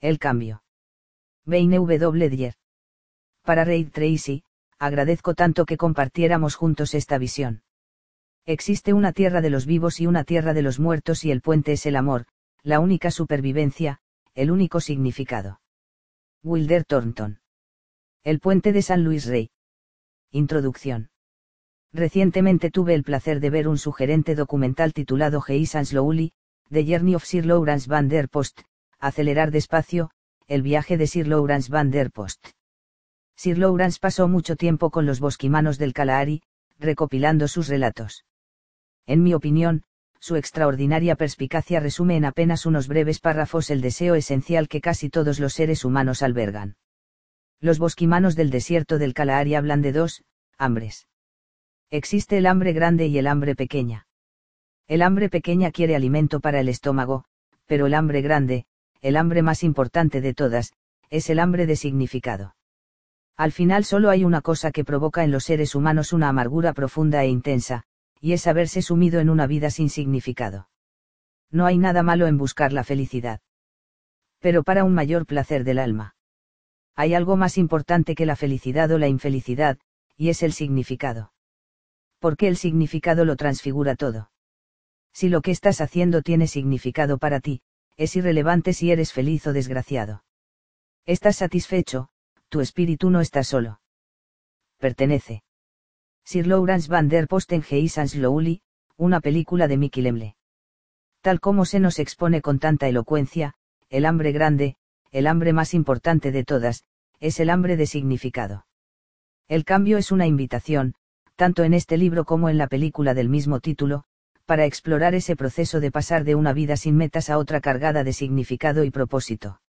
El cambio. Wayne W. Para Reid Tracy, agradezco tanto que compartiéramos juntos esta visión. Existe una tierra de los vivos y una tierra de los muertos y el puente es el amor, la única supervivencia, el único significado. Wilder Thornton. El puente de San Luis Rey. Introducción. Recientemente tuve el placer de ver un sugerente documental titulado and Slowly, The Journey of Sir Lawrence van der Post, Acelerar despacio, el viaje de Sir Lawrence van der Post. Sir Lawrence pasó mucho tiempo con los bosquimanos del Kalahari, recopilando sus relatos. En mi opinión, su extraordinaria perspicacia resume en apenas unos breves párrafos el deseo esencial que casi todos los seres humanos albergan. Los bosquimanos del desierto del Kalahari hablan de dos, hambres. Existe el hambre grande y el hambre pequeña. El hambre pequeña quiere alimento para el estómago, pero el hambre grande, el hambre más importante de todas, es el hambre de significado. Al final solo hay una cosa que provoca en los seres humanos una amargura profunda e intensa, y es haberse sumido en una vida sin significado. No hay nada malo en buscar la felicidad. Pero para un mayor placer del alma. Hay algo más importante que la felicidad o la infelicidad, y es el significado. Porque el significado lo transfigura todo. Si lo que estás haciendo tiene significado para ti, es irrelevante si eres feliz o desgraciado. Estás satisfecho, tu espíritu no está solo. Pertenece. Sir Lawrence van der Posten Geis and Slowly, una película de Mickey Lemle. Tal como se nos expone con tanta elocuencia, el hambre grande, el hambre más importante de todas, es el hambre de significado. El cambio es una invitación, tanto en este libro como en la película del mismo título, para explorar ese proceso de pasar de una vida sin metas a otra cargada de significado y propósito.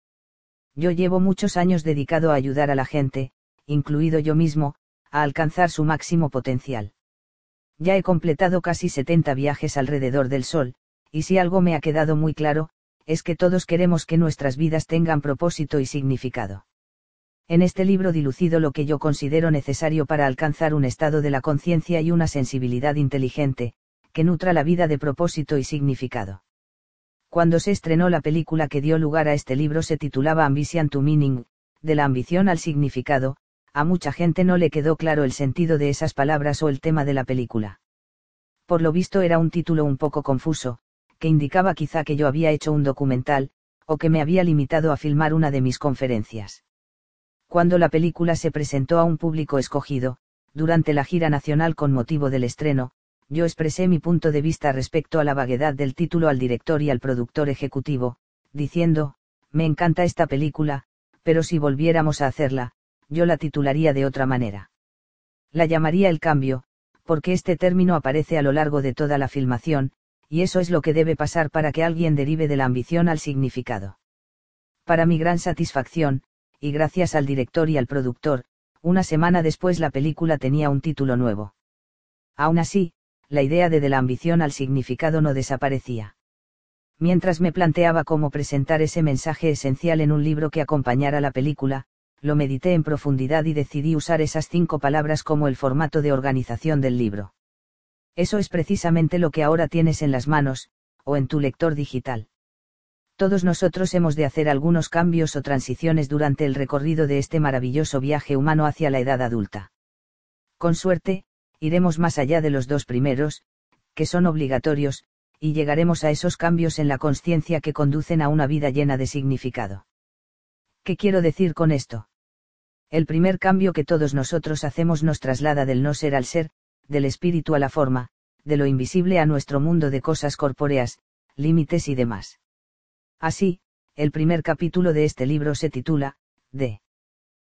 Yo llevo muchos años dedicado a ayudar a la gente, incluido yo mismo, a alcanzar su máximo potencial. Ya he completado casi 70 viajes alrededor del Sol, y si algo me ha quedado muy claro, es que todos queremos que nuestras vidas tengan propósito y significado. En este libro dilucido lo que yo considero necesario para alcanzar un estado de la conciencia y una sensibilidad inteligente, que nutra la vida de propósito y significado. Cuando se estrenó la película que dio lugar a este libro se titulaba Ambition to Meaning, de la ambición al significado, a mucha gente no le quedó claro el sentido de esas palabras o el tema de la película. Por lo visto era un título un poco confuso, que indicaba quizá que yo había hecho un documental, o que me había limitado a filmar una de mis conferencias. Cuando la película se presentó a un público escogido, durante la gira nacional con motivo del estreno, yo expresé mi punto de vista respecto a la vaguedad del título al director y al productor ejecutivo, diciendo, me encanta esta película, pero si volviéramos a hacerla, yo la titularía de otra manera. La llamaría El Cambio, porque este término aparece a lo largo de toda la filmación, y eso es lo que debe pasar para que alguien derive de la ambición al significado. Para mi gran satisfacción, y gracias al director y al productor, una semana después la película tenía un título nuevo. Aún así, la idea de de la ambición al significado no desaparecía. Mientras me planteaba cómo presentar ese mensaje esencial en un libro que acompañara la película, lo medité en profundidad y decidí usar esas cinco palabras como el formato de organización del libro. Eso es precisamente lo que ahora tienes en las manos, o en tu lector digital. Todos nosotros hemos de hacer algunos cambios o transiciones durante el recorrido de este maravilloso viaje humano hacia la edad adulta. Con suerte, iremos más allá de los dos primeros, que son obligatorios, y llegaremos a esos cambios en la conciencia que conducen a una vida llena de significado. ¿Qué quiero decir con esto? El primer cambio que todos nosotros hacemos nos traslada del no ser al ser, del espíritu a la forma, de lo invisible a nuestro mundo de cosas corpóreas, límites y demás. Así, el primer capítulo de este libro se titula, de.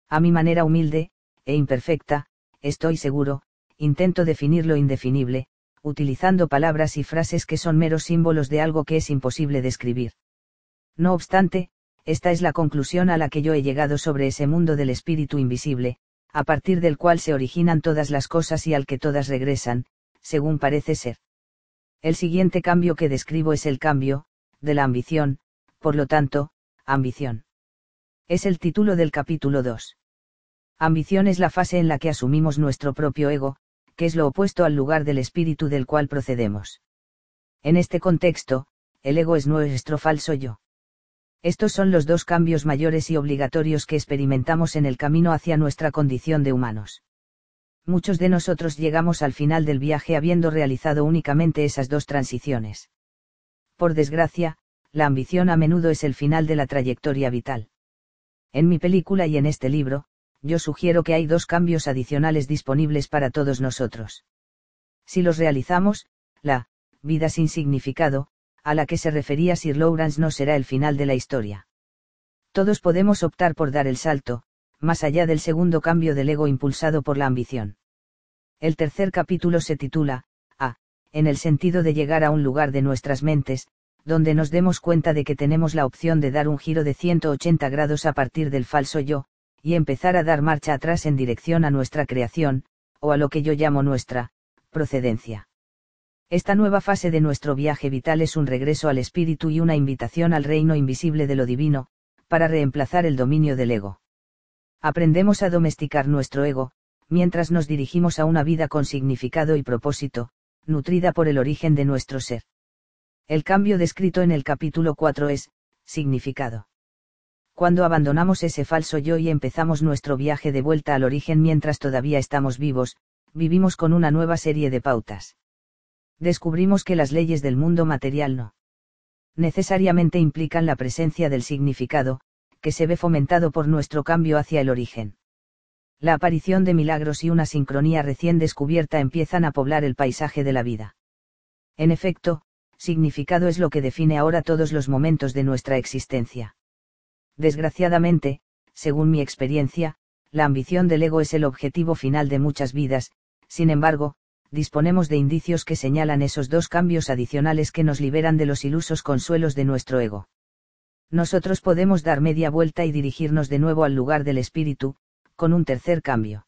A mi manera humilde, e imperfecta, estoy seguro, intento definir lo indefinible, utilizando palabras y frases que son meros símbolos de algo que es imposible describir. No obstante, esta es la conclusión a la que yo he llegado sobre ese mundo del espíritu invisible, a partir del cual se originan todas las cosas y al que todas regresan, según parece ser. El siguiente cambio que describo es el cambio, de la ambición, por lo tanto, ambición. Es el título del capítulo 2. Ambición es la fase en la que asumimos nuestro propio ego, que es lo opuesto al lugar del espíritu del cual procedemos. En este contexto, el ego es nuestro falso yo. Estos son los dos cambios mayores y obligatorios que experimentamos en el camino hacia nuestra condición de humanos. Muchos de nosotros llegamos al final del viaje habiendo realizado únicamente esas dos transiciones. Por desgracia, la ambición a menudo es el final de la trayectoria vital. En mi película y en este libro, yo sugiero que hay dos cambios adicionales disponibles para todos nosotros. Si los realizamos, la vida sin significado, a la que se refería Sir Lawrence no será el final de la historia. Todos podemos optar por dar el salto, más allá del segundo cambio del ego impulsado por la ambición. El tercer capítulo se titula, A, en el sentido de llegar a un lugar de nuestras mentes, donde nos demos cuenta de que tenemos la opción de dar un giro de 180 grados a partir del falso yo, y empezar a dar marcha atrás en dirección a nuestra creación, o a lo que yo llamo nuestra, procedencia. Esta nueva fase de nuestro viaje vital es un regreso al espíritu y una invitación al reino invisible de lo divino, para reemplazar el dominio del ego. Aprendemos a domesticar nuestro ego, mientras nos dirigimos a una vida con significado y propósito, nutrida por el origen de nuestro ser. El cambio descrito en el capítulo 4 es, significado. Cuando abandonamos ese falso yo y empezamos nuestro viaje de vuelta al origen mientras todavía estamos vivos, vivimos con una nueva serie de pautas descubrimos que las leyes del mundo material no necesariamente implican la presencia del significado, que se ve fomentado por nuestro cambio hacia el origen. La aparición de milagros y una sincronía recién descubierta empiezan a poblar el paisaje de la vida. En efecto, significado es lo que define ahora todos los momentos de nuestra existencia. Desgraciadamente, según mi experiencia, la ambición del ego es el objetivo final de muchas vidas, sin embargo, disponemos de indicios que señalan esos dos cambios adicionales que nos liberan de los ilusos consuelos de nuestro ego. Nosotros podemos dar media vuelta y dirigirnos de nuevo al lugar del espíritu, con un tercer cambio.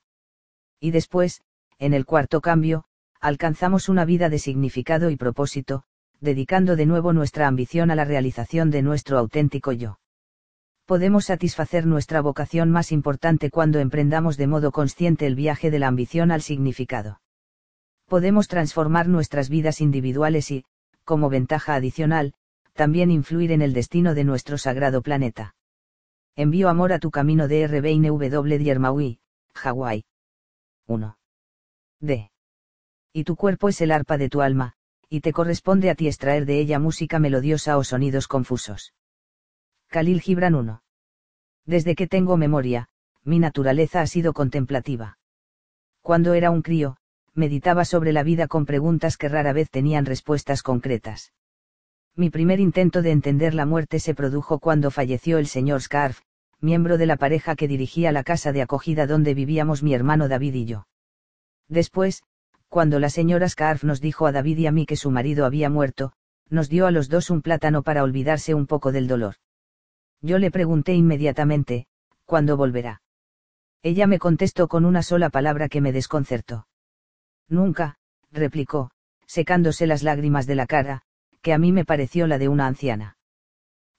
Y después, en el cuarto cambio, alcanzamos una vida de significado y propósito, dedicando de nuevo nuestra ambición a la realización de nuestro auténtico yo. Podemos satisfacer nuestra vocación más importante cuando emprendamos de modo consciente el viaje de la ambición al significado podemos transformar nuestras vidas individuales y, como ventaja adicional, también influir en el destino de nuestro sagrado planeta. Envío amor a tu camino de RBNW Diermaui, Hawái. 1. D. Y tu cuerpo es el arpa de tu alma, y te corresponde a ti extraer de ella música melodiosa o sonidos confusos. Khalil Gibran 1. Desde que tengo memoria, mi naturaleza ha sido contemplativa. Cuando era un crío, meditaba sobre la vida con preguntas que rara vez tenían respuestas concretas. Mi primer intento de entender la muerte se produjo cuando falleció el señor Scarf, miembro de la pareja que dirigía la casa de acogida donde vivíamos mi hermano David y yo. Después, cuando la señora Scarf nos dijo a David y a mí que su marido había muerto, nos dio a los dos un plátano para olvidarse un poco del dolor. Yo le pregunté inmediatamente, ¿cuándo volverá? Ella me contestó con una sola palabra que me desconcertó. Nunca, replicó, secándose las lágrimas de la cara, que a mí me pareció la de una anciana.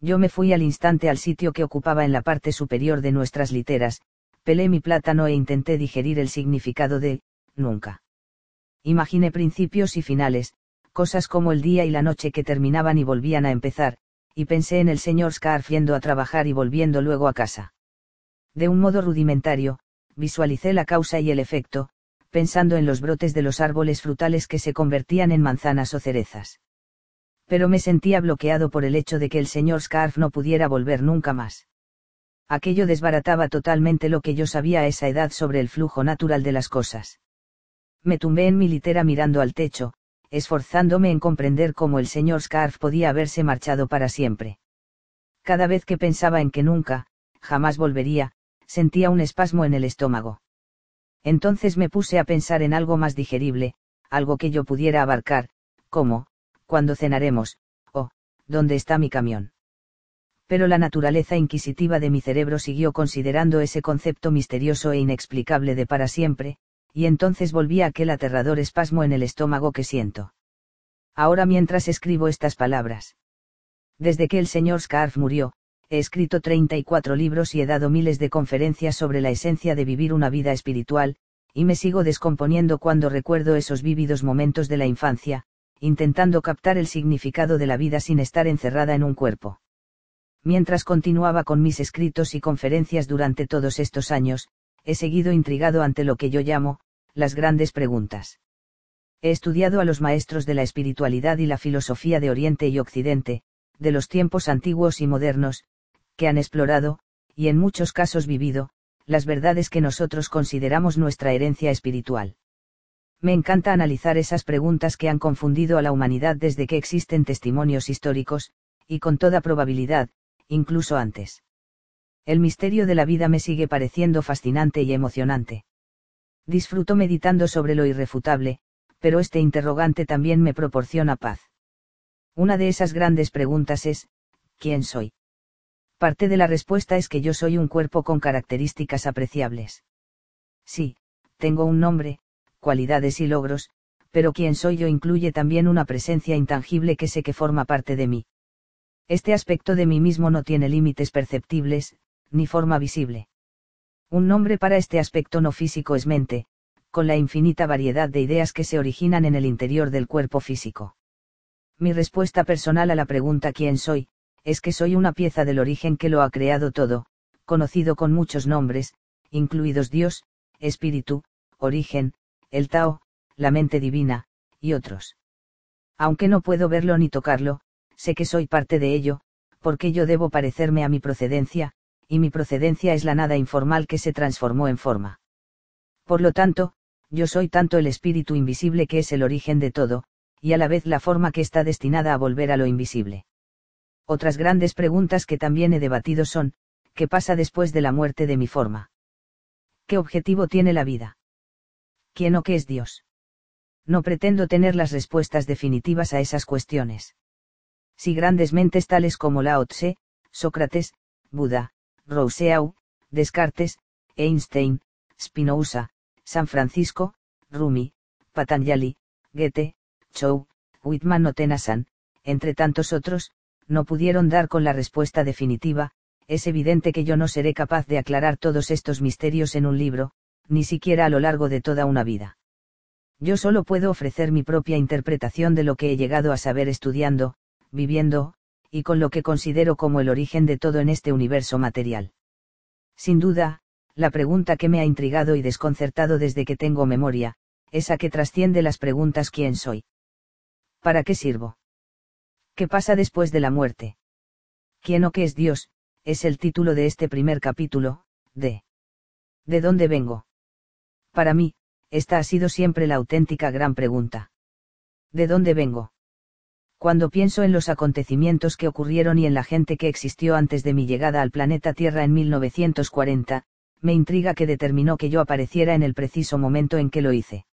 Yo me fui al instante al sitio que ocupaba en la parte superior de nuestras literas, pelé mi plátano e intenté digerir el significado de, nunca. Imaginé principios y finales, cosas como el día y la noche que terminaban y volvían a empezar, y pensé en el señor Scarf yendo a trabajar y volviendo luego a casa. De un modo rudimentario, visualicé la causa y el efecto, pensando en los brotes de los árboles frutales que se convertían en manzanas o cerezas. Pero me sentía bloqueado por el hecho de que el señor Scarf no pudiera volver nunca más. Aquello desbarataba totalmente lo que yo sabía a esa edad sobre el flujo natural de las cosas. Me tumbé en mi litera mirando al techo, esforzándome en comprender cómo el señor Scarf podía haberse marchado para siempre. Cada vez que pensaba en que nunca, jamás volvería, sentía un espasmo en el estómago. Entonces me puse a pensar en algo más digerible, algo que yo pudiera abarcar, como, cuando cenaremos, o, ¿dónde está mi camión? Pero la naturaleza inquisitiva de mi cerebro siguió considerando ese concepto misterioso e inexplicable de para siempre, y entonces volví a aquel aterrador espasmo en el estómago que siento. Ahora mientras escribo estas palabras. Desde que el señor Scarf murió, he escrito 34 libros y he dado miles de conferencias sobre la esencia de vivir una vida espiritual, y me sigo descomponiendo cuando recuerdo esos vívidos momentos de la infancia, intentando captar el significado de la vida sin estar encerrada en un cuerpo. Mientras continuaba con mis escritos y conferencias durante todos estos años, he seguido intrigado ante lo que yo llamo, las grandes preguntas. He estudiado a los maestros de la espiritualidad y la filosofía de Oriente y Occidente, de los tiempos antiguos y modernos, que han explorado, y en muchos casos vivido, las verdades que nosotros consideramos nuestra herencia espiritual. Me encanta analizar esas preguntas que han confundido a la humanidad desde que existen testimonios históricos, y con toda probabilidad, incluso antes. El misterio de la vida me sigue pareciendo fascinante y emocionante. Disfruto meditando sobre lo irrefutable, pero este interrogante también me proporciona paz. Una de esas grandes preguntas es, ¿quién soy? Parte de la respuesta es que yo soy un cuerpo con características apreciables. Sí, tengo un nombre, cualidades y logros, pero quién soy yo incluye también una presencia intangible que sé que forma parte de mí. Este aspecto de mí mismo no tiene límites perceptibles, ni forma visible. Un nombre para este aspecto no físico es mente, con la infinita variedad de ideas que se originan en el interior del cuerpo físico. Mi respuesta personal a la pregunta ¿quién soy? es que soy una pieza del origen que lo ha creado todo, conocido con muchos nombres, incluidos Dios, Espíritu, Origen, el Tao, la mente divina, y otros. Aunque no puedo verlo ni tocarlo, sé que soy parte de ello, porque yo debo parecerme a mi procedencia, y mi procedencia es la nada informal que se transformó en forma. Por lo tanto, yo soy tanto el espíritu invisible que es el origen de todo, y a la vez la forma que está destinada a volver a lo invisible. Otras grandes preguntas que también he debatido son, ¿qué pasa después de la muerte de mi forma? ¿Qué objetivo tiene la vida? ¿Quién o qué es Dios? No pretendo tener las respuestas definitivas a esas cuestiones. Si grandes mentes tales como Lao Tse, Sócrates, Buda, Rousseau, Descartes, Einstein, Spinoza, San Francisco, Rumi, Patanjali, Goethe, Chow, Whitman o Tennyson, entre tantos otros, no pudieron dar con la respuesta definitiva, es evidente que yo no seré capaz de aclarar todos estos misterios en un libro, ni siquiera a lo largo de toda una vida. Yo solo puedo ofrecer mi propia interpretación de lo que he llegado a saber estudiando, viviendo, y con lo que considero como el origen de todo en este universo material. Sin duda, la pregunta que me ha intrigado y desconcertado desde que tengo memoria, esa que trasciende las preguntas ¿quién soy? ¿Para qué sirvo? ¿Qué pasa después de la muerte? ¿Quién o qué es Dios? Es el título de este primer capítulo, de ¿De dónde vengo? Para mí, esta ha sido siempre la auténtica gran pregunta. ¿De dónde vengo? Cuando pienso en los acontecimientos que ocurrieron y en la gente que existió antes de mi llegada al planeta Tierra en 1940, me intriga que determinó que yo apareciera en el preciso momento en que lo hice.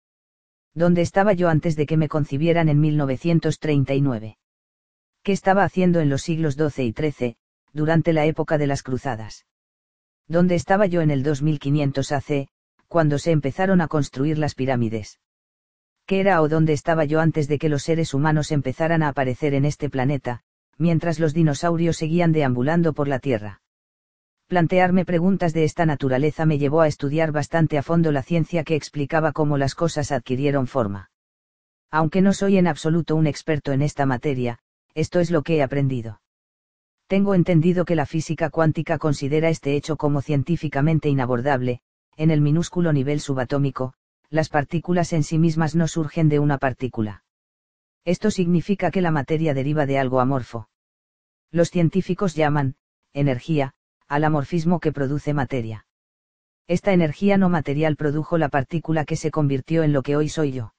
¿Dónde estaba yo antes de que me concibieran en 1939? ¿Qué estaba haciendo en los siglos XII y XIII, durante la época de las cruzadas? ¿Dónde estaba yo en el 2500 AC, cuando se empezaron a construir las pirámides? ¿Qué era o dónde estaba yo antes de que los seres humanos empezaran a aparecer en este planeta, mientras los dinosaurios seguían deambulando por la Tierra? Plantearme preguntas de esta naturaleza me llevó a estudiar bastante a fondo la ciencia que explicaba cómo las cosas adquirieron forma. Aunque no soy en absoluto un experto en esta materia, esto es lo que he aprendido. Tengo entendido que la física cuántica considera este hecho como científicamente inabordable, en el minúsculo nivel subatómico, las partículas en sí mismas no surgen de una partícula. Esto significa que la materia deriva de algo amorfo. Los científicos llaman, energía, al amorfismo que produce materia. Esta energía no material produjo la partícula que se convirtió en lo que hoy soy yo.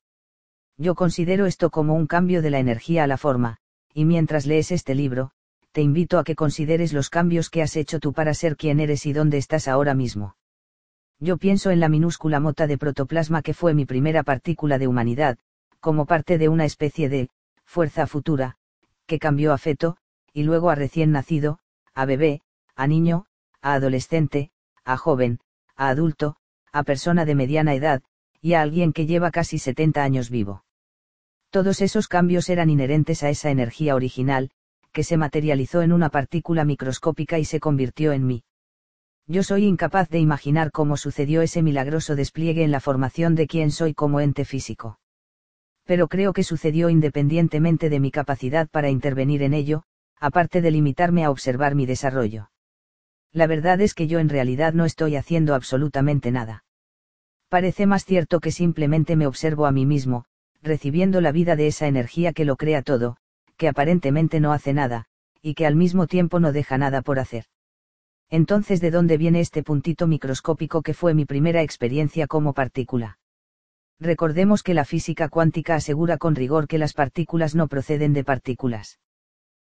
Yo considero esto como un cambio de la energía a la forma, y mientras lees este libro, te invito a que consideres los cambios que has hecho tú para ser quien eres y dónde estás ahora mismo. Yo pienso en la minúscula mota de protoplasma que fue mi primera partícula de humanidad, como parte de una especie de fuerza futura, que cambió a feto, y luego a recién nacido, a bebé, a niño, a adolescente, a joven, a adulto, a persona de mediana edad, y a alguien que lleva casi 70 años vivo. Todos esos cambios eran inherentes a esa energía original, que se materializó en una partícula microscópica y se convirtió en mí. Yo soy incapaz de imaginar cómo sucedió ese milagroso despliegue en la formación de quién soy como ente físico. Pero creo que sucedió independientemente de mi capacidad para intervenir en ello, aparte de limitarme a observar mi desarrollo. La verdad es que yo en realidad no estoy haciendo absolutamente nada. Parece más cierto que simplemente me observo a mí mismo, recibiendo la vida de esa energía que lo crea todo, que aparentemente no hace nada, y que al mismo tiempo no deja nada por hacer. Entonces, ¿de dónde viene este puntito microscópico que fue mi primera experiencia como partícula? Recordemos que la física cuántica asegura con rigor que las partículas no proceden de partículas.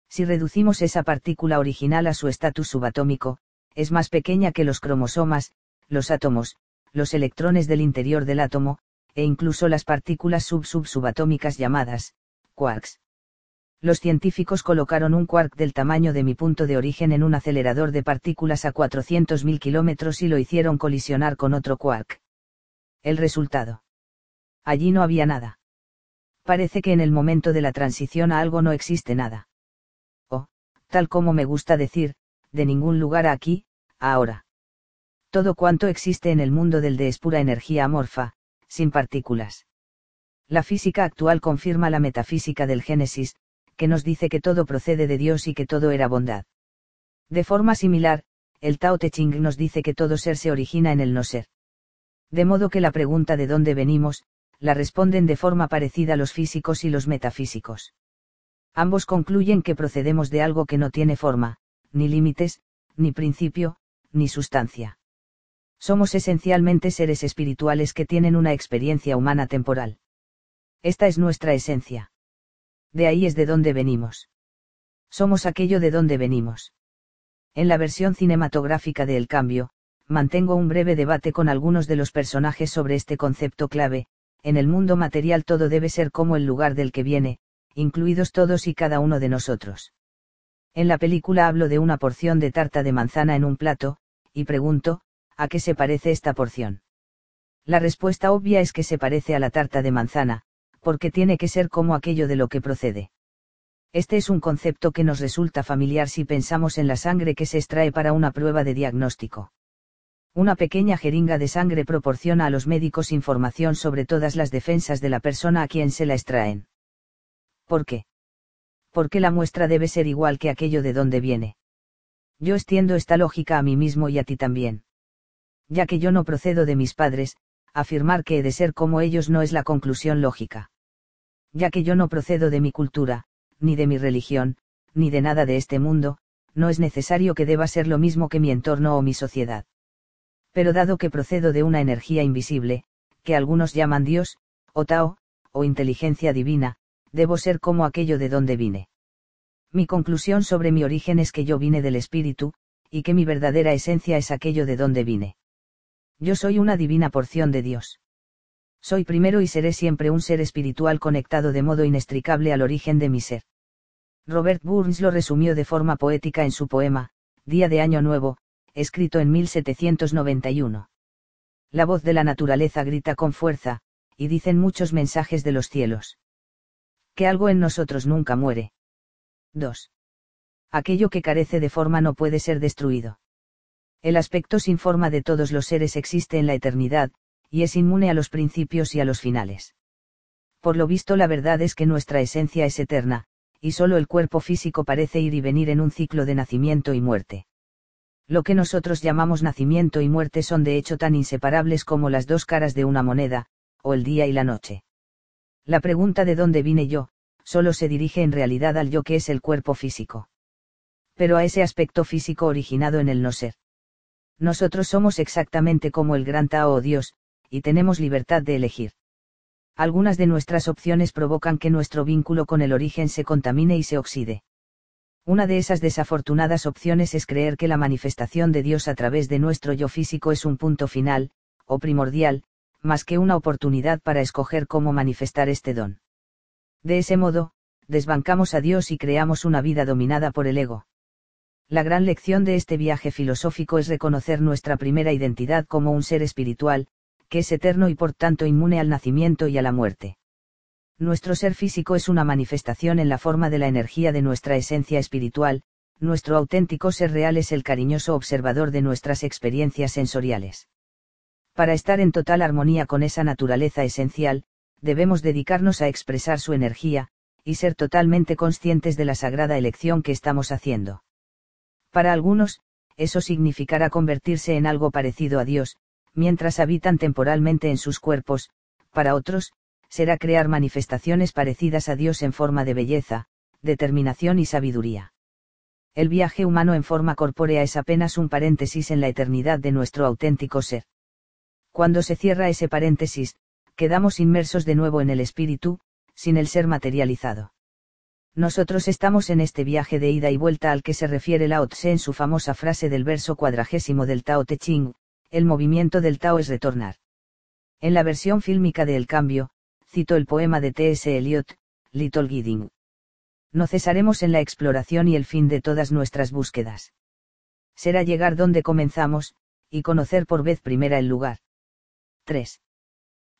Si reducimos esa partícula original a su estatus subatómico, es más pequeña que los cromosomas, los átomos, los electrones del interior del átomo, e incluso las partículas sub-sub-subatómicas llamadas, quarks. Los científicos colocaron un quark del tamaño de mi punto de origen en un acelerador de partículas a 400.000 kilómetros y lo hicieron colisionar con otro quark. El resultado. Allí no había nada. Parece que en el momento de la transición a algo no existe nada. O, tal como me gusta decir, de ningún lugar a aquí, ahora. Todo cuanto existe en el mundo del de es pura energía amorfa, sin partículas. La física actual confirma la metafísica del Génesis, que nos dice que todo procede de Dios y que todo era bondad. De forma similar, el Tao Te Ching nos dice que todo ser se origina en el no ser. De modo que la pregunta de dónde venimos, la responden de forma parecida los físicos y los metafísicos. Ambos concluyen que procedemos de algo que no tiene forma, ni límites, ni principio, ni sustancia. Somos esencialmente seres espirituales que tienen una experiencia humana temporal. Esta es nuestra esencia. De ahí es de donde venimos. Somos aquello de donde venimos. En la versión cinematográfica de El Cambio, mantengo un breve debate con algunos de los personajes sobre este concepto clave, en el mundo material todo debe ser como el lugar del que viene, incluidos todos y cada uno de nosotros. En la película hablo de una porción de tarta de manzana en un plato, y pregunto, ¿a qué se parece esta porción? La respuesta obvia es que se parece a la tarta de manzana, porque tiene que ser como aquello de lo que procede. Este es un concepto que nos resulta familiar si pensamos en la sangre que se extrae para una prueba de diagnóstico. Una pequeña jeringa de sangre proporciona a los médicos información sobre todas las defensas de la persona a quien se la extraen. ¿Por qué? Porque la muestra debe ser igual que aquello de donde viene. Yo extiendo esta lógica a mí mismo y a ti también. Ya que yo no procedo de mis padres, afirmar que he de ser como ellos no es la conclusión lógica. Ya que yo no procedo de mi cultura, ni de mi religión, ni de nada de este mundo, no es necesario que deba ser lo mismo que mi entorno o mi sociedad pero dado que procedo de una energía invisible, que algunos llaman Dios, o Tao, o inteligencia divina, debo ser como aquello de donde vine. Mi conclusión sobre mi origen es que yo vine del Espíritu, y que mi verdadera esencia es aquello de donde vine. Yo soy una divina porción de Dios. Soy primero y seré siempre un ser espiritual conectado de modo inextricable al origen de mi ser. Robert Burns lo resumió de forma poética en su poema, Día de Año Nuevo, escrito en 1791. La voz de la naturaleza grita con fuerza, y dicen muchos mensajes de los cielos. Que algo en nosotros nunca muere. 2. Aquello que carece de forma no puede ser destruido. El aspecto sin forma de todos los seres existe en la eternidad, y es inmune a los principios y a los finales. Por lo visto la verdad es que nuestra esencia es eterna, y solo el cuerpo físico parece ir y venir en un ciclo de nacimiento y muerte. Lo que nosotros llamamos nacimiento y muerte son de hecho tan inseparables como las dos caras de una moneda, o el día y la noche. La pregunta de dónde vine yo, solo se dirige en realidad al yo que es el cuerpo físico. Pero a ese aspecto físico originado en el no ser. Nosotros somos exactamente como el gran Tao o Dios, y tenemos libertad de elegir. Algunas de nuestras opciones provocan que nuestro vínculo con el origen se contamine y se oxide. Una de esas desafortunadas opciones es creer que la manifestación de Dios a través de nuestro yo físico es un punto final, o primordial, más que una oportunidad para escoger cómo manifestar este don. De ese modo, desbancamos a Dios y creamos una vida dominada por el ego. La gran lección de este viaje filosófico es reconocer nuestra primera identidad como un ser espiritual, que es eterno y por tanto inmune al nacimiento y a la muerte. Nuestro ser físico es una manifestación en la forma de la energía de nuestra esencia espiritual, nuestro auténtico ser real es el cariñoso observador de nuestras experiencias sensoriales. Para estar en total armonía con esa naturaleza esencial, debemos dedicarnos a expresar su energía, y ser totalmente conscientes de la sagrada elección que estamos haciendo. Para algunos, eso significará convertirse en algo parecido a Dios, mientras habitan temporalmente en sus cuerpos, para otros, será crear manifestaciones parecidas a Dios en forma de belleza, determinación y sabiduría. El viaje humano en forma corpórea es apenas un paréntesis en la eternidad de nuestro auténtico ser. Cuando se cierra ese paréntesis, quedamos inmersos de nuevo en el espíritu, sin el ser materializado. Nosotros estamos en este viaje de ida y vuelta al que se refiere Lao Tse en su famosa frase del verso cuadragésimo del Tao Te Ching, el movimiento del Tao es retornar. En la versión fílmica de El Cambio, cito el poema de T.S. Eliot, Little Gidding. No cesaremos en la exploración y el fin de todas nuestras búsquedas. Será llegar donde comenzamos, y conocer por vez primera el lugar. 3.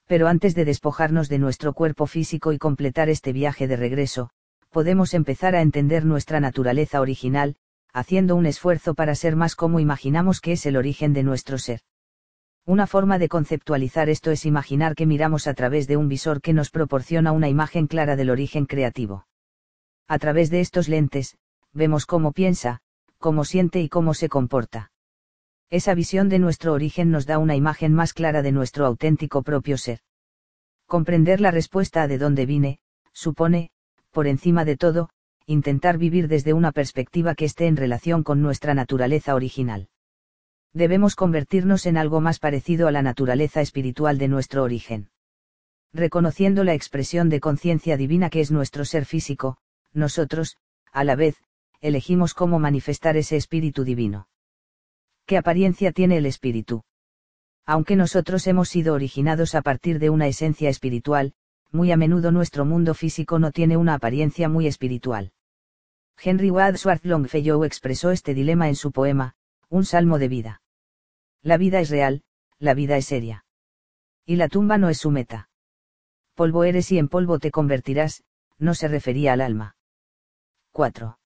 Pero antes de despojarnos de nuestro cuerpo físico y completar este viaje de regreso, podemos empezar a entender nuestra naturaleza original, haciendo un esfuerzo para ser más como imaginamos que es el origen de nuestro ser. Una forma de conceptualizar esto es imaginar que miramos a través de un visor que nos proporciona una imagen clara del origen creativo. A través de estos lentes, vemos cómo piensa, cómo siente y cómo se comporta. Esa visión de nuestro origen nos da una imagen más clara de nuestro auténtico propio ser. Comprender la respuesta a de dónde vine, supone, por encima de todo, intentar vivir desde una perspectiva que esté en relación con nuestra naturaleza original debemos convertirnos en algo más parecido a la naturaleza espiritual de nuestro origen. Reconociendo la expresión de conciencia divina que es nuestro ser físico, nosotros, a la vez, elegimos cómo manifestar ese espíritu divino. ¿Qué apariencia tiene el espíritu? Aunque nosotros hemos sido originados a partir de una esencia espiritual, muy a menudo nuestro mundo físico no tiene una apariencia muy espiritual. Henry Wadsworth Longfellow expresó este dilema en su poema, Un Salmo de Vida. La vida es real, la vida es seria. Y la tumba no es su meta. Polvo eres y en polvo te convertirás, no se refería al alma. 4.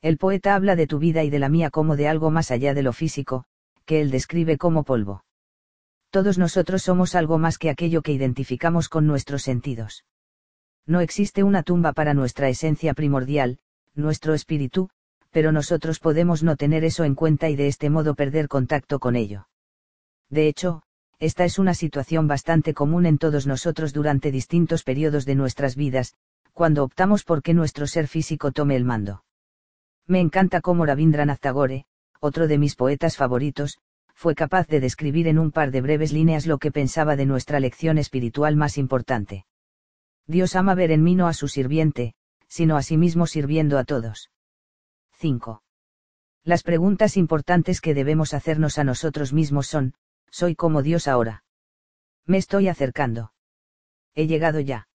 El poeta habla de tu vida y de la mía como de algo más allá de lo físico, que él describe como polvo. Todos nosotros somos algo más que aquello que identificamos con nuestros sentidos. No existe una tumba para nuestra esencia primordial, nuestro espíritu, pero nosotros podemos no tener eso en cuenta y de este modo perder contacto con ello. De hecho, esta es una situación bastante común en todos nosotros durante distintos periodos de nuestras vidas, cuando optamos por que nuestro ser físico tome el mando. Me encanta cómo Rabindranath Tagore, otro de mis poetas favoritos, fue capaz de describir en un par de breves líneas lo que pensaba de nuestra lección espiritual más importante. Dios ama ver en mí no a su sirviente, sino a sí mismo sirviendo a todos. 5. Las preguntas importantes que debemos hacernos a nosotros mismos son, ¿soy como Dios ahora? Me estoy acercando. He llegado ya.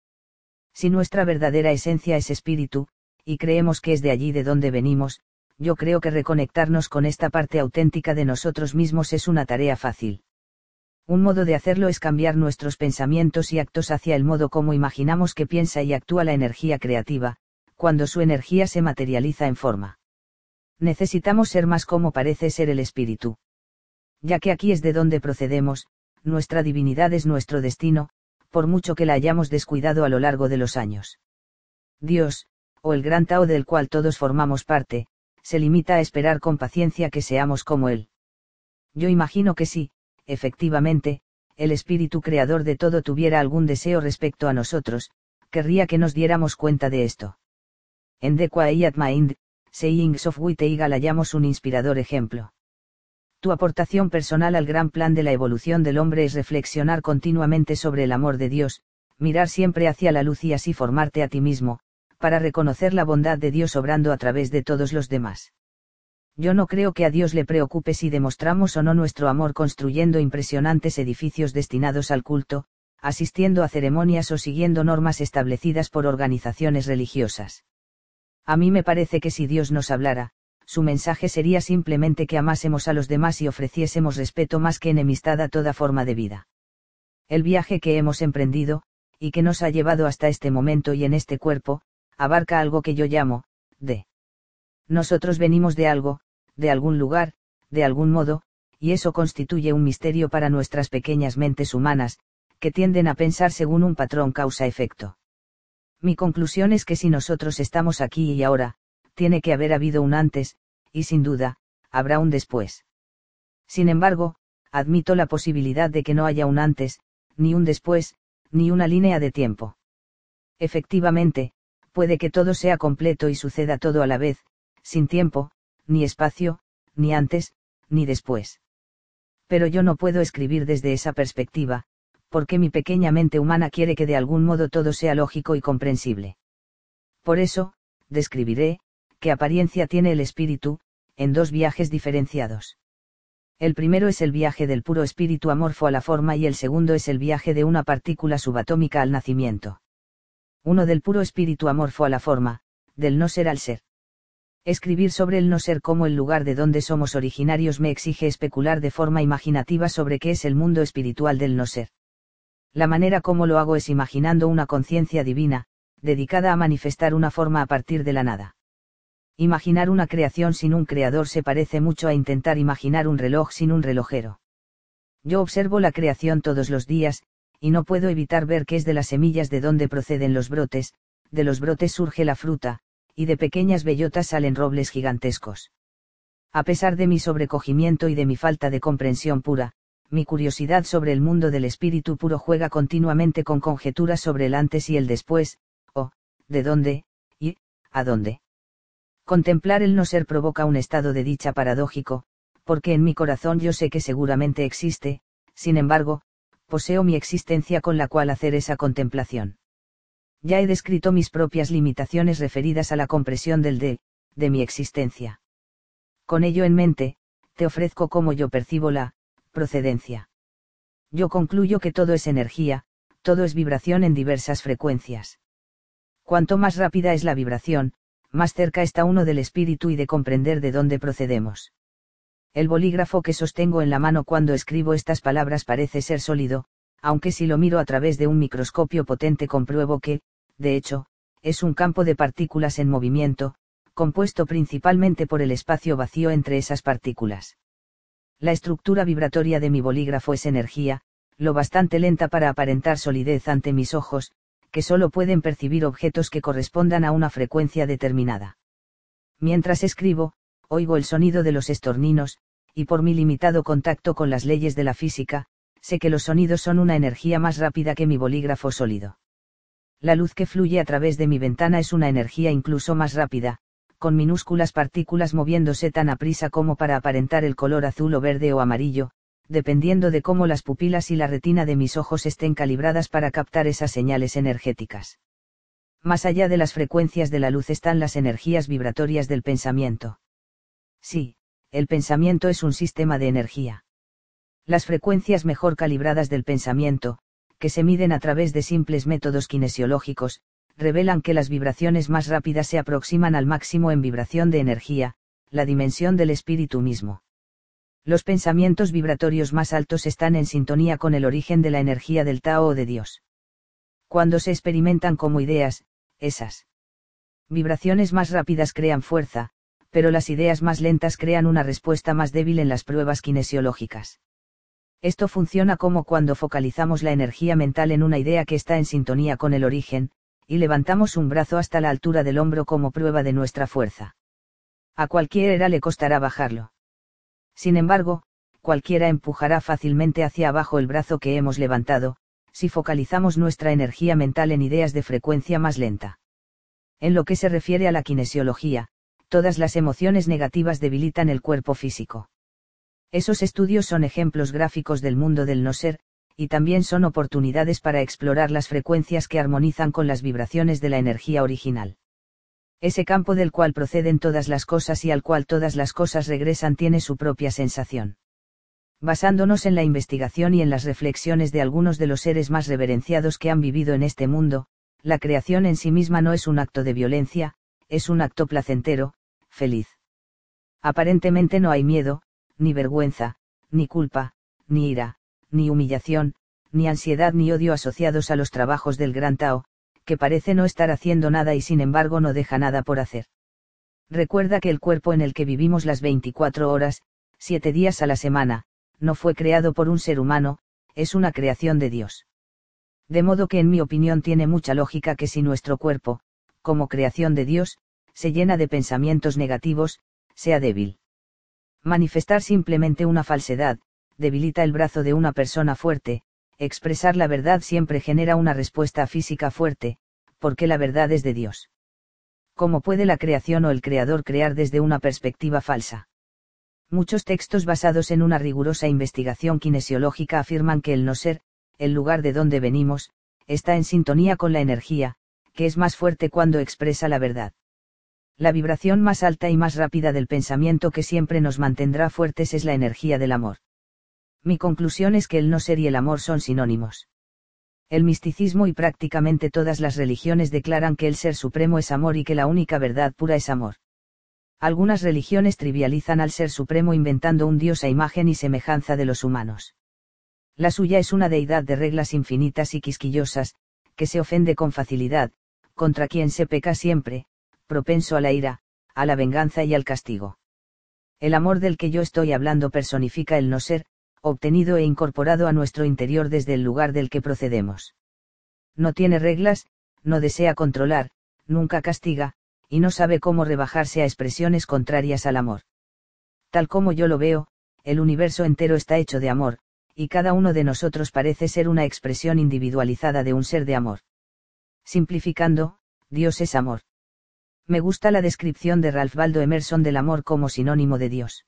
Si nuestra verdadera esencia es espíritu, y creemos que es de allí de donde venimos, yo creo que reconectarnos con esta parte auténtica de nosotros mismos es una tarea fácil. Un modo de hacerlo es cambiar nuestros pensamientos y actos hacia el modo como imaginamos que piensa y actúa la energía creativa, cuando su energía se materializa en forma necesitamos ser más como parece ser el espíritu. Ya que aquí es de donde procedemos, nuestra divinidad es nuestro destino, por mucho que la hayamos descuidado a lo largo de los años. Dios, o el gran Tao del cual todos formamos parte, se limita a esperar con paciencia que seamos como Él. Yo imagino que si, efectivamente, el espíritu creador de todo tuviera algún deseo respecto a nosotros, querría que nos diéramos cuenta de esto. En The Quiet Mind, Sayings of Wit hallamos un inspirador ejemplo. Tu aportación personal al gran plan de la evolución del hombre es reflexionar continuamente sobre el amor de Dios, mirar siempre hacia la luz y así formarte a ti mismo, para reconocer la bondad de Dios obrando a través de todos los demás. Yo no creo que a Dios le preocupe si demostramos o no nuestro amor construyendo impresionantes edificios destinados al culto, asistiendo a ceremonias o siguiendo normas establecidas por organizaciones religiosas. A mí me parece que si Dios nos hablara, su mensaje sería simplemente que amásemos a los demás y ofreciésemos respeto más que enemistad a toda forma de vida. El viaje que hemos emprendido, y que nos ha llevado hasta este momento y en este cuerpo, abarca algo que yo llamo, de. Nosotros venimos de algo, de algún lugar, de algún modo, y eso constituye un misterio para nuestras pequeñas mentes humanas, que tienden a pensar según un patrón causa-efecto Mi conclusión es que si nosotros estamos aquí y ahora, tiene que haber habido un antes, y sin duda, habrá un después. Sin embargo, admito la posibilidad de que no haya un antes, ni un después, ni una línea de tiempo. Efectivamente, puede que todo sea completo y suceda todo a la vez, sin tiempo, ni espacio, ni antes, ni después. Pero yo no puedo escribir desde esa perspectiva, porque mi pequeña mente humana quiere que de algún modo todo sea lógico y comprensible. Por eso, describiré, qué apariencia tiene el espíritu, en dos viajes diferenciados. El primero es el viaje del puro espíritu amorfo a la forma y el segundo es el viaje de una partícula subatómica al nacimiento. Uno del puro espíritu amorfo a la forma, del no ser al ser. Escribir sobre el no ser como el lugar de donde somos originarios me exige especular de forma imaginativa sobre qué es el mundo espiritual del no ser. La manera como lo hago es imaginando una conciencia divina, dedicada a manifestar una forma a partir de la nada. Imaginar una creación sin un creador se parece mucho a intentar imaginar un reloj sin un relojero. Yo observo la creación todos los días, y no puedo evitar ver que es de las semillas de donde proceden los brotes, de los brotes surge la fruta, y de pequeñas bellotas salen robles gigantescos. A pesar de mi sobrecogimiento y de mi falta de comprensión pura, mi curiosidad sobre el mundo del espíritu puro juega continuamente con conjeturas sobre el antes y el después, o, de dónde, y, a dónde. Contemplar el no ser provoca un estado de dicha paradójico, porque en mi corazón yo sé que seguramente existe, sin embargo, poseo mi existencia con la cual hacer esa contemplación. Ya he descrito mis propias limitaciones referidas a la compresión del de, de mi existencia. Con ello en mente, te ofrezco cómo yo percibo la, procedencia. Yo concluyo que todo es energía, todo es vibración en diversas frecuencias. Cuanto más rápida es la vibración, más cerca está uno del espíritu y de comprender de dónde procedemos. El bolígrafo que sostengo en la mano cuando escribo estas palabras parece ser sólido, aunque si lo miro a través de un microscopio potente compruebo que, de hecho, es un campo de partículas en movimiento, compuesto principalmente por el espacio vacío entre esas partículas. La estructura vibratoria de mi bolígrafo es energía, lo bastante lenta para aparentar solidez ante mis ojos, que solo pueden percibir objetos que correspondan a una frecuencia determinada. Mientras escribo, oigo el sonido de los estorninos, y por mi limitado contacto con las leyes de la física, sé que los sonidos son una energía más rápida que mi bolígrafo sólido. La luz que fluye a través de mi ventana es una energía incluso más rápida, con minúsculas partículas moviéndose tan aprisa como para aparentar el color azul o verde o amarillo, dependiendo de cómo las pupilas y la retina de mis ojos estén calibradas para captar esas señales energéticas. Más allá de las frecuencias de la luz están las energías vibratorias del pensamiento. Sí, el pensamiento es un sistema de energía. Las frecuencias mejor calibradas del pensamiento, que se miden a través de simples métodos kinesiológicos, revelan que las vibraciones más rápidas se aproximan al máximo en vibración de energía, la dimensión del espíritu mismo. Los pensamientos vibratorios más altos están en sintonía con el origen de la energía del Tao o de Dios. Cuando se experimentan como ideas, esas vibraciones más rápidas crean fuerza, pero las ideas más lentas crean una respuesta más débil en las pruebas kinesiológicas. Esto funciona como cuando focalizamos la energía mental en una idea que está en sintonía con el origen, y levantamos un brazo hasta la altura del hombro como prueba de nuestra fuerza. A cualquiera le costará bajarlo. Sin embargo, cualquiera empujará fácilmente hacia abajo el brazo que hemos levantado, si focalizamos nuestra energía mental en ideas de frecuencia más lenta. En lo que se refiere a la kinesiología, todas las emociones negativas debilitan el cuerpo físico. Esos estudios son ejemplos gráficos del mundo del no ser, y también son oportunidades para explorar las frecuencias que armonizan con las vibraciones de la energía original. Ese campo del cual proceden todas las cosas y al cual todas las cosas regresan tiene su propia sensación. Basándonos en la investigación y en las reflexiones de algunos de los seres más reverenciados que han vivido en este mundo, la creación en sí misma no es un acto de violencia, es un acto placentero, feliz. Aparentemente no hay miedo, ni vergüenza, ni culpa, ni ira, ni humillación, ni ansiedad ni odio asociados a los trabajos del gran Tao, que parece no estar haciendo nada y sin embargo no deja nada por hacer. Recuerda que el cuerpo en el que vivimos las 24 horas, 7 días a la semana, no fue creado por un ser humano, es una creación de Dios. De modo que en mi opinión tiene mucha lógica que si nuestro cuerpo, como creación de Dios, se llena de pensamientos negativos, sea débil. Manifestar simplemente una falsedad, debilita el brazo de una persona fuerte, expresar la verdad siempre genera una respuesta física fuerte, porque la verdad es de Dios. ¿Cómo puede la creación o el creador crear desde una perspectiva falsa? Muchos textos basados en una rigurosa investigación kinesiológica afirman que el no ser, el lugar de donde venimos, está en sintonía con la energía, que es más fuerte cuando expresa la verdad. La vibración más alta y más rápida del pensamiento que siempre nos mantendrá fuertes es la energía del amor. Mi conclusión es que el no ser y el amor son sinónimos. El misticismo y prácticamente todas las religiones declaran que el ser supremo es amor y que la única verdad pura es amor. Algunas religiones trivializan al ser supremo inventando un dios a imagen y semejanza de los humanos. La suya es una deidad de reglas infinitas y quisquillosas, que se ofende con facilidad, contra quien se peca siempre, propenso a la ira, a la venganza y al castigo. El amor del que yo estoy hablando personifica el no ser, obtenido e incorporado a nuestro interior desde el lugar del que procedemos. No tiene reglas, no desea controlar, nunca castiga, y no sabe cómo rebajarse a expresiones contrarias al amor. Tal como yo lo veo, el universo entero está hecho de amor, y cada uno de nosotros parece ser una expresión individualizada de un ser de amor. Simplificando, Dios es amor. Me gusta la descripción de Ralph Waldo Emerson del amor como sinónimo de Dios.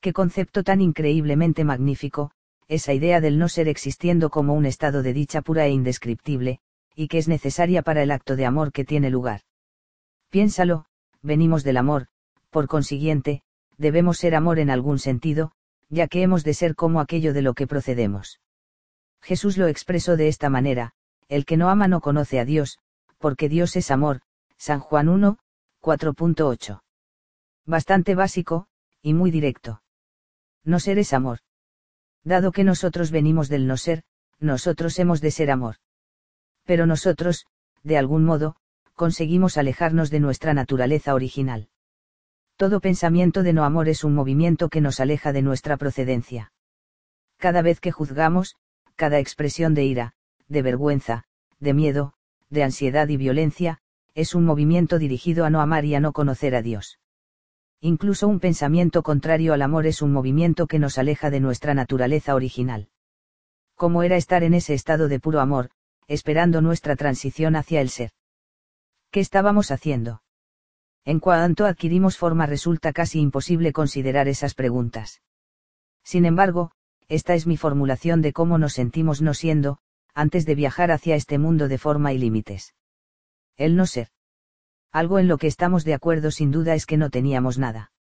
Qué concepto tan increíblemente magnífico, esa idea del no ser existiendo como un estado de dicha pura e indescriptible, y que es necesaria para el acto de amor que tiene lugar. Piénsalo, venimos del amor, por consiguiente, debemos ser amor en algún sentido, ya que hemos de ser como aquello de lo que procedemos. Jesús lo expresó de esta manera, el que no ama no conoce a Dios, porque Dios es amor, San Juan 1, 4.8. Bastante básico, y muy directo. No ser es amor. Dado que nosotros venimos del no ser, nosotros hemos de ser amor. Pero nosotros, de algún modo, conseguimos alejarnos de nuestra naturaleza original. Todo pensamiento de no amor es un movimiento que nos aleja de nuestra procedencia. Cada vez que juzgamos, cada expresión de ira, de vergüenza, de miedo, de ansiedad y violencia, es un movimiento dirigido a no amar y a no conocer a Dios. Incluso un pensamiento contrario al amor es un movimiento que nos aleja de nuestra naturaleza original. ¿Cómo era estar en ese estado de puro amor, esperando nuestra transición hacia el ser? ¿Qué estábamos haciendo? En cuanto adquirimos forma resulta casi imposible considerar esas preguntas. Sin embargo, esta es mi formulación de cómo nos sentimos no siendo, antes de viajar hacia este mundo de forma y límites. El no ser. Algo en lo que estamos de acuerdo sin duda es que no teníamos nada.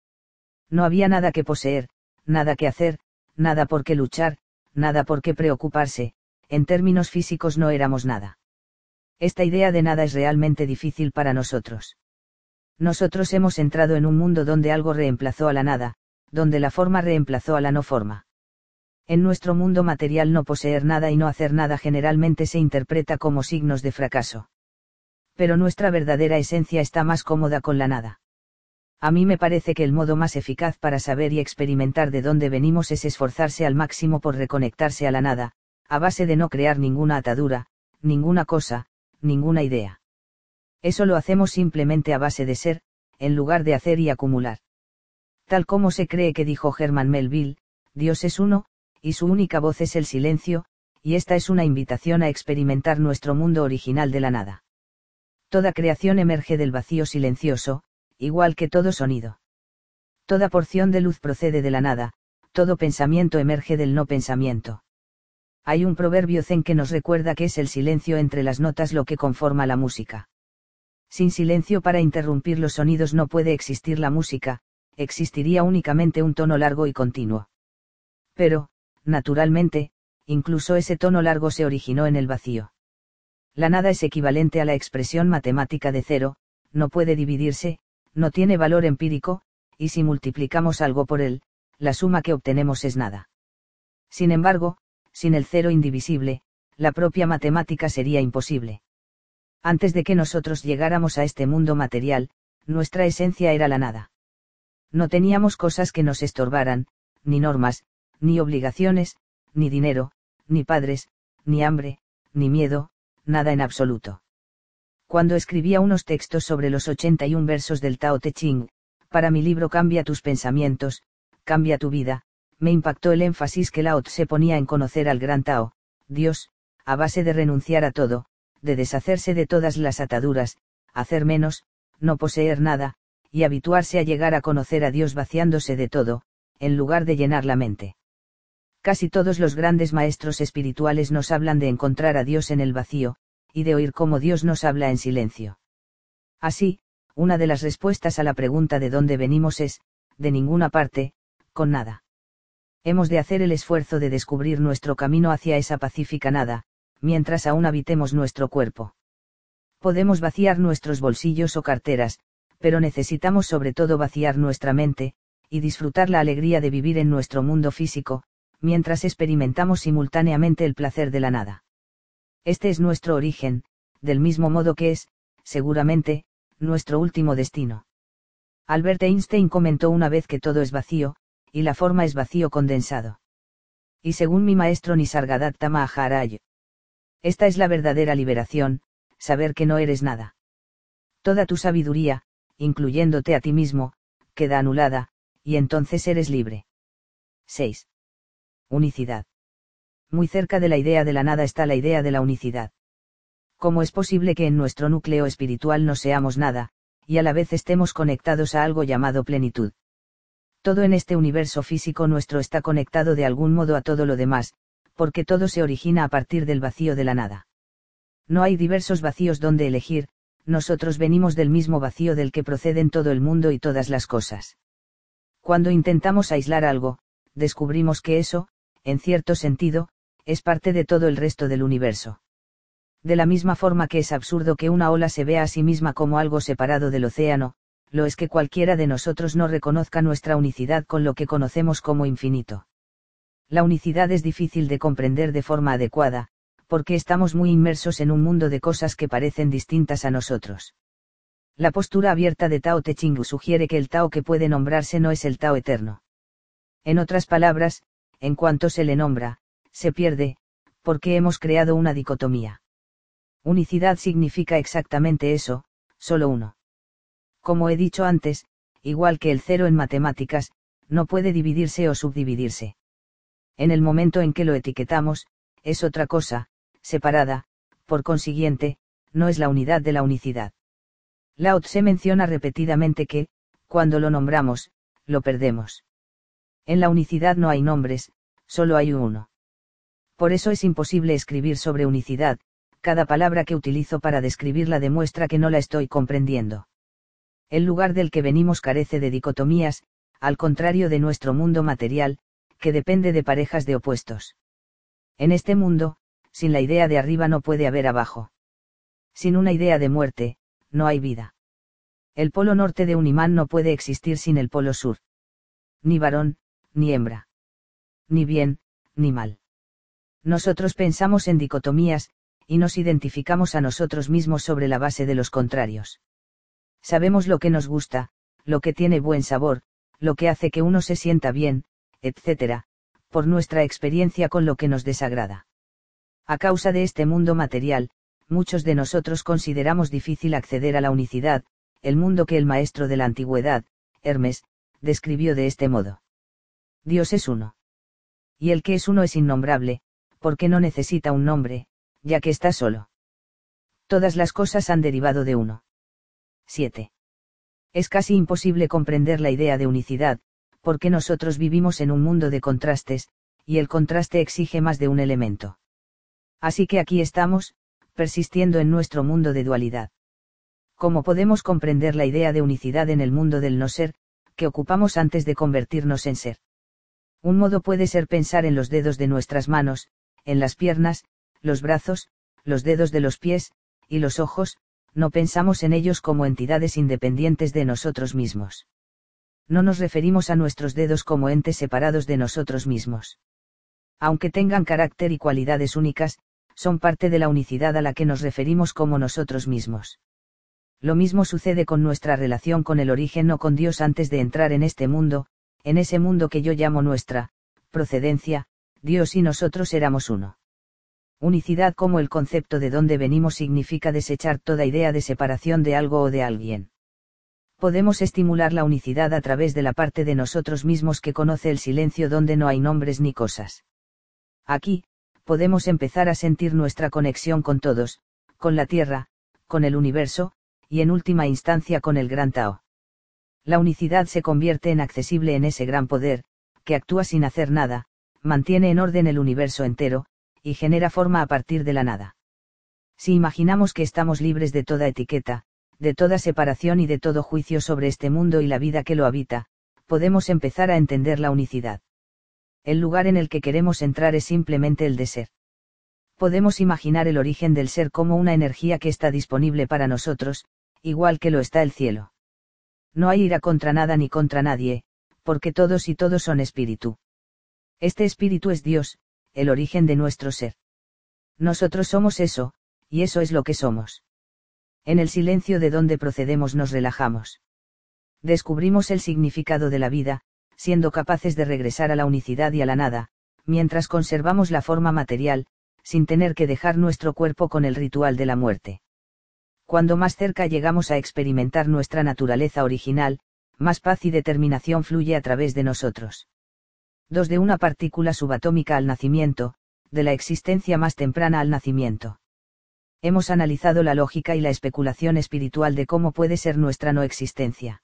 No había nada que poseer, nada que hacer, nada por qué luchar, nada por qué preocuparse, en términos físicos no éramos nada. Esta idea de nada es realmente difícil para nosotros nosotros hemos entrado en un mundo donde algo reemplazó a la nada, donde la forma reemplazó a la no forma. En nuestro mundo material no poseer nada y no hacer nada generalmente se interpreta como signos de fracaso. Pero nuestra verdadera esencia está más cómoda con la nada. A mí me parece que el modo más eficaz para saber y experimentar de dónde venimos es esforzarse al máximo por reconectarse a la nada, a base de no crear ninguna atadura, ninguna cosa, ninguna idea. Eso lo hacemos simplemente a base de ser, en lugar de hacer y acumular. Tal como se cree que dijo Herman Melville, Dios es uno, y su única voz es el silencio, y esta es una invitación a experimentar nuestro mundo original de la nada. Toda creación emerge del vacío silencioso, igual que todo sonido. Toda porción de luz procede de la nada, todo pensamiento emerge del no pensamiento. Hay un proverbio zen que nos recuerda que es el silencio entre las notas lo que conforma la música. Sin silencio para interrumpir los sonidos no puede existir la música, existiría únicamente un tono largo y continuo. Pero, naturalmente, incluso ese tono largo se originó en el vacío. La nada es equivalente a la expresión matemática de cero, no puede dividirse, no tiene valor empírico, y si multiplicamos algo por él, la suma que obtenemos es nada. Sin embargo, sin el cero indivisible, la propia matemática sería imposible. Antes de que nosotros llegáramos a este mundo material, nuestra esencia era la nada. No teníamos cosas que nos estorbaran, ni normas, ni obligaciones, ni dinero, ni padres, ni hambre, ni miedo, nada en absoluto. Cuando escribía unos textos sobre los 81 versos del Tao Te Ching, para mi libro Cambia tus pensamientos, cambia tu vida, me impactó el énfasis que Lao se ponía en conocer al gran Tao, Dios, a base de renunciar a todo, de deshacerse de todas las ataduras, hacer menos, no poseer nada, y habituarse a llegar a conocer a Dios vaciándose de todo, en lugar de llenar la mente. Casi todos los grandes maestros espirituales nos hablan de encontrar a Dios en el vacío, y de oír cómo Dios nos habla en silencio. Así, una de las respuestas a la pregunta de dónde venimos es, de ninguna parte, con nada. Hemos de hacer el esfuerzo de descubrir nuestro camino hacia esa pacífica nada, mientras aún habitemos nuestro cuerpo. Podemos vaciar nuestros bolsillos o carteras, pero necesitamos sobre todo vaciar nuestra mente, y disfrutar la alegría de vivir en nuestro mundo físico, mientras experimentamos simultáneamente el placer de la nada. Este es nuestro origen, del mismo modo que es, seguramente, nuestro último destino. Albert Einstein comentó una vez que todo es vacío, y la forma es vacío condensado. Y según mi maestro Nisargadatta Maharaj, esta es la verdadera liberación, saber que no eres nada. Toda tu sabiduría, incluyéndote a ti mismo, queda anulada, y entonces eres libre. 6. Unicidad. Muy cerca de la idea de la nada está la idea de la unicidad. ¿Cómo es posible que en nuestro núcleo espiritual no seamos nada, y a la vez estemos conectados a algo llamado plenitud? Todo en este universo físico nuestro está conectado de algún modo a todo lo demás, porque todo se origina a partir del vacío de la nada. No hay diversos vacíos donde elegir, nosotros venimos del mismo vacío del que proceden todo el mundo y todas las cosas. Cuando intentamos aislar algo, descubrimos que eso, en cierto sentido, es parte de todo el resto del universo. De la misma forma que es absurdo que una ola se vea a sí misma como algo separado del océano, lo es que cualquiera de nosotros no reconozca nuestra unicidad con lo que conocemos como infinito. La unicidad es difícil de comprender de forma adecuada, porque estamos muy inmersos en un mundo de cosas que parecen distintas a nosotros. La postura abierta de Tao Te Ching sugiere que el Tao que puede nombrarse no es el Tao eterno. En otras palabras, en cuanto se le nombra, se pierde, porque hemos creado una dicotomía. Unicidad significa exactamente eso, solo uno. Como he dicho antes, igual que el cero en matemáticas, no puede dividirse o subdividirse. En el momento en que lo etiquetamos, es otra cosa, separada, por consiguiente, no es la unidad de la unicidad. Lao Tse menciona repetidamente que, cuando lo nombramos, lo perdemos. En la unicidad no hay nombres, solo hay uno. Por eso es imposible escribir sobre unicidad, cada palabra que utilizo para describirla demuestra que no la estoy comprendiendo. El lugar del que venimos carece de dicotomías, al contrario de nuestro mundo material, que depende de parejas de opuestos. En este mundo, sin la idea de arriba no puede haber abajo. Sin una idea de muerte, no hay vida. El polo norte de un imán no puede existir sin el polo sur. Ni varón, ni hembra. Ni bien, ni mal. Nosotros pensamos en dicotomías, y nos identificamos a nosotros mismos sobre la base de los contrarios. Sabemos lo que nos gusta, lo que tiene buen sabor, lo que hace que uno se sienta bien, etc., por nuestra experiencia con lo que nos desagrada. A causa de este mundo material, muchos de nosotros consideramos difícil acceder a la unicidad, el mundo que el maestro de la antigüedad, Hermes, describió de este modo. Dios es uno. Y el que es uno es innombrable, porque no necesita un nombre, ya que está solo. Todas las cosas han derivado de uno. 7. Es casi imposible comprender la idea de unicidad, porque nosotros vivimos en un mundo de contrastes, y el contraste exige más de un elemento. Así que aquí estamos, persistiendo en nuestro mundo de dualidad. ¿Cómo podemos comprender la idea de unicidad en el mundo del no ser, que ocupamos antes de convertirnos en ser? Un modo puede ser pensar en los dedos de nuestras manos, en las piernas, los brazos, los dedos de los pies, y los ojos, no pensamos en ellos como entidades independientes de nosotros mismos. No nos referimos a nuestros dedos como entes separados de nosotros mismos. Aunque tengan carácter y cualidades únicas, son parte de la unicidad a la que nos referimos como nosotros mismos. Lo mismo sucede con nuestra relación con el origen o con Dios antes de entrar en este mundo, en ese mundo que yo llamo nuestra, procedencia, Dios y nosotros éramos uno. Unicidad como el concepto de dónde venimos significa desechar toda idea de separación de algo o de alguien. Podemos estimular la unicidad a través de la parte de nosotros mismos que conoce el silencio donde no hay nombres ni cosas. Aquí, podemos empezar a sentir nuestra conexión con todos, con la Tierra, con el universo, y en última instancia con el gran Tao. La unicidad se convierte en accesible en ese gran poder, que actúa sin hacer nada, mantiene en orden el universo entero, y genera forma a partir de la nada. Si imaginamos que estamos libres de toda etiqueta, de toda separación y de todo juicio sobre este mundo y la vida que lo habita, podemos empezar a entender la unicidad. El lugar en el que queremos entrar es simplemente el de ser. Podemos imaginar el origen del ser como una energía que está disponible para nosotros, igual que lo está el cielo. No hay ira contra nada ni contra nadie, porque todos y todos son espíritu. Este espíritu es Dios, el origen de nuestro ser. Nosotros somos eso, y eso es lo que somos. En el silencio de donde procedemos nos relajamos. Descubrimos el significado de la vida, siendo capaces de regresar a la unicidad y a la nada, mientras conservamos la forma material, sin tener que dejar nuestro cuerpo con el ritual de la muerte. Cuando más cerca llegamos a experimentar nuestra naturaleza original, más paz y determinación fluye a través de nosotros. Dos de una partícula subatómica al nacimiento, de la existencia más temprana al nacimiento. Hemos analizado la lógica y la especulación espiritual de cómo puede ser nuestra no existencia.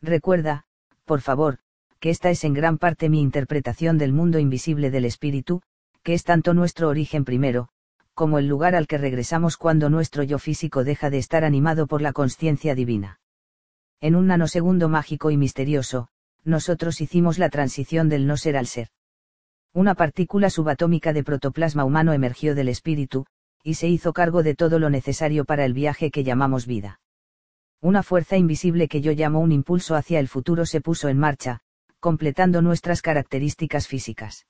Recuerda, por favor, que esta es en gran parte mi interpretación del mundo invisible del espíritu, que es tanto nuestro origen primero, como el lugar al que regresamos cuando nuestro yo físico deja de estar animado por la conciencia divina. En un nanosegundo mágico y misterioso, nosotros hicimos la transición del no ser al ser. Una partícula subatómica de protoplasma humano emergió del espíritu, y se hizo cargo de todo lo necesario para el viaje que llamamos vida. Una fuerza invisible que yo llamo un impulso hacia el futuro se puso en marcha, completando nuestras características físicas.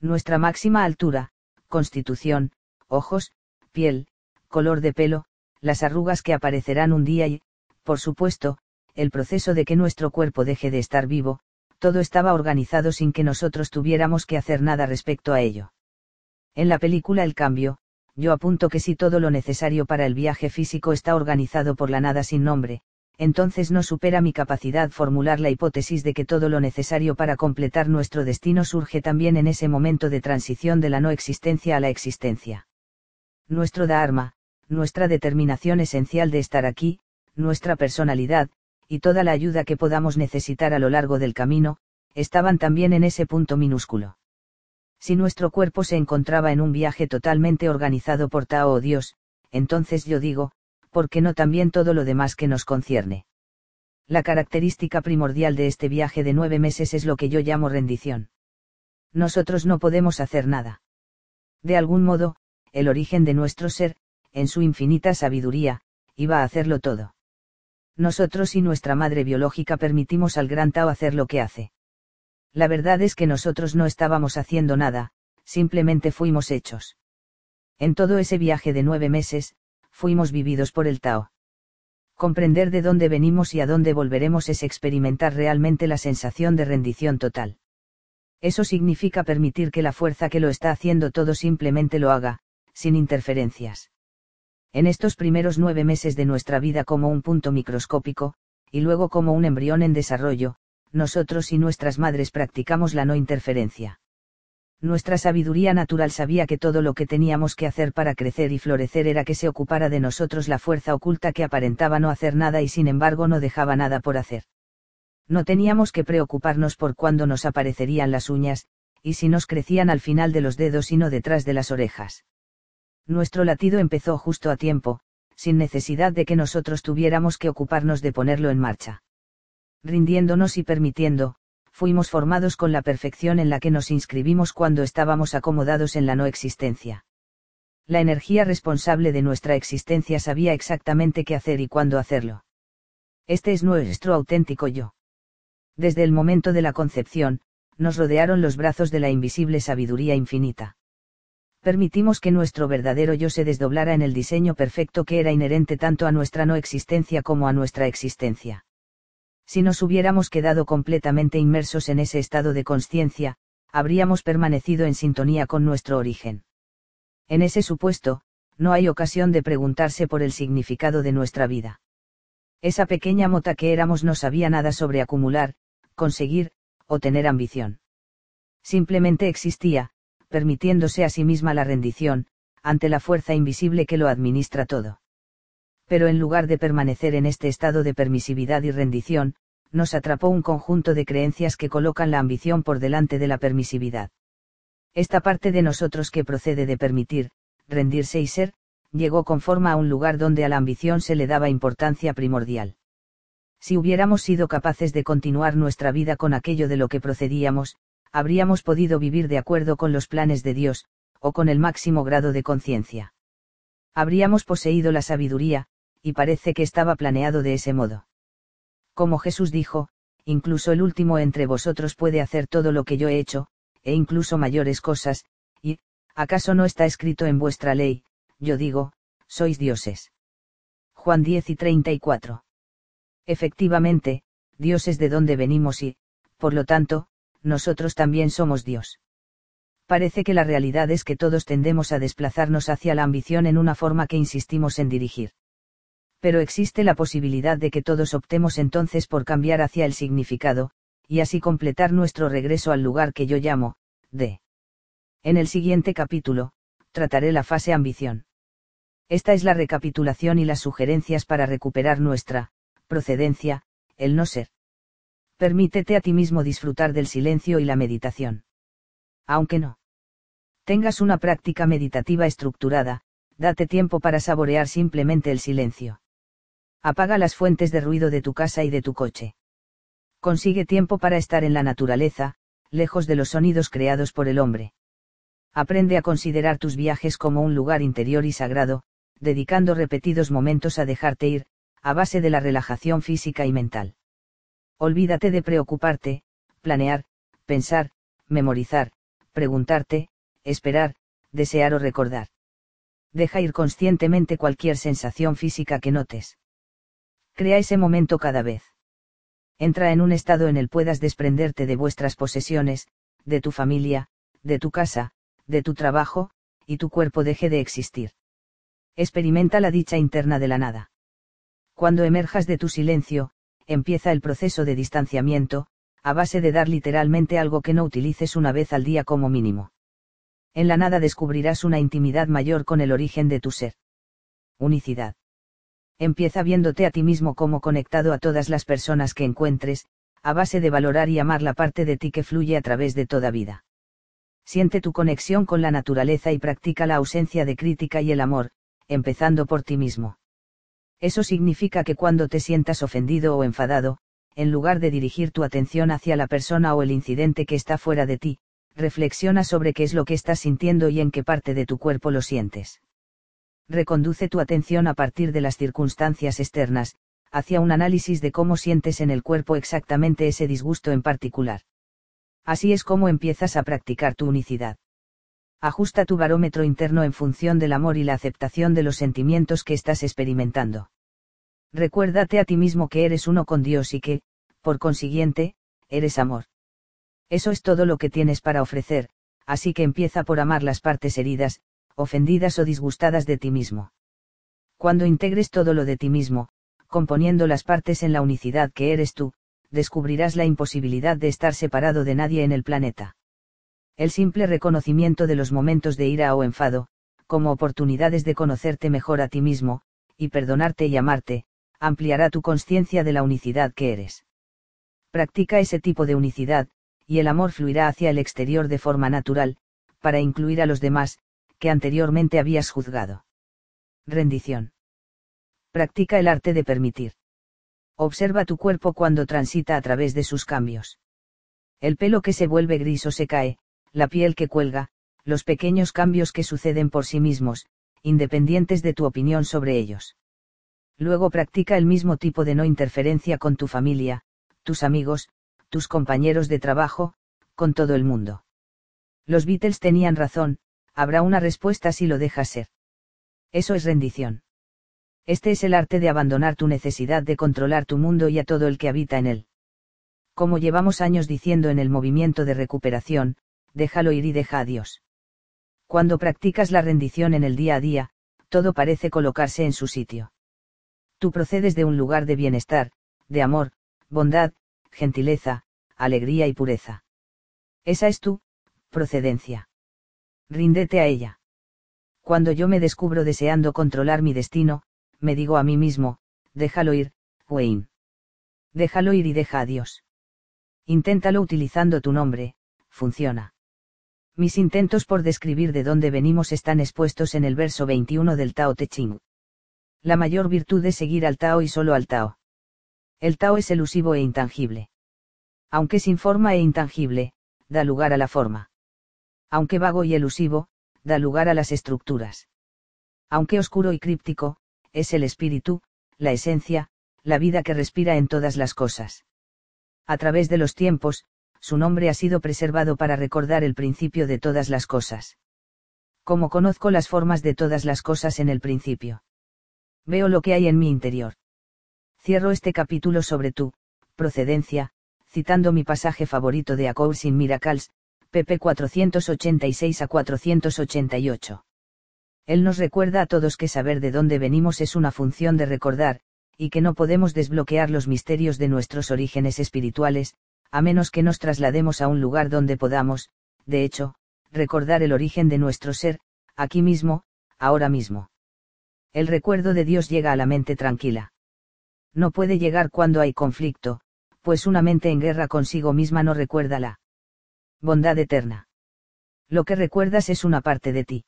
Nuestra máxima altura, constitución, ojos, piel, color de pelo, las arrugas que aparecerán un día y, por supuesto, el proceso de que nuestro cuerpo deje de estar vivo, todo estaba organizado sin que nosotros tuviéramos que hacer nada respecto a ello. En la película El cambio, yo apunto que si todo lo necesario para el viaje físico está organizado por la nada sin nombre, entonces no supera mi capacidad formular la hipótesis de que todo lo necesario para completar nuestro destino surge también en ese momento de transición de la no existencia a la existencia nuestro Dharma, nuestra determinación esencial de estar aquí, nuestra personalidad, y toda la ayuda que podamos necesitar a lo largo del camino, estaban también en ese punto minúsculo. Si nuestro cuerpo se encontraba en un viaje totalmente organizado por Tao o Dios, entonces yo digo, ¿por qué no también todo lo demás que nos concierne? La característica primordial de este viaje de nueve meses es lo que yo llamo rendición. Nosotros no podemos hacer nada. De algún modo, el origen de nuestro ser, en su infinita sabiduría, iba a hacerlo todo. Nosotros y nuestra madre biológica permitimos al gran Tao hacer lo que hace. La verdad es que nosotros no estábamos haciendo nada, simplemente fuimos hechos. En todo ese viaje de nueve meses, fuimos vividos por el Tao. Comprender de dónde venimos y a dónde volveremos es experimentar realmente la sensación de rendición total. Eso significa permitir que la fuerza que lo está haciendo todo simplemente lo haga, sin interferencias. En estos primeros nueve meses de nuestra vida como un punto microscópico, y luego como un embrión en desarrollo, nosotros y nuestras madres practicamos la no interferencia. Nuestra sabiduría natural sabía que todo lo que teníamos que hacer para crecer y florecer era que se ocupara de nosotros la fuerza oculta que aparentaba no hacer nada y sin embargo no dejaba nada por hacer. No teníamos que preocuparnos por cuándo nos aparecerían las uñas, y si nos crecían al final de los dedos y no detrás de las orejas nuestro latido empezó justo a tiempo, sin necesidad de que nosotros tuviéramos que ocuparnos de ponerlo en marcha. Rindiéndonos y permitiendo, fuimos formados con la perfección en la que nos inscribimos cuando estábamos acomodados en la no existencia. La energía responsable de nuestra existencia sabía exactamente qué hacer y cuándo hacerlo. Este es nuestro auténtico yo. Desde el momento de la concepción, nos rodearon los brazos de la invisible sabiduría infinita permitimos que nuestro verdadero yo se desdoblara en el diseño perfecto que era inherente tanto a nuestra no existencia como a nuestra existencia. Si nos hubiéramos quedado completamente inmersos en ese estado de conciencia, habríamos permanecido en sintonía con nuestro origen. En ese supuesto, no hay ocasión de preguntarse por el significado de nuestra vida. Esa pequeña mota que éramos no sabía nada sobre acumular, conseguir, o tener ambición. Simplemente existía, permitiéndose a sí misma la rendición, ante la fuerza invisible que lo administra todo. Pero en lugar de permanecer en este estado de permisividad y rendición, nos atrapó un conjunto de creencias que colocan la ambición por delante de la permisividad. Esta parte de nosotros que procede de permitir, rendirse y ser, llegó con forma a un lugar donde a la ambición se le daba importancia primordial. Si hubiéramos sido capaces de continuar nuestra vida con aquello de lo que procedíamos, habríamos podido vivir de acuerdo con los planes de Dios, o con el máximo grado de conciencia. Habríamos poseído la sabiduría, y parece que estaba planeado de ese modo. Como Jesús dijo, incluso el último entre vosotros puede hacer todo lo que yo he hecho, e incluso mayores cosas, y, ¿acaso no está escrito en vuestra ley? Yo digo, sois dioses. Juan 10 y 34. Efectivamente, Dios es de donde venimos y, por lo tanto, nosotros también somos Dios. Parece que la realidad es que todos tendemos a desplazarnos hacia la ambición en una forma que insistimos en dirigir. Pero existe la posibilidad de que todos optemos entonces por cambiar hacia el significado, y así completar nuestro regreso al lugar que yo llamo, de. En el siguiente capítulo, trataré la fase ambición. Esta es la recapitulación y las sugerencias para recuperar nuestra, procedencia, el no ser. Permítete a ti mismo disfrutar del silencio y la meditación. Aunque no tengas una práctica meditativa estructurada, date tiempo para saborear simplemente el silencio. Apaga las fuentes de ruido de tu casa y de tu coche. Consigue tiempo para estar en la naturaleza, lejos de los sonidos creados por el hombre. Aprende a considerar tus viajes como un lugar interior y sagrado, dedicando repetidos momentos a dejarte ir, a base de la relajación física y mental. Olvídate de preocuparte, planear, pensar, memorizar, preguntarte, esperar, desear o recordar. Deja ir conscientemente cualquier sensación física que notes. Crea ese momento cada vez. Entra en un estado en el puedas desprenderte de vuestras posesiones, de tu familia, de tu casa, de tu trabajo, y tu cuerpo deje de existir. Experimenta la dicha interna de la nada. Cuando emerjas de tu silencio, empieza el proceso de distanciamiento, a base de dar literalmente algo que no utilices una vez al día como mínimo. En la nada descubrirás una intimidad mayor con el origen de tu ser. Unicidad. Empieza viéndote a ti mismo como conectado a todas las personas que encuentres, a base de valorar y amar la parte de ti que fluye a través de toda vida. Siente tu conexión con la naturaleza y practica la ausencia de crítica y el amor, empezando por ti mismo. Eso significa que cuando te sientas ofendido o enfadado, en lugar de dirigir tu atención hacia la persona o el incidente que está fuera de ti, reflexiona sobre qué es lo que estás sintiendo y en qué parte de tu cuerpo lo sientes. Reconduce tu atención a partir de las circunstancias externas, hacia un análisis de cómo sientes en el cuerpo exactamente ese disgusto en particular. Así es como empiezas a practicar tu unicidad. Ajusta tu barómetro interno en función del amor y la aceptación de los sentimientos que estás experimentando. Recuérdate a ti mismo que eres uno con Dios y que, por consiguiente, eres amor. Eso es todo lo que tienes para ofrecer, así que empieza por amar las partes heridas, ofendidas o disgustadas de ti mismo. Cuando integres todo lo de ti mismo, componiendo las partes en la unicidad que eres tú, descubrirás la imposibilidad de estar separado de nadie en el planeta el simple reconocimiento de los momentos de ira o enfado, como oportunidades de conocerte mejor a ti mismo, y perdonarte y amarte, ampliará tu conciencia de la unicidad que eres. Practica ese tipo de unicidad, y el amor fluirá hacia el exterior de forma natural, para incluir a los demás, que anteriormente habías juzgado. Rendición. Practica el arte de permitir. Observa tu cuerpo cuando transita a través de sus cambios. El pelo que se vuelve gris o se cae, la piel que cuelga, los pequeños cambios que suceden por sí mismos, independientes de tu opinión sobre ellos. Luego practica el mismo tipo de no interferencia con tu familia, tus amigos, tus compañeros de trabajo, con todo el mundo. Los Beatles tenían razón, habrá una respuesta si lo dejas ser. Eso es rendición. Este es el arte de abandonar tu necesidad de controlar tu mundo y a todo el que habita en él. Como llevamos años diciendo en el movimiento de recuperación, déjalo ir y deja a Dios. Cuando practicas la rendición en el día a día, todo parece colocarse en su sitio. Tú procedes de un lugar de bienestar, de amor, bondad, gentileza, alegría y pureza. Esa es tu procedencia. Ríndete a ella. Cuando yo me descubro deseando controlar mi destino, me digo a mí mismo, déjalo ir, Wayne. Déjalo ir y deja a Dios. Inténtalo utilizando tu nombre, funciona. Mis intentos por describir de dónde venimos están expuestos en el verso 21 del Tao Te Ching. La mayor virtud es seguir al Tao y solo al Tao. El Tao es elusivo e intangible. Aunque sin forma e intangible, da lugar a la forma. Aunque vago y elusivo, da lugar a las estructuras. Aunque oscuro y críptico, es el espíritu, la esencia, la vida que respira en todas las cosas. A través de los tiempos, su nombre ha sido preservado para recordar el principio de todas las cosas. Como conozco las formas de todas las cosas en el principio. Veo lo que hay en mi interior. Cierro este capítulo sobre tu procedencia, citando mi pasaje favorito de A in Miracles, pp 486 a 488. Él nos recuerda a todos que saber de dónde venimos es una función de recordar, y que no podemos desbloquear los misterios de nuestros orígenes espirituales, a menos que nos traslademos a un lugar donde podamos, de hecho, recordar el origen de nuestro ser, aquí mismo, ahora mismo. El recuerdo de Dios llega a la mente tranquila. No puede llegar cuando hay conflicto, pues una mente en guerra consigo misma no recuerda la bondad eterna. Lo que recuerdas es una parte de ti.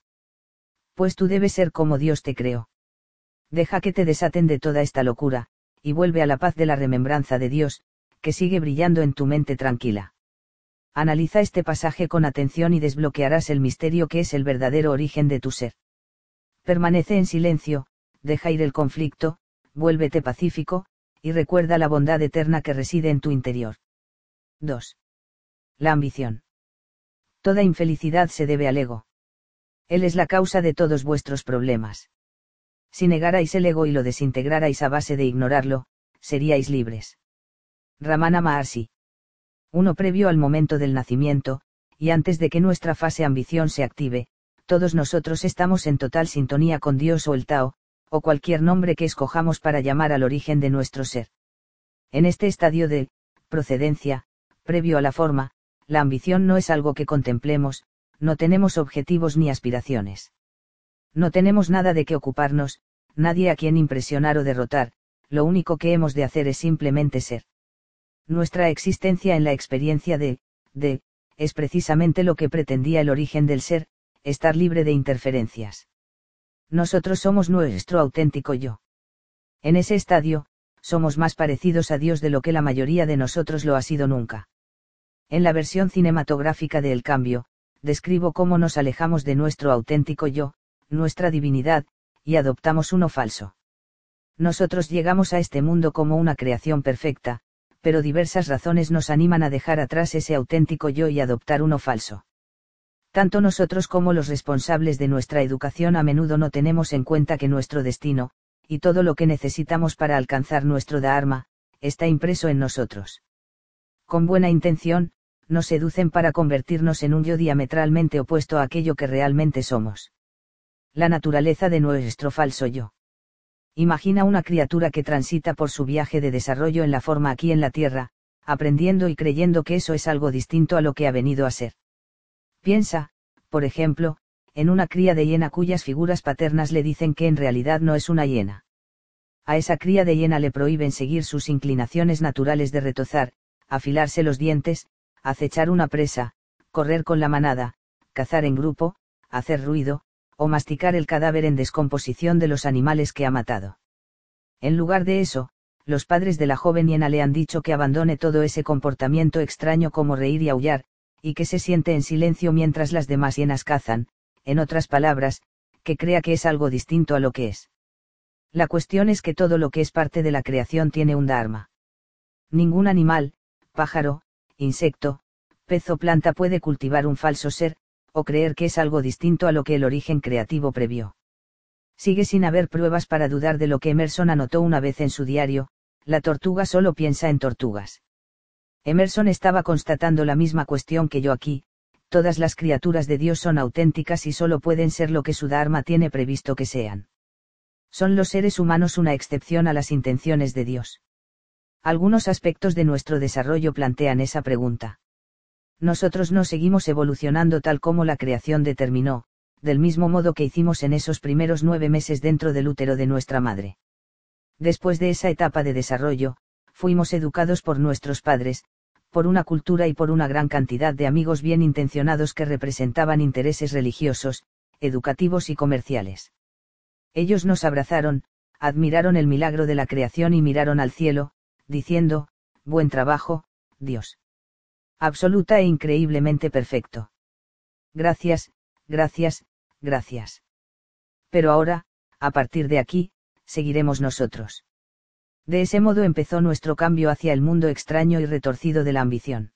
Pues tú debes ser como Dios te creó. Deja que te desaten de toda esta locura, y vuelve a la paz de la remembranza de Dios, que sigue brillando en tu mente tranquila. Analiza este pasaje con atención y desbloquearás el misterio que es el verdadero origen de tu ser. Permanece en silencio, deja ir el conflicto, vuélvete pacífico, y recuerda la bondad eterna que reside en tu interior. 2. La ambición. Toda infelicidad se debe al ego. Él es la causa de todos vuestros problemas. Si negarais el ego y lo desintegrarais a base de ignorarlo, seríais libres. Ramana Maharshi. Uno previo al momento del nacimiento, y antes de que nuestra fase ambición se active, todos nosotros estamos en total sintonía con Dios o el Tao, o cualquier nombre que escojamos para llamar al origen de nuestro ser. En este estadio de procedencia, previo a la forma, la ambición no es algo que contemplemos, no tenemos objetivos ni aspiraciones. No tenemos nada de qué ocuparnos, nadie a quien impresionar o derrotar, lo único que hemos de hacer es simplemente ser nuestra existencia en la experiencia de, de, es precisamente lo que pretendía el origen del ser, estar libre de interferencias. Nosotros somos nuestro auténtico yo. En ese estadio, somos más parecidos a Dios de lo que la mayoría de nosotros lo ha sido nunca. En la versión cinematográfica de El Cambio, describo cómo nos alejamos de nuestro auténtico yo, nuestra divinidad, y adoptamos uno falso. Nosotros llegamos a este mundo como una creación perfecta, pero diversas razones nos animan a dejar atrás ese auténtico yo y adoptar uno falso. Tanto nosotros como los responsables de nuestra educación a menudo no tenemos en cuenta que nuestro destino, y todo lo que necesitamos para alcanzar nuestro Dharma, está impreso en nosotros. Con buena intención, nos seducen para convertirnos en un yo diametralmente opuesto a aquello que realmente somos. La naturaleza de nuestro falso yo. Imagina una criatura que transita por su viaje de desarrollo en la forma aquí en la Tierra, aprendiendo y creyendo que eso es algo distinto a lo que ha venido a ser. Piensa, por ejemplo, en una cría de hiena cuyas figuras paternas le dicen que en realidad no es una hiena. A esa cría de hiena le prohíben seguir sus inclinaciones naturales de retozar, afilarse los dientes, acechar una presa, correr con la manada, cazar en grupo, hacer ruido, o masticar el cadáver en descomposición de los animales que ha matado. En lugar de eso, los padres de la joven hiena le han dicho que abandone todo ese comportamiento extraño como reír y aullar, y que se siente en silencio mientras las demás hienas cazan, en otras palabras, que crea que es algo distinto a lo que es. La cuestión es que todo lo que es parte de la creación tiene un dharma. Ningún animal, pájaro, insecto, pez o planta puede cultivar un falso ser, o creer que es algo distinto a lo que el origen creativo previó. Sigue sin haber pruebas para dudar de lo que Emerson anotó una vez en su diario, la tortuga solo piensa en tortugas. Emerson estaba constatando la misma cuestión que yo aquí, todas las criaturas de Dios son auténticas y solo pueden ser lo que su Dharma tiene previsto que sean. ¿Son los seres humanos una excepción a las intenciones de Dios? Algunos aspectos de nuestro desarrollo plantean esa pregunta. Nosotros no seguimos evolucionando tal como la creación determinó, del mismo modo que hicimos en esos primeros nueve meses dentro del útero de nuestra madre. Después de esa etapa de desarrollo, fuimos educados por nuestros padres, por una cultura y por una gran cantidad de amigos bien intencionados que representaban intereses religiosos, educativos y comerciales. Ellos nos abrazaron, admiraron el milagro de la creación y miraron al cielo, diciendo, Buen trabajo, Dios. Absoluta e increíblemente perfecto. Gracias, gracias, gracias. Pero ahora, a partir de aquí, seguiremos nosotros. De ese modo empezó nuestro cambio hacia el mundo extraño y retorcido de la ambición.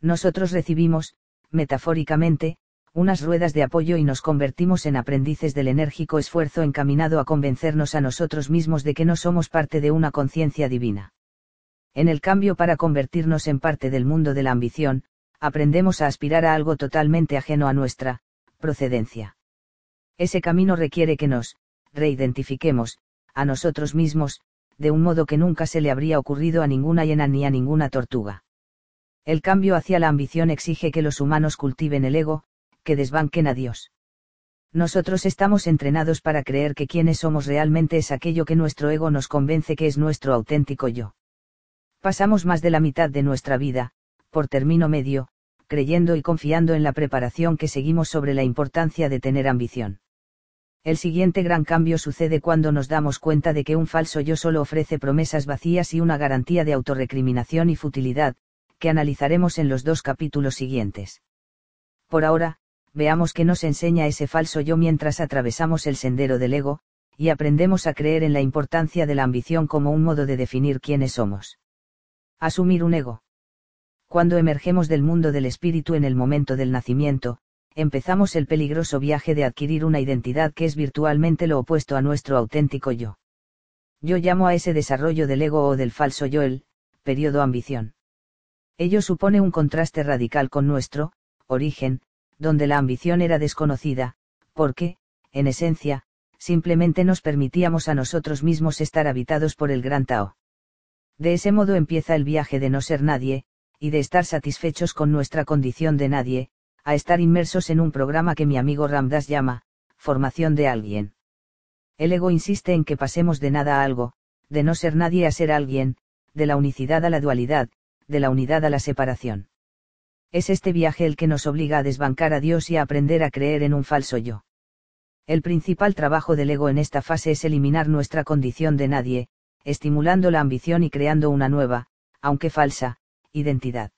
Nosotros recibimos, metafóricamente, unas ruedas de apoyo y nos convertimos en aprendices del enérgico esfuerzo encaminado a convencernos a nosotros mismos de que no somos parte de una conciencia divina. En el cambio para convertirnos en parte del mundo de la ambición, aprendemos a aspirar a algo totalmente ajeno a nuestra procedencia. Ese camino requiere que nos reidentifiquemos, a nosotros mismos, de un modo que nunca se le habría ocurrido a ninguna hiena ni a ninguna tortuga. El cambio hacia la ambición exige que los humanos cultiven el ego, que desbanquen a Dios. Nosotros estamos entrenados para creer que quienes somos realmente es aquello que nuestro ego nos convence que es nuestro auténtico yo. Pasamos más de la mitad de nuestra vida, por término medio, creyendo y confiando en la preparación que seguimos sobre la importancia de tener ambición. El siguiente gran cambio sucede cuando nos damos cuenta de que un falso yo solo ofrece promesas vacías y una garantía de autorrecriminación y futilidad, que analizaremos en los dos capítulos siguientes. Por ahora, veamos qué nos enseña ese falso yo mientras atravesamos el sendero del ego, y aprendemos a creer en la importancia de la ambición como un modo de definir quiénes somos. Asumir un ego. Cuando emergemos del mundo del espíritu en el momento del nacimiento, empezamos el peligroso viaje de adquirir una identidad que es virtualmente lo opuesto a nuestro auténtico yo. Yo llamo a ese desarrollo del ego o del falso yo el, periodo ambición. Ello supone un contraste radical con nuestro, origen, donde la ambición era desconocida, porque, en esencia, simplemente nos permitíamos a nosotros mismos estar habitados por el gran Tao. De ese modo empieza el viaje de no ser nadie, y de estar satisfechos con nuestra condición de nadie, a estar inmersos en un programa que mi amigo Ramdas llama, formación de alguien. El ego insiste en que pasemos de nada a algo, de no ser nadie a ser alguien, de la unicidad a la dualidad, de la unidad a la separación. Es este viaje el que nos obliga a desbancar a Dios y a aprender a creer en un falso yo. El principal trabajo del ego en esta fase es eliminar nuestra condición de nadie, estimulando la ambición y creando una nueva, aunque falsa, identidad.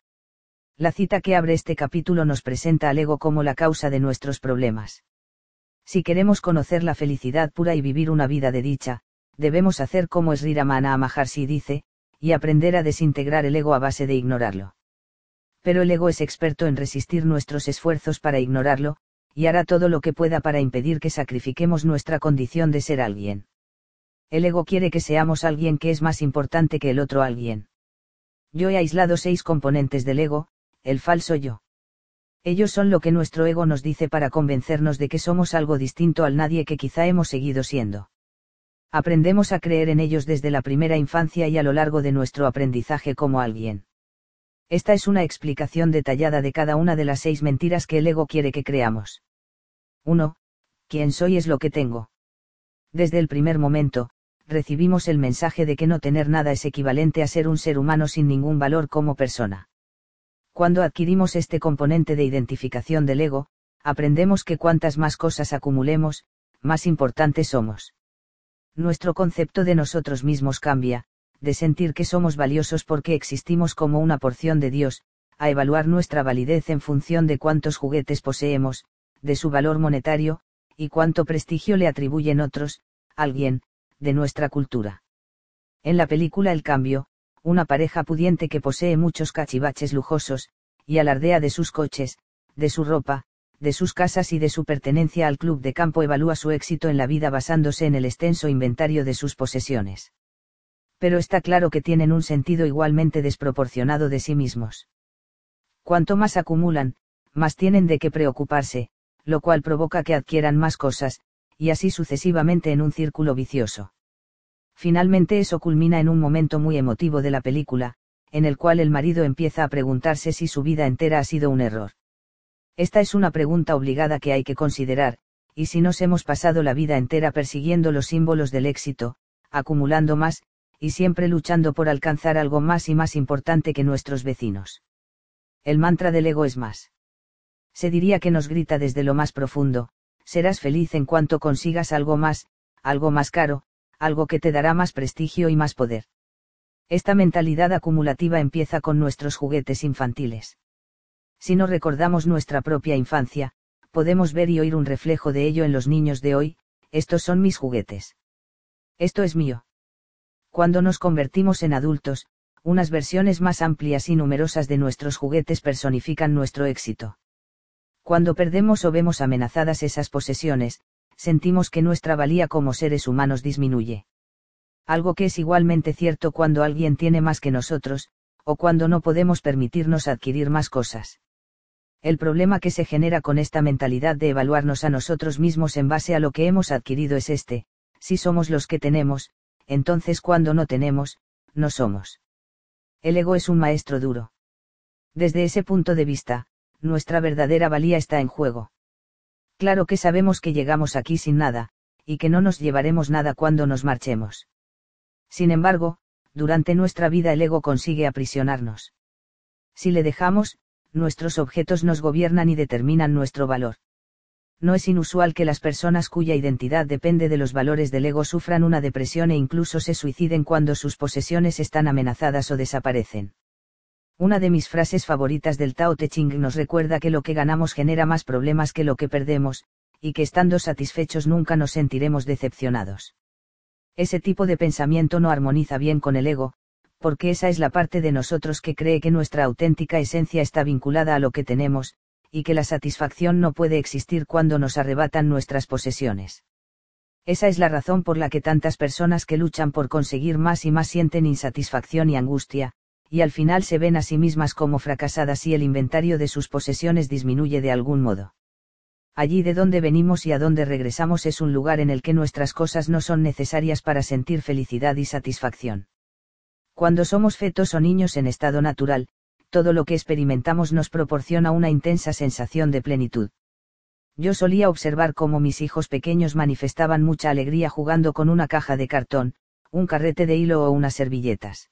La cita que abre este capítulo nos presenta al ego como la causa de nuestros problemas. Si queremos conocer la felicidad pura y vivir una vida de dicha, debemos hacer como Sri Ramana Maharshi dice, y aprender a desintegrar el ego a base de ignorarlo. Pero el ego es experto en resistir nuestros esfuerzos para ignorarlo, y hará todo lo que pueda para impedir que sacrifiquemos nuestra condición de ser alguien. El ego quiere que seamos alguien que es más importante que el otro alguien. Yo he aislado seis componentes del ego, el falso yo. Ellos son lo que nuestro ego nos dice para convencernos de que somos algo distinto al nadie que quizá hemos seguido siendo. Aprendemos a creer en ellos desde la primera infancia y a lo largo de nuestro aprendizaje como alguien. Esta es una explicación detallada de cada una de las seis mentiras que el ego quiere que creamos. 1. Quién soy es lo que tengo. Desde el primer momento, recibimos el mensaje de que no tener nada es equivalente a ser un ser humano sin ningún valor como persona. Cuando adquirimos este componente de identificación del ego, aprendemos que cuantas más cosas acumulemos, más importantes somos. Nuestro concepto de nosotros mismos cambia, de sentir que somos valiosos porque existimos como una porción de Dios, a evaluar nuestra validez en función de cuántos juguetes poseemos, de su valor monetario, y cuánto prestigio le atribuyen otros, alguien, de nuestra cultura. En la película El Cambio, una pareja pudiente que posee muchos cachivaches lujosos, y alardea de sus coches, de su ropa, de sus casas y de su pertenencia al club de campo evalúa su éxito en la vida basándose en el extenso inventario de sus posesiones. Pero está claro que tienen un sentido igualmente desproporcionado de sí mismos. Cuanto más acumulan, más tienen de qué preocuparse, lo cual provoca que adquieran más cosas, y así sucesivamente en un círculo vicioso. Finalmente eso culmina en un momento muy emotivo de la película, en el cual el marido empieza a preguntarse si su vida entera ha sido un error. Esta es una pregunta obligada que hay que considerar, y si nos hemos pasado la vida entera persiguiendo los símbolos del éxito, acumulando más, y siempre luchando por alcanzar algo más y más importante que nuestros vecinos. El mantra del ego es más. Se diría que nos grita desde lo más profundo, serás feliz en cuanto consigas algo más, algo más caro, algo que te dará más prestigio y más poder. Esta mentalidad acumulativa empieza con nuestros juguetes infantiles. Si no recordamos nuestra propia infancia, podemos ver y oír un reflejo de ello en los niños de hoy, estos son mis juguetes. Esto es mío. Cuando nos convertimos en adultos, unas versiones más amplias y numerosas de nuestros juguetes personifican nuestro éxito. Cuando perdemos o vemos amenazadas esas posesiones, sentimos que nuestra valía como seres humanos disminuye. Algo que es igualmente cierto cuando alguien tiene más que nosotros, o cuando no podemos permitirnos adquirir más cosas. El problema que se genera con esta mentalidad de evaluarnos a nosotros mismos en base a lo que hemos adquirido es este, si somos los que tenemos, entonces cuando no tenemos, no somos. El ego es un maestro duro. Desde ese punto de vista, nuestra verdadera valía está en juego. Claro que sabemos que llegamos aquí sin nada, y que no nos llevaremos nada cuando nos marchemos. Sin embargo, durante nuestra vida el ego consigue aprisionarnos. Si le dejamos, nuestros objetos nos gobiernan y determinan nuestro valor. No es inusual que las personas cuya identidad depende de los valores del ego sufran una depresión e incluso se suiciden cuando sus posesiones están amenazadas o desaparecen. Una de mis frases favoritas del Tao Te Ching nos recuerda que lo que ganamos genera más problemas que lo que perdemos, y que estando satisfechos nunca nos sentiremos decepcionados. Ese tipo de pensamiento no armoniza bien con el ego, porque esa es la parte de nosotros que cree que nuestra auténtica esencia está vinculada a lo que tenemos, y que la satisfacción no puede existir cuando nos arrebatan nuestras posesiones. Esa es la razón por la que tantas personas que luchan por conseguir más y más sienten insatisfacción y angustia, y al final se ven a sí mismas como fracasadas y el inventario de sus posesiones disminuye de algún modo. Allí de donde venimos y a donde regresamos es un lugar en el que nuestras cosas no son necesarias para sentir felicidad y satisfacción. Cuando somos fetos o niños en estado natural, todo lo que experimentamos nos proporciona una intensa sensación de plenitud. Yo solía observar cómo mis hijos pequeños manifestaban mucha alegría jugando con una caja de cartón, un carrete de hilo o unas servilletas.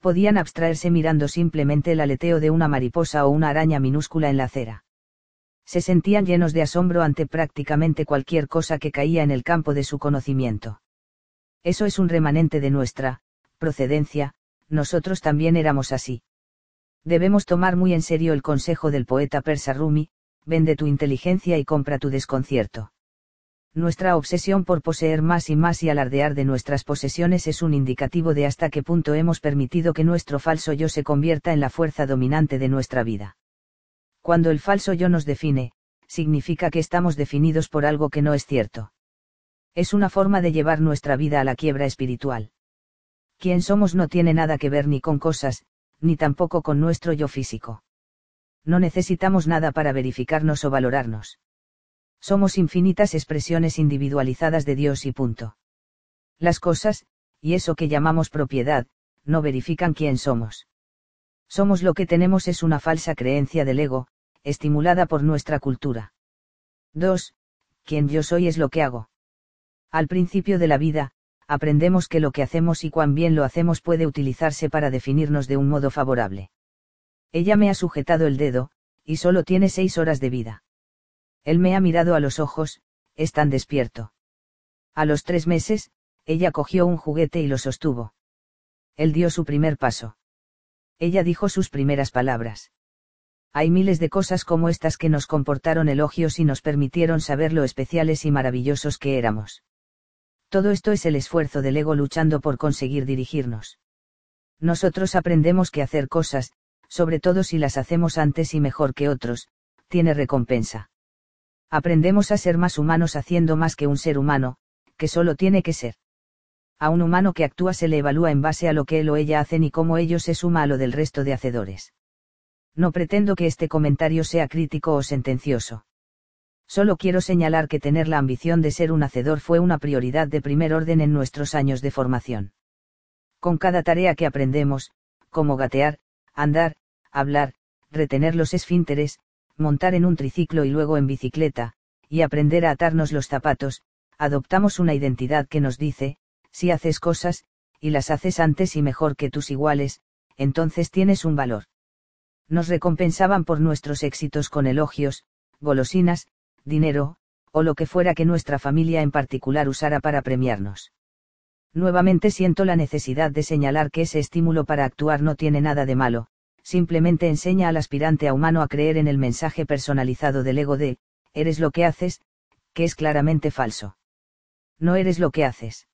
Podían abstraerse mirando simplemente el aleteo de una mariposa o una araña minúscula en la acera. Se sentían llenos de asombro ante prácticamente cualquier cosa que caía en el campo de su conocimiento. Eso es un remanente de nuestra, procedencia, nosotros también éramos así. Debemos tomar muy en serio el consejo del poeta persa Rumi, vende tu inteligencia y compra tu desconcierto. Nuestra obsesión por poseer más y más y alardear de nuestras posesiones es un indicativo de hasta qué punto hemos permitido que nuestro falso yo se convierta en la fuerza dominante de nuestra vida. Cuando el falso yo nos define, significa que estamos definidos por algo que no es cierto. Es una forma de llevar nuestra vida a la quiebra espiritual. Quien somos no tiene nada que ver ni con cosas, ni tampoco con nuestro yo físico. No necesitamos nada para verificarnos o valorarnos. Somos infinitas expresiones individualizadas de Dios y punto. Las cosas, y eso que llamamos propiedad, no verifican quién somos. Somos lo que tenemos es una falsa creencia del ego, estimulada por nuestra cultura. 2. Quien yo soy es lo que hago. Al principio de la vida, aprendemos que lo que hacemos y cuán bien lo hacemos puede utilizarse para definirnos de un modo favorable. Ella me ha sujetado el dedo, y solo tiene seis horas de vida. Él me ha mirado a los ojos, es tan despierto. A los tres meses, ella cogió un juguete y lo sostuvo. Él dio su primer paso. Ella dijo sus primeras palabras. Hay miles de cosas como estas que nos comportaron elogios y nos permitieron saber lo especiales y maravillosos que éramos. Todo esto es el esfuerzo del ego luchando por conseguir dirigirnos. Nosotros aprendemos que hacer cosas, sobre todo si las hacemos antes y mejor que otros, tiene recompensa. Aprendemos a ser más humanos haciendo más que un ser humano, que solo tiene que ser. A un humano que actúa se le evalúa en base a lo que él o ella hacen y cómo ello se suma a lo del resto de hacedores. No pretendo que este comentario sea crítico o sentencioso. Solo quiero señalar que tener la ambición de ser un hacedor fue una prioridad de primer orden en nuestros años de formación. Con cada tarea que aprendemos, como gatear, andar, hablar, retener los esfínteres, montar en un triciclo y luego en bicicleta, y aprender a atarnos los zapatos, adoptamos una identidad que nos dice, si haces cosas, y las haces antes y mejor que tus iguales, entonces tienes un valor. Nos recompensaban por nuestros éxitos con elogios, golosinas, dinero, o lo que fuera que nuestra familia en particular usara para premiarnos. Nuevamente siento la necesidad de señalar que ese estímulo para actuar no tiene nada de malo, simplemente enseña al aspirante a humano a creer en el mensaje personalizado del ego de, eres lo que haces, que es claramente falso. No eres lo que haces.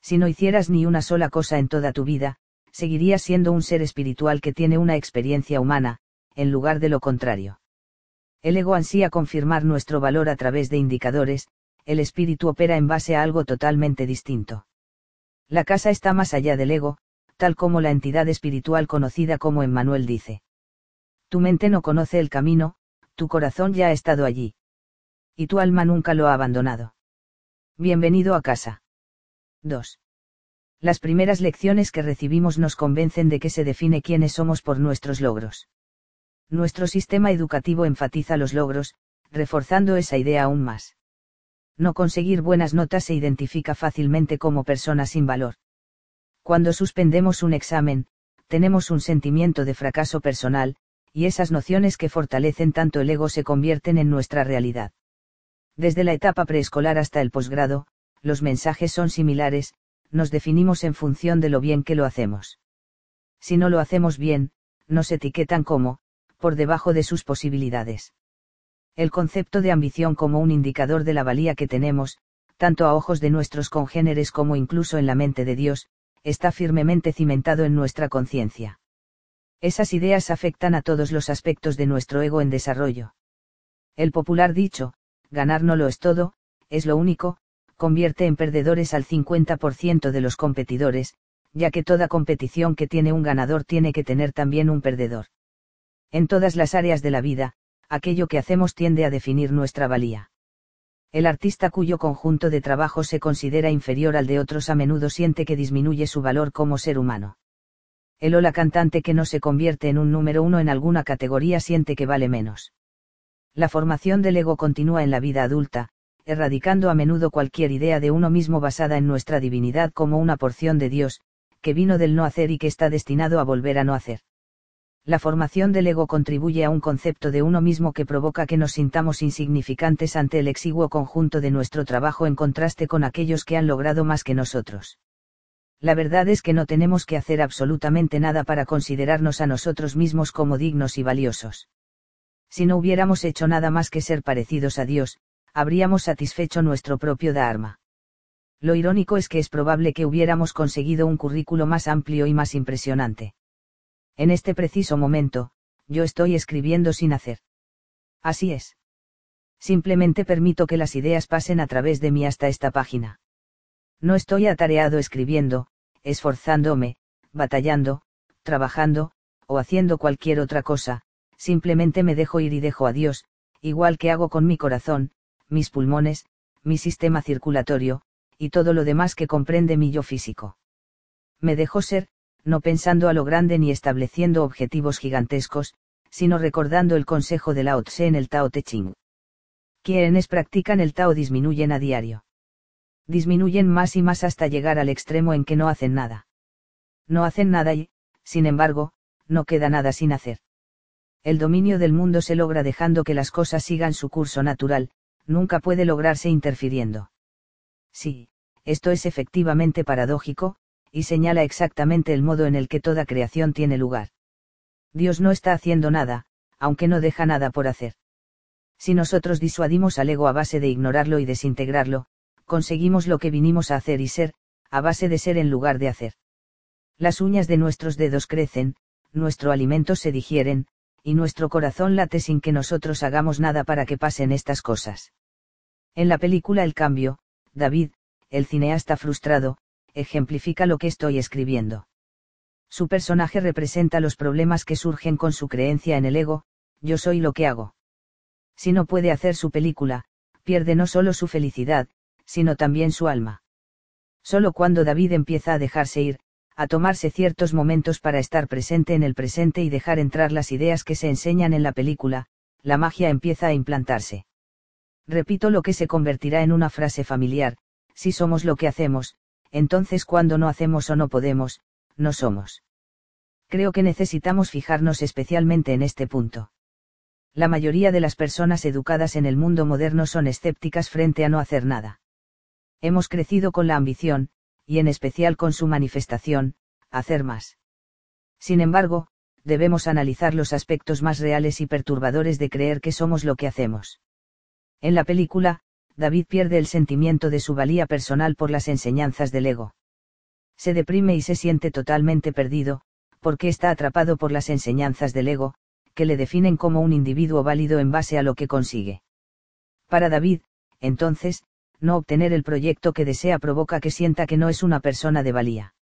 Si no hicieras ni una sola cosa en toda tu vida, seguirías siendo un ser espiritual que tiene una experiencia humana, en lugar de lo contrario. El ego ansía confirmar nuestro valor a través de indicadores, el espíritu opera en base a algo totalmente distinto. La casa está más allá del ego, tal como la entidad espiritual conocida como Emmanuel dice. Tu mente no conoce el camino, tu corazón ya ha estado allí. Y tu alma nunca lo ha abandonado. Bienvenido a casa. 2. Las primeras lecciones que recibimos nos convencen de que se define quiénes somos por nuestros logros. Nuestro sistema educativo enfatiza los logros, reforzando esa idea aún más. No conseguir buenas notas se identifica fácilmente como persona sin valor. Cuando suspendemos un examen, tenemos un sentimiento de fracaso personal, y esas nociones que fortalecen tanto el ego se convierten en nuestra realidad. Desde la etapa preescolar hasta el posgrado, los mensajes son similares, nos definimos en función de lo bien que lo hacemos. Si no lo hacemos bien, nos etiquetan como, por debajo de sus posibilidades. El concepto de ambición como un indicador de la valía que tenemos, tanto a ojos de nuestros congéneres como incluso en la mente de Dios, está firmemente cimentado en nuestra conciencia. Esas ideas afectan a todos los aspectos de nuestro ego en desarrollo. El popular dicho, ganar no lo es todo, es lo único, convierte en perdedores al 50% de los competidores, ya que toda competición que tiene un ganador tiene que tener también un perdedor. En todas las áreas de la vida, aquello que hacemos tiende a definir nuestra valía. El artista cuyo conjunto de trabajo se considera inferior al de otros a menudo siente que disminuye su valor como ser humano. El o cantante que no se convierte en un número uno en alguna categoría siente que vale menos. La formación del ego continúa en la vida adulta, erradicando a menudo cualquier idea de uno mismo basada en nuestra divinidad como una porción de Dios, que vino del no hacer y que está destinado a volver a no hacer la formación del ego contribuye a un concepto de uno mismo que provoca que nos sintamos insignificantes ante el exiguo conjunto de nuestro trabajo en contraste con aquellos que han logrado más que nosotros. La verdad es que no tenemos que hacer absolutamente nada para considerarnos a nosotros mismos como dignos y valiosos. Si no hubiéramos hecho nada más que ser parecidos a Dios, habríamos satisfecho nuestro propio Dharma. Lo irónico es que es probable que hubiéramos conseguido un currículo más amplio y más impresionante. En este preciso momento, yo estoy escribiendo sin hacer. Así es. Simplemente permito que las ideas pasen a través de mí hasta esta página. No estoy atareado escribiendo, esforzándome, batallando, trabajando, o haciendo cualquier otra cosa, simplemente me dejo ir y dejo a Dios, igual que hago con mi corazón, mis pulmones, mi sistema circulatorio, y todo lo demás que comprende mi yo físico. Me dejo ser, no pensando a lo grande ni estableciendo objetivos gigantescos, sino recordando el consejo de Lao Tse en el Tao Te Ching. Quienes practican el Tao disminuyen a diario. Disminuyen más y más hasta llegar al extremo en que no hacen nada. No hacen nada y, sin embargo, no queda nada sin hacer. El dominio del mundo se logra dejando que las cosas sigan su curso natural, nunca puede lograrse interfiriendo. Sí, esto es efectivamente paradójico, y señala exactamente el modo en el que toda creación tiene lugar. Dios no está haciendo nada, aunque no deja nada por hacer. Si nosotros disuadimos al ego a base de ignorarlo y desintegrarlo, conseguimos lo que vinimos a hacer y ser, a base de ser en lugar de hacer. Las uñas de nuestros dedos crecen, nuestro alimento se digieren, y nuestro corazón late sin que nosotros hagamos nada para que pasen estas cosas. En la película El cambio, David, el cineasta frustrado, ejemplifica lo que estoy escribiendo. Su personaje representa los problemas que surgen con su creencia en el ego, yo soy lo que hago. Si no puede hacer su película, pierde no solo su felicidad, sino también su alma. Solo cuando David empieza a dejarse ir, a tomarse ciertos momentos para estar presente en el presente y dejar entrar las ideas que se enseñan en la película, la magia empieza a implantarse. Repito lo que se convertirá en una frase familiar, si somos lo que hacemos, entonces cuando no hacemos o no podemos, no somos. Creo que necesitamos fijarnos especialmente en este punto. La mayoría de las personas educadas en el mundo moderno son escépticas frente a no hacer nada. Hemos crecido con la ambición, y en especial con su manifestación, hacer más. Sin embargo, debemos analizar los aspectos más reales y perturbadores de creer que somos lo que hacemos. En la película, David pierde el sentimiento de su valía personal por las enseñanzas del ego. Se deprime y se siente totalmente perdido, porque está atrapado por las enseñanzas del ego, que le definen como un individuo válido en base a lo que consigue. Para David, entonces, no obtener el proyecto que desea provoca que sienta que no es una persona de valía.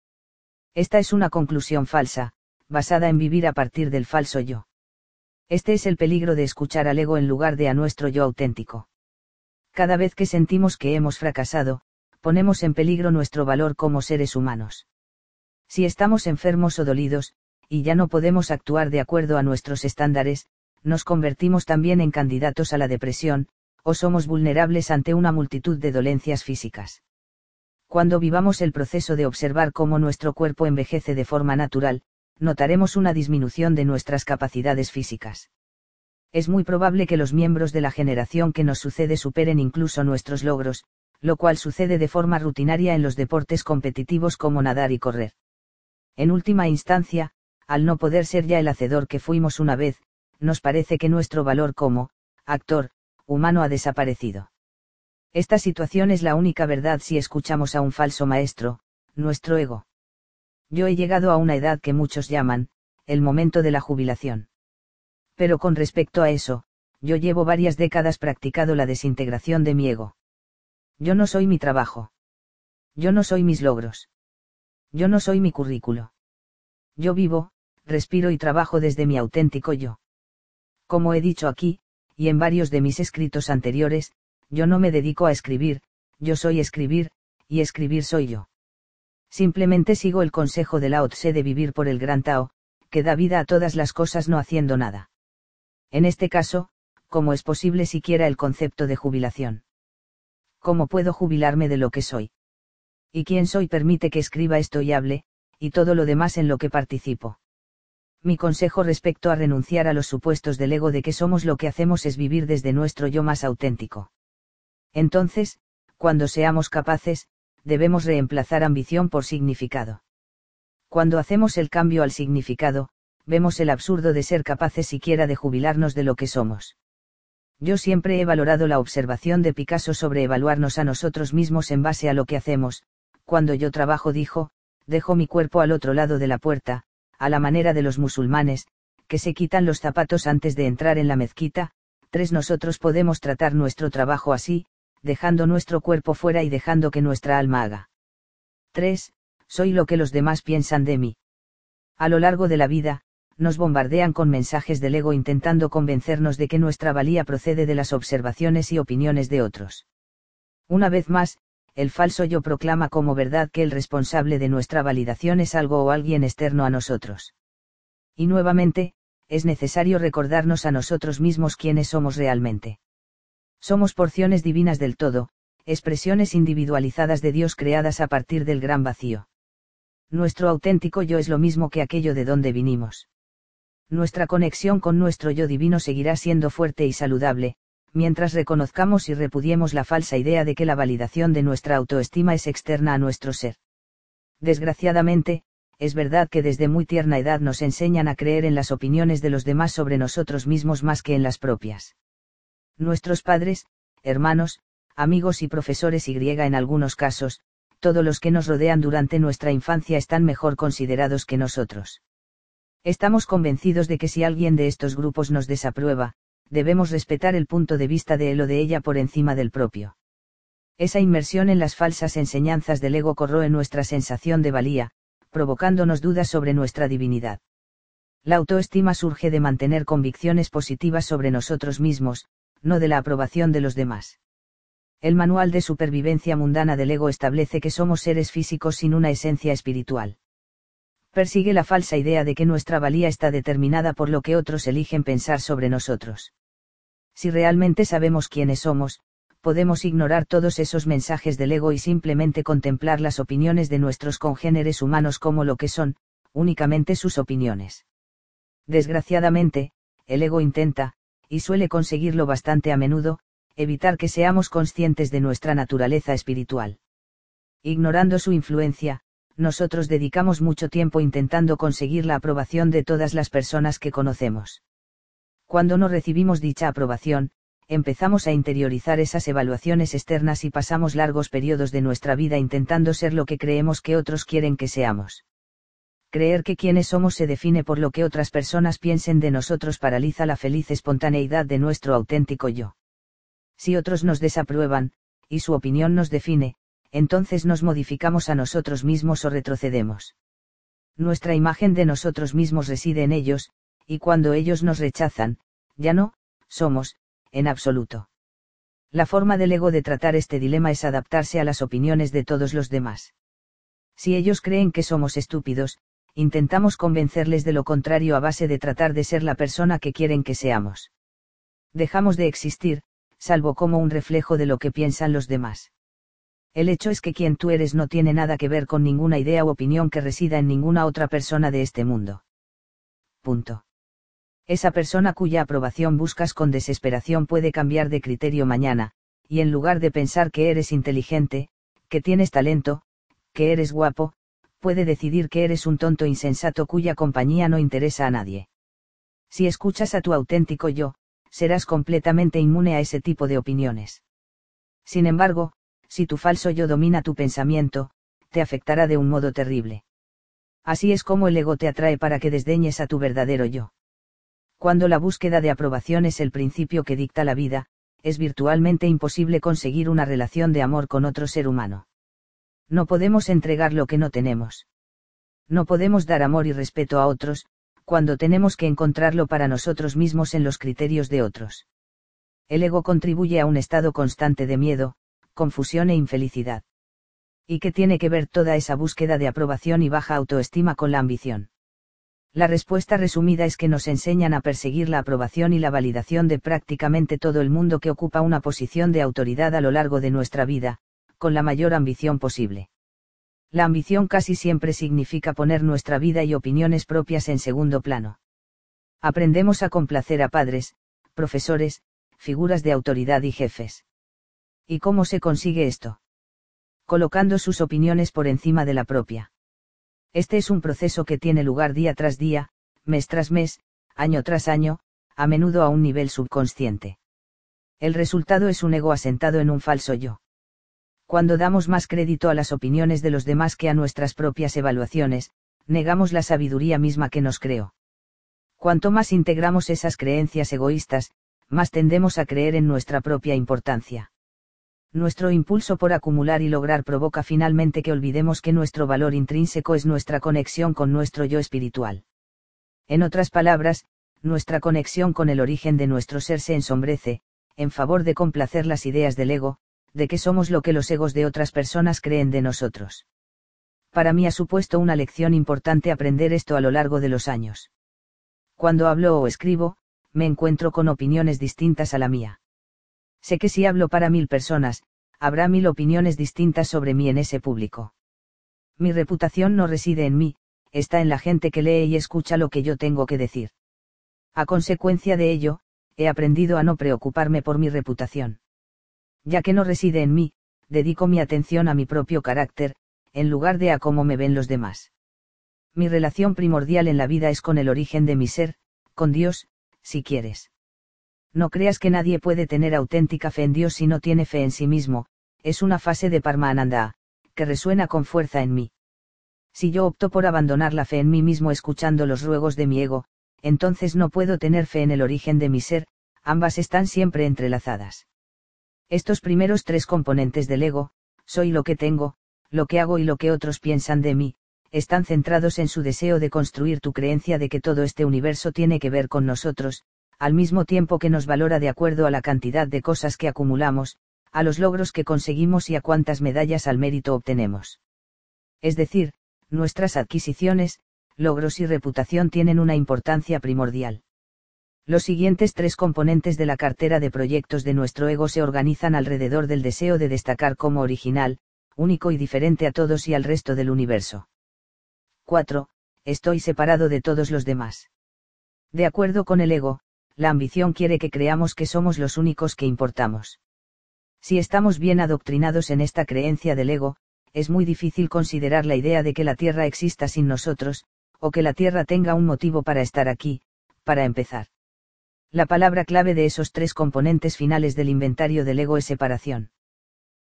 Esta es una conclusión falsa, basada en vivir a partir del falso yo. Este es el peligro de escuchar al ego en lugar de a nuestro yo auténtico. Cada vez que sentimos que hemos fracasado, ponemos en peligro nuestro valor como seres humanos. Si estamos enfermos o dolidos, y ya no podemos actuar de acuerdo a nuestros estándares, nos convertimos también en candidatos a la depresión, o somos vulnerables ante una multitud de dolencias físicas. Cuando vivamos el proceso de observar cómo nuestro cuerpo envejece de forma natural, notaremos una disminución de nuestras capacidades físicas. Es muy probable que los miembros de la generación que nos sucede superen incluso nuestros logros, lo cual sucede de forma rutinaria en los deportes competitivos como nadar y correr. En última instancia, al no poder ser ya el hacedor que fuimos una vez, nos parece que nuestro valor como, actor, humano ha desaparecido. Esta situación es la única verdad si escuchamos a un falso maestro, nuestro ego. Yo he llegado a una edad que muchos llaman, el momento de la jubilación. Pero con respecto a eso, yo llevo varias décadas practicado la desintegración de mi ego. Yo no soy mi trabajo. Yo no soy mis logros. Yo no soy mi currículo. Yo vivo, respiro y trabajo desde mi auténtico yo. Como he dicho aquí, y en varios de mis escritos anteriores, yo no me dedico a escribir, yo soy escribir, y escribir soy yo. Simplemente sigo el consejo de la Tse de vivir por el gran Tao, que da vida a todas las cosas no haciendo nada. En este caso, ¿cómo es posible siquiera el concepto de jubilación? ¿Cómo puedo jubilarme de lo que soy? ¿Y quién soy permite que escriba esto y hable, y todo lo demás en lo que participo? mi consejo respecto a renunciar a los supuestos del ego de que somos lo que hacemos es vivir desde nuestro yo más auténtico. Entonces, cuando seamos capaces, debemos reemplazar ambición por significado. Cuando hacemos el cambio al significado, vemos el absurdo de ser capaces siquiera de jubilarnos de lo que somos. Yo siempre he valorado la observación de Picasso sobre evaluarnos a nosotros mismos en base a lo que hacemos, cuando yo trabajo dijo, dejo mi cuerpo al otro lado de la puerta, a la manera de los musulmanes, que se quitan los zapatos antes de entrar en la mezquita, tres nosotros podemos tratar nuestro trabajo así, dejando nuestro cuerpo fuera y dejando que nuestra alma haga. 3. Soy lo que los demás piensan de mí. A lo largo de la vida, nos bombardean con mensajes del ego intentando convencernos de que nuestra valía procede de las observaciones y opiniones de otros. Una vez más, el falso yo proclama como verdad que el responsable de nuestra validación es algo o alguien externo a nosotros. Y nuevamente, es necesario recordarnos a nosotros mismos quiénes somos realmente. Somos porciones divinas del todo, expresiones individualizadas de Dios creadas a partir del gran vacío. Nuestro auténtico yo es lo mismo que aquello de donde vinimos. Nuestra conexión con nuestro yo divino seguirá siendo fuerte y saludable, mientras reconozcamos y repudiemos la falsa idea de que la validación de nuestra autoestima es externa a nuestro ser. Desgraciadamente, es verdad que desde muy tierna edad nos enseñan a creer en las opiniones de los demás sobre nosotros mismos más que en las propias. Nuestros padres, hermanos, amigos y profesores y griega en algunos casos, todos los que nos rodean durante nuestra infancia están mejor considerados que nosotros. Estamos convencidos de que si alguien de estos grupos nos desaprueba, debemos respetar el punto de vista de él o de ella por encima del propio. Esa inmersión en las falsas enseñanzas del ego corroe nuestra sensación de valía, provocándonos dudas sobre nuestra divinidad. La autoestima surge de mantener convicciones positivas sobre nosotros mismos, no de la aprobación de los demás. El manual de supervivencia mundana del ego establece que somos seres físicos sin una esencia espiritual. Persigue la falsa idea de que nuestra valía está determinada por lo que otros eligen pensar sobre nosotros. Si realmente sabemos quiénes somos, podemos ignorar todos esos mensajes del ego y simplemente contemplar las opiniones de nuestros congéneres humanos como lo que son, únicamente sus opiniones. Desgraciadamente, el ego intenta, y suele conseguirlo bastante a menudo, evitar que seamos conscientes de nuestra naturaleza espiritual. Ignorando su influencia, nosotros dedicamos mucho tiempo intentando conseguir la aprobación de todas las personas que conocemos. Cuando no recibimos dicha aprobación, empezamos a interiorizar esas evaluaciones externas y pasamos largos periodos de nuestra vida intentando ser lo que creemos que otros quieren que seamos. Creer que quienes somos se define por lo que otras personas piensen de nosotros paraliza la feliz espontaneidad de nuestro auténtico yo. Si otros nos desaprueban, y su opinión nos define, entonces nos modificamos a nosotros mismos o retrocedemos. Nuestra imagen de nosotros mismos reside en ellos, y cuando ellos nos rechazan, ya no, somos, en absoluto. La forma del ego de tratar este dilema es adaptarse a las opiniones de todos los demás. Si ellos creen que somos estúpidos, intentamos convencerles de lo contrario a base de tratar de ser la persona que quieren que seamos. Dejamos de existir, salvo como un reflejo de lo que piensan los demás. El hecho es que quien tú eres no tiene nada que ver con ninguna idea u opinión que resida en ninguna otra persona de este mundo. Punto. Esa persona cuya aprobación buscas con desesperación puede cambiar de criterio mañana, y en lugar de pensar que eres inteligente, que tienes talento, que eres guapo, puede decidir que eres un tonto insensato cuya compañía no interesa a nadie. Si escuchas a tu auténtico yo, serás completamente inmune a ese tipo de opiniones. Sin embargo, si tu falso yo domina tu pensamiento, te afectará de un modo terrible. Así es como el ego te atrae para que desdeñes a tu verdadero yo. Cuando la búsqueda de aprobación es el principio que dicta la vida, es virtualmente imposible conseguir una relación de amor con otro ser humano. No podemos entregar lo que no tenemos. No podemos dar amor y respeto a otros, cuando tenemos que encontrarlo para nosotros mismos en los criterios de otros. El ego contribuye a un estado constante de miedo, confusión e infelicidad. ¿Y qué tiene que ver toda esa búsqueda de aprobación y baja autoestima con la ambición? La respuesta resumida es que nos enseñan a perseguir la aprobación y la validación de prácticamente todo el mundo que ocupa una posición de autoridad a lo largo de nuestra vida, con la mayor ambición posible. La ambición casi siempre significa poner nuestra vida y opiniones propias en segundo plano. Aprendemos a complacer a padres, profesores, figuras de autoridad y jefes. ¿Y cómo se consigue esto? Colocando sus opiniones por encima de la propia. Este es un proceso que tiene lugar día tras día, mes tras mes, año tras año, a menudo a un nivel subconsciente. El resultado es un ego asentado en un falso yo cuando damos más crédito a las opiniones de los demás que a nuestras propias evaluaciones, negamos la sabiduría misma que nos creó. Cuanto más integramos esas creencias egoístas, más tendemos a creer en nuestra propia importancia. Nuestro impulso por acumular y lograr provoca finalmente que olvidemos que nuestro valor intrínseco es nuestra conexión con nuestro yo espiritual. En otras palabras, nuestra conexión con el origen de nuestro ser se ensombrece, en favor de complacer las ideas del ego, de que somos lo que los egos de otras personas creen de nosotros. Para mí ha supuesto una lección importante aprender esto a lo largo de los años. Cuando hablo o escribo, me encuentro con opiniones distintas a la mía. Sé que si hablo para mil personas, habrá mil opiniones distintas sobre mí en ese público. Mi reputación no reside en mí, está en la gente que lee y escucha lo que yo tengo que decir. A consecuencia de ello, he aprendido a no preocuparme por mi reputación ya que no reside en mí, dedico mi atención a mi propio carácter, en lugar de a cómo me ven los demás. Mi relación primordial en la vida es con el origen de mi ser, con Dios, si quieres. No creas que nadie puede tener auténtica fe en Dios si no tiene fe en sí mismo, es una fase de Parmananda, que resuena con fuerza en mí. Si yo opto por abandonar la fe en mí mismo escuchando los ruegos de mi ego, entonces no puedo tener fe en el origen de mi ser, ambas están siempre entrelazadas. Estos primeros tres componentes del ego, soy lo que tengo, lo que hago y lo que otros piensan de mí, están centrados en su deseo de construir tu creencia de que todo este universo tiene que ver con nosotros, al mismo tiempo que nos valora de acuerdo a la cantidad de cosas que acumulamos, a los logros que conseguimos y a cuántas medallas al mérito obtenemos. Es decir, nuestras adquisiciones, logros y reputación tienen una importancia primordial. Los siguientes tres componentes de la cartera de proyectos de nuestro ego se organizan alrededor del deseo de destacar como original, único y diferente a todos y al resto del universo. 4. Estoy separado de todos los demás. De acuerdo con el ego, la ambición quiere que creamos que somos los únicos que importamos. Si estamos bien adoctrinados en esta creencia del ego, es muy difícil considerar la idea de que la Tierra exista sin nosotros, o que la Tierra tenga un motivo para estar aquí, para empezar. La palabra clave de esos tres componentes finales del inventario del ego es separación.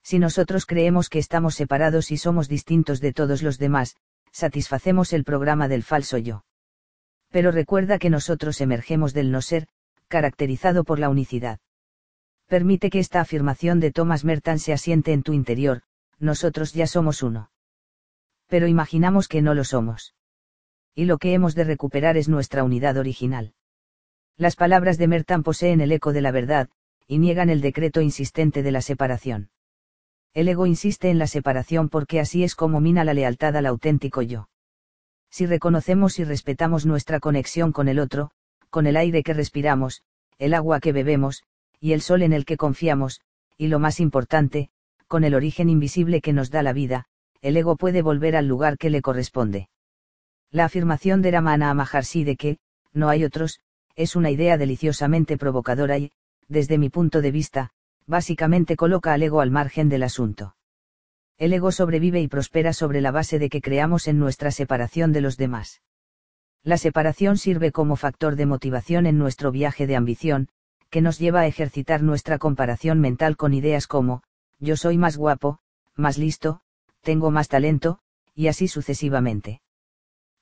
Si nosotros creemos que estamos separados y somos distintos de todos los demás, satisfacemos el programa del falso yo. Pero recuerda que nosotros emergemos del no ser, caracterizado por la unicidad. Permite que esta afirmación de Thomas Merton se asiente en tu interior, nosotros ya somos uno. Pero imaginamos que no lo somos. Y lo que hemos de recuperar es nuestra unidad original. Las palabras de Merton poseen el eco de la verdad, y niegan el decreto insistente de la separación. El ego insiste en la separación porque así es como mina la lealtad al auténtico yo. Si reconocemos y respetamos nuestra conexión con el otro, con el aire que respiramos, el agua que bebemos, y el sol en el que confiamos, y lo más importante, con el origen invisible que nos da la vida, el ego puede volver al lugar que le corresponde. La afirmación de Ramana Maharshi de que, no hay otros, es una idea deliciosamente provocadora y, desde mi punto de vista, básicamente coloca al ego al margen del asunto. El ego sobrevive y prospera sobre la base de que creamos en nuestra separación de los demás. La separación sirve como factor de motivación en nuestro viaje de ambición, que nos lleva a ejercitar nuestra comparación mental con ideas como, yo soy más guapo, más listo, tengo más talento, y así sucesivamente.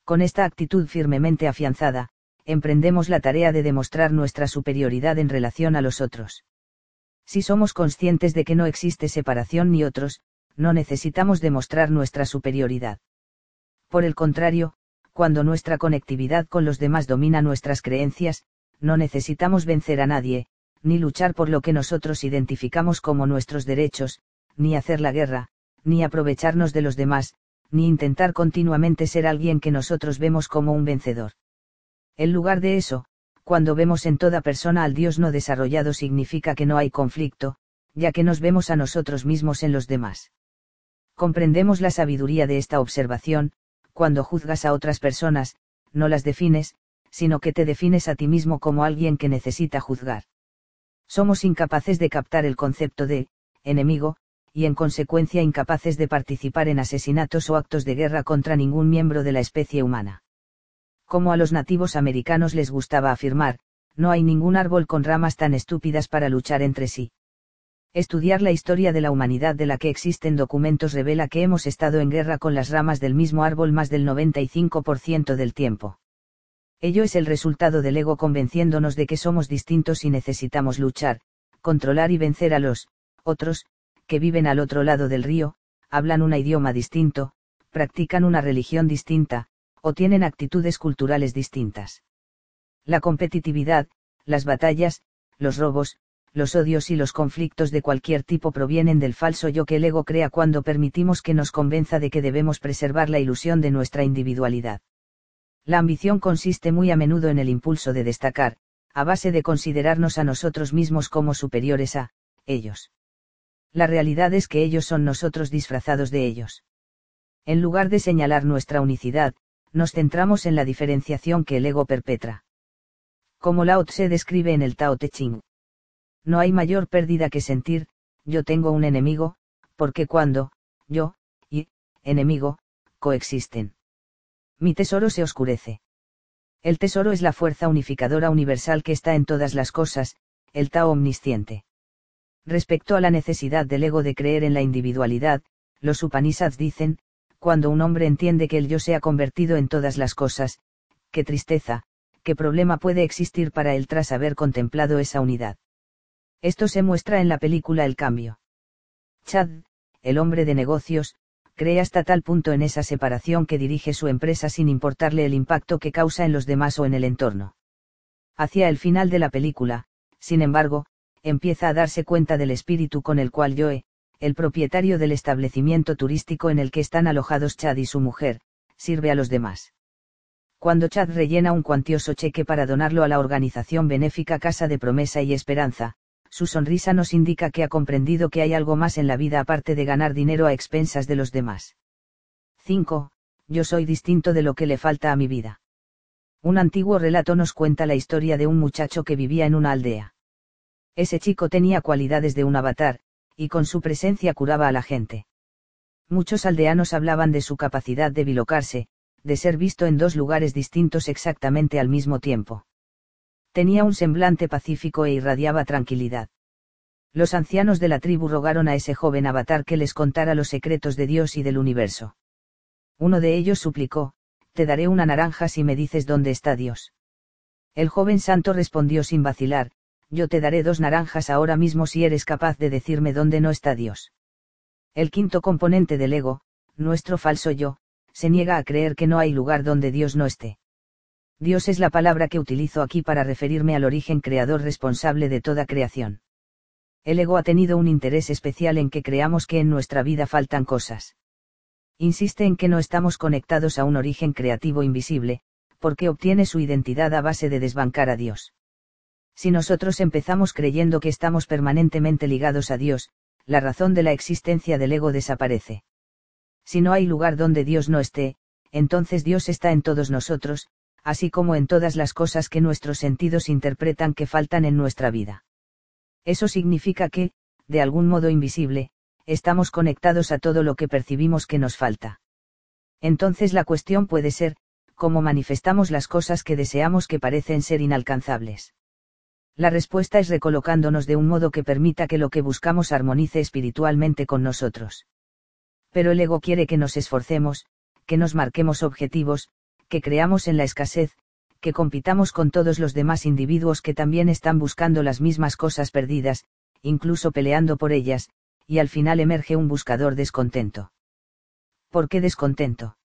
Con esta actitud firmemente afianzada, emprendemos la tarea de demostrar nuestra superioridad en relación a los otros. Si somos conscientes de que no existe separación ni otros, no necesitamos demostrar nuestra superioridad. Por el contrario, cuando nuestra conectividad con los demás domina nuestras creencias, no necesitamos vencer a nadie, ni luchar por lo que nosotros identificamos como nuestros derechos, ni hacer la guerra, ni aprovecharnos de los demás, ni intentar continuamente ser alguien que nosotros vemos como un vencedor. En lugar de eso, cuando vemos en toda persona al Dios no desarrollado significa que no hay conflicto, ya que nos vemos a nosotros mismos en los demás. Comprendemos la sabiduría de esta observación, cuando juzgas a otras personas, no las defines, sino que te defines a ti mismo como alguien que necesita juzgar. Somos incapaces de captar el concepto de, enemigo, y en consecuencia incapaces de participar en asesinatos o actos de guerra contra ningún miembro de la especie humana. Como a los nativos americanos les gustaba afirmar, no hay ningún árbol con ramas tan estúpidas para luchar entre sí. Estudiar la historia de la humanidad de la que existen documentos revela que hemos estado en guerra con las ramas del mismo árbol más del 95% del tiempo. Ello es el resultado del ego convenciéndonos de que somos distintos y necesitamos luchar, controlar y vencer a los otros, que viven al otro lado del río, hablan un idioma distinto, practican una religión distinta, o tienen actitudes culturales distintas. La competitividad, las batallas, los robos, los odios y los conflictos de cualquier tipo provienen del falso yo que el ego crea cuando permitimos que nos convenza de que debemos preservar la ilusión de nuestra individualidad. La ambición consiste muy a menudo en el impulso de destacar, a base de considerarnos a nosotros mismos como superiores a ellos. La realidad es que ellos son nosotros disfrazados de ellos. En lugar de señalar nuestra unicidad, nos centramos en la diferenciación que el ego perpetra. Como Lao Tse describe en el Tao Te Ching. No hay mayor pérdida que sentir, yo tengo un enemigo, porque cuando, yo, y, enemigo, coexisten. Mi tesoro se oscurece. El tesoro es la fuerza unificadora universal que está en todas las cosas, el Tao omnisciente. Respecto a la necesidad del ego de creer en la individualidad, los Upanishads dicen, cuando un hombre entiende que el yo se ha convertido en todas las cosas, qué tristeza, qué problema puede existir para él tras haber contemplado esa unidad. Esto se muestra en la película El Cambio. Chad, el hombre de negocios, cree hasta tal punto en esa separación que dirige su empresa sin importarle el impacto que causa en los demás o en el entorno. Hacia el final de la película, sin embargo, empieza a darse cuenta del espíritu con el cual Joe, el propietario del establecimiento turístico en el que están alojados Chad y su mujer, sirve a los demás. Cuando Chad rellena un cuantioso cheque para donarlo a la organización benéfica Casa de Promesa y Esperanza, su sonrisa nos indica que ha comprendido que hay algo más en la vida aparte de ganar dinero a expensas de los demás. 5. Yo soy distinto de lo que le falta a mi vida. Un antiguo relato nos cuenta la historia de un muchacho que vivía en una aldea. Ese chico tenía cualidades de un avatar, y con su presencia curaba a la gente. Muchos aldeanos hablaban de su capacidad de bilocarse, de ser visto en dos lugares distintos exactamente al mismo tiempo. Tenía un semblante pacífico e irradiaba tranquilidad. Los ancianos de la tribu rogaron a ese joven avatar que les contara los secretos de Dios y del universo. Uno de ellos suplicó, Te daré una naranja si me dices dónde está Dios. El joven santo respondió sin vacilar, yo te daré dos naranjas ahora mismo si eres capaz de decirme dónde no está Dios. El quinto componente del ego, nuestro falso yo, se niega a creer que no hay lugar donde Dios no esté. Dios es la palabra que utilizo aquí para referirme al origen creador responsable de toda creación. El ego ha tenido un interés especial en que creamos que en nuestra vida faltan cosas. Insiste en que no estamos conectados a un origen creativo invisible, porque obtiene su identidad a base de desbancar a Dios. Si nosotros empezamos creyendo que estamos permanentemente ligados a Dios, la razón de la existencia del ego desaparece. Si no hay lugar donde Dios no esté, entonces Dios está en todos nosotros, así como en todas las cosas que nuestros sentidos interpretan que faltan en nuestra vida. Eso significa que, de algún modo invisible, estamos conectados a todo lo que percibimos que nos falta. Entonces la cuestión puede ser, cómo manifestamos las cosas que deseamos que parecen ser inalcanzables. La respuesta es recolocándonos de un modo que permita que lo que buscamos armonice espiritualmente con nosotros. Pero el ego quiere que nos esforcemos, que nos marquemos objetivos, que creamos en la escasez, que compitamos con todos los demás individuos que también están buscando las mismas cosas perdidas, incluso peleando por ellas, y al final emerge un buscador descontento. ¿Por qué descontento?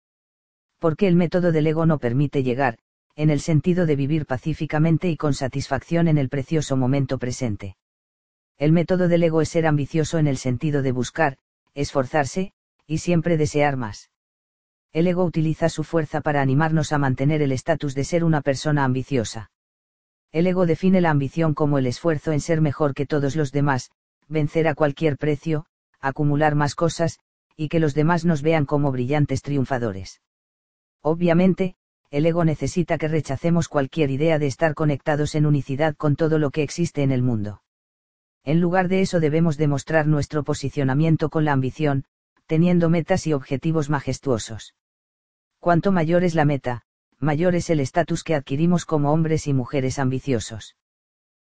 Porque el método del ego no permite llegar, en el sentido de vivir pacíficamente y con satisfacción en el precioso momento presente. El método del ego es ser ambicioso en el sentido de buscar, esforzarse, y siempre desear más. El ego utiliza su fuerza para animarnos a mantener el estatus de ser una persona ambiciosa. El ego define la ambición como el esfuerzo en ser mejor que todos los demás, vencer a cualquier precio, acumular más cosas, y que los demás nos vean como brillantes triunfadores. Obviamente, el ego necesita que rechacemos cualquier idea de estar conectados en unicidad con todo lo que existe en el mundo. En lugar de eso debemos demostrar nuestro posicionamiento con la ambición, teniendo metas y objetivos majestuosos. Cuanto mayor es la meta, mayor es el estatus que adquirimos como hombres y mujeres ambiciosos.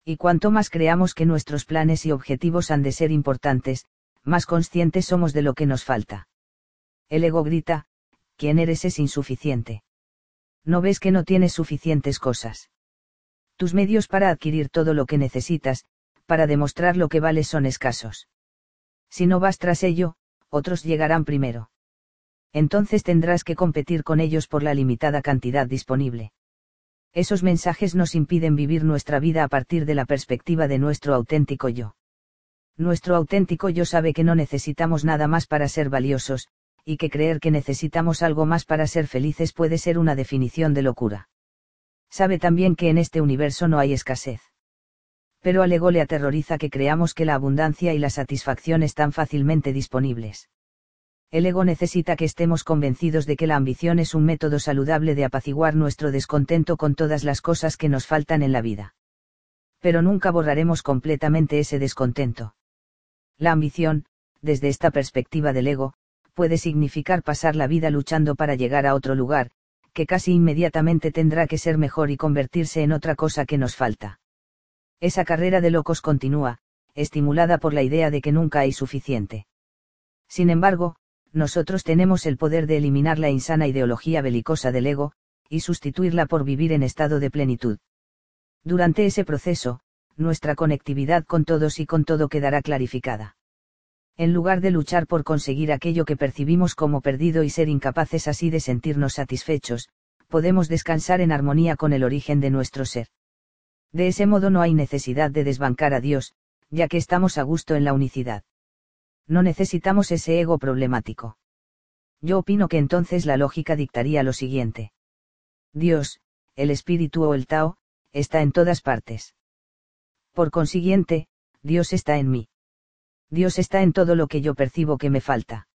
Y cuanto más creamos que nuestros planes y objetivos han de ser importantes, más conscientes somos de lo que nos falta. El ego grita, ¿quién eres es insuficiente no ves que no tienes suficientes cosas. Tus medios para adquirir todo lo que necesitas, para demostrar lo que vales son escasos. Si no vas tras ello, otros llegarán primero. Entonces tendrás que competir con ellos por la limitada cantidad disponible. Esos mensajes nos impiden vivir nuestra vida a partir de la perspectiva de nuestro auténtico yo. Nuestro auténtico yo sabe que no necesitamos nada más para ser valiosos, y que creer que necesitamos algo más para ser felices puede ser una definición de locura. Sabe también que en este universo no hay escasez. Pero al ego le aterroriza que creamos que la abundancia y la satisfacción están fácilmente disponibles. El ego necesita que estemos convencidos de que la ambición es un método saludable de apaciguar nuestro descontento con todas las cosas que nos faltan en la vida. Pero nunca borraremos completamente ese descontento. La ambición, desde esta perspectiva del ego, puede significar pasar la vida luchando para llegar a otro lugar, que casi inmediatamente tendrá que ser mejor y convertirse en otra cosa que nos falta. Esa carrera de locos continúa, estimulada por la idea de que nunca hay suficiente. Sin embargo, nosotros tenemos el poder de eliminar la insana ideología belicosa del ego, y sustituirla por vivir en estado de plenitud. Durante ese proceso, nuestra conectividad con todos y con todo quedará clarificada En lugar de luchar por conseguir aquello que percibimos como perdido y ser incapaces así de sentirnos satisfechos, podemos descansar en armonía con el origen de nuestro ser. De ese modo no hay necesidad de desbancar a Dios, ya que estamos a gusto en la unicidad. No necesitamos ese ego problemático. Yo opino que entonces la lógica dictaría lo siguiente. Dios, el espíritu o el Tao, está en todas partes. Por consiguiente, Dios está en mí. Dios está en todo lo que yo percibo que me falta.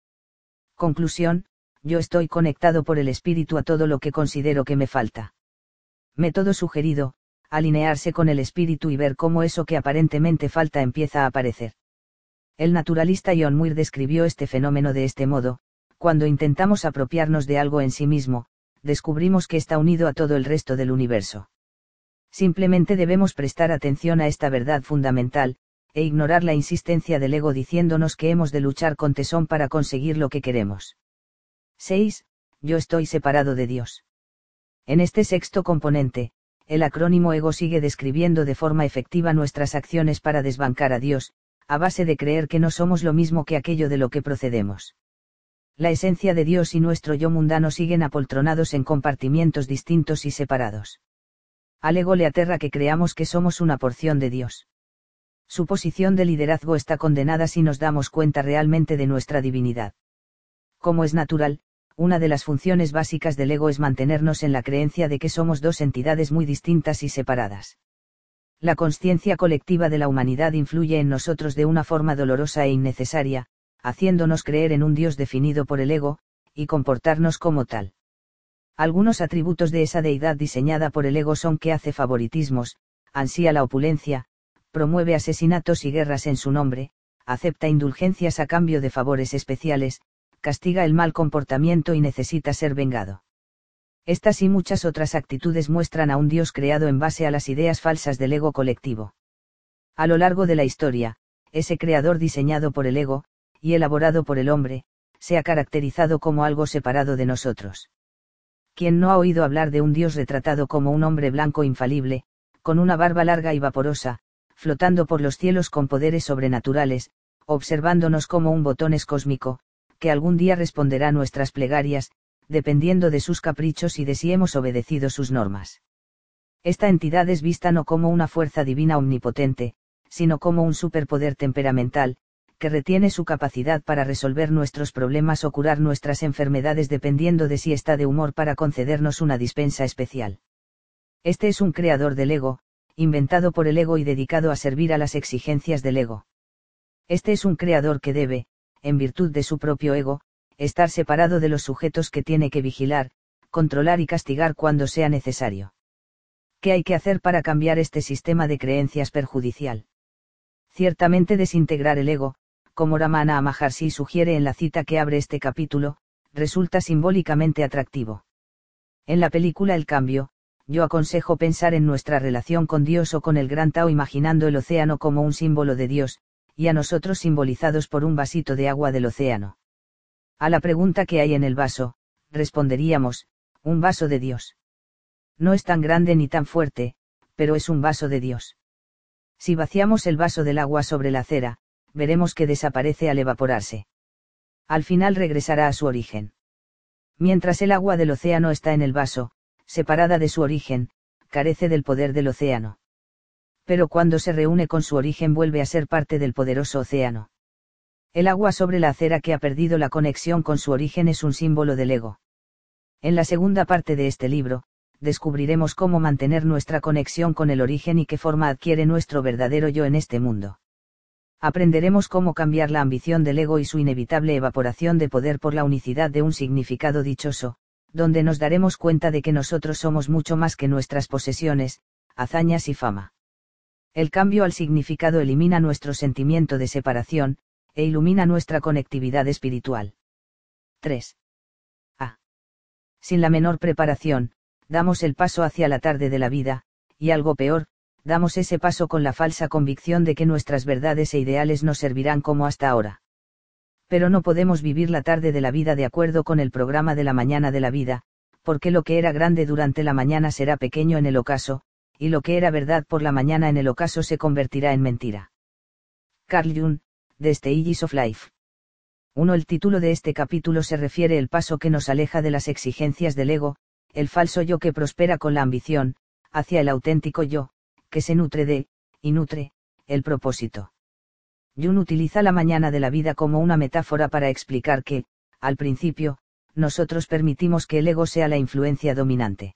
Conclusión, yo estoy conectado por el espíritu a todo lo que considero que me falta. Método sugerido, alinearse con el espíritu y ver cómo eso que aparentemente falta empieza a aparecer. El naturalista John Muir describió este fenómeno de este modo, cuando intentamos apropiarnos de algo en sí mismo, descubrimos que está unido a todo el resto del universo. Simplemente debemos prestar atención a esta verdad fundamental, e ignorar la insistencia del ego diciéndonos que hemos de luchar con tesón para conseguir lo que queremos. 6. Yo estoy separado de Dios. En este sexto componente, el acrónimo ego sigue describiendo de forma efectiva nuestras acciones para desbancar a Dios, a base de creer que no somos lo mismo que aquello de lo que procedemos. La esencia de Dios y nuestro yo mundano siguen apoltronados en compartimientos distintos y separados. Al ego le aterra que creamos que somos una porción de Dios. Su posición de liderazgo está condenada si nos damos cuenta realmente de nuestra divinidad. Como es natural, una de las funciones básicas del ego es mantenernos en la creencia de que somos dos entidades muy distintas y separadas. La conciencia colectiva de la humanidad influye en nosotros de una forma dolorosa e innecesaria, haciéndonos creer en un Dios definido por el ego, y comportarnos como tal. Algunos atributos de esa deidad diseñada por el ego son que hace favoritismos, ansía la opulencia, promueve asesinatos y guerras en su nombre, acepta indulgencias a cambio de favores especiales, castiga el mal comportamiento y necesita ser vengado. Estas y muchas otras actitudes muestran a un Dios creado en base a las ideas falsas del ego colectivo. A lo largo de la historia, ese creador diseñado por el ego, y elaborado por el hombre, se ha caracterizado como algo separado de nosotros. Quien no ha oído hablar de un Dios retratado como un hombre blanco infalible, con una barba larga y vaporosa, flotando por los cielos con poderes sobrenaturales, observándonos como un botones cósmico, que algún día responderá nuestras plegarias, dependiendo de sus caprichos y de si hemos obedecido sus normas. Esta entidad es vista no como una fuerza divina omnipotente, sino como un superpoder temperamental, que retiene su capacidad para resolver nuestros problemas o curar nuestras enfermedades dependiendo de si está de humor para concedernos una dispensa especial. Este es un creador del ego, inventado por el ego y dedicado a servir a las exigencias del ego. Este es un creador que debe, en virtud de su propio ego, estar separado de los sujetos que tiene que vigilar, controlar y castigar cuando sea necesario. ¿Qué hay que hacer para cambiar este sistema de creencias perjudicial? Ciertamente desintegrar el ego, como Ramana Maharshi sugiere en la cita que abre este capítulo, resulta simbólicamente atractivo. En la película El Cambio, yo aconsejo pensar en nuestra relación con Dios o con el gran Tao imaginando el océano como un símbolo de Dios, y a nosotros simbolizados por un vasito de agua del océano. A la pregunta que hay en el vaso, responderíamos, un vaso de Dios. No es tan grande ni tan fuerte, pero es un vaso de Dios. Si vaciamos el vaso del agua sobre la acera, veremos que desaparece al evaporarse. Al final regresará a su origen. Mientras el agua del océano está en el vaso, separada de su origen, carece del poder del océano. Pero cuando se reúne con su origen vuelve a ser parte del poderoso océano. El agua sobre la acera que ha perdido la conexión con su origen es un símbolo del ego. En la segunda parte de este libro, descubriremos cómo mantener nuestra conexión con el origen y qué forma adquiere nuestro verdadero yo en este mundo. Aprenderemos cómo cambiar la ambición del ego y su inevitable evaporación de poder por la unicidad de un significado dichoso, donde nos daremos cuenta de que nosotros somos mucho más que nuestras posesiones, hazañas y fama. El cambio al significado elimina nuestro sentimiento de separación, e ilumina nuestra conectividad espiritual. 3. A. Sin la menor preparación, damos el paso hacia la tarde de la vida, y algo peor, damos ese paso con la falsa convicción de que nuestras verdades e ideales nos servirán como hasta ahora pero no podemos vivir la tarde de la vida de acuerdo con el programa de la mañana de la vida, porque lo que era grande durante la mañana será pequeño en el ocaso, y lo que era verdad por la mañana en el ocaso se convertirá en mentira. Carl Jung, The Stages of Life. 1. El título de este capítulo se refiere el paso que nos aleja de las exigencias del ego, el falso yo que prospera con la ambición, hacia el auténtico yo, que se nutre de, y nutre, el propósito. Jung utiliza la mañana de la vida como una metáfora para explicar que, al principio, nosotros permitimos que el ego sea la influencia dominante.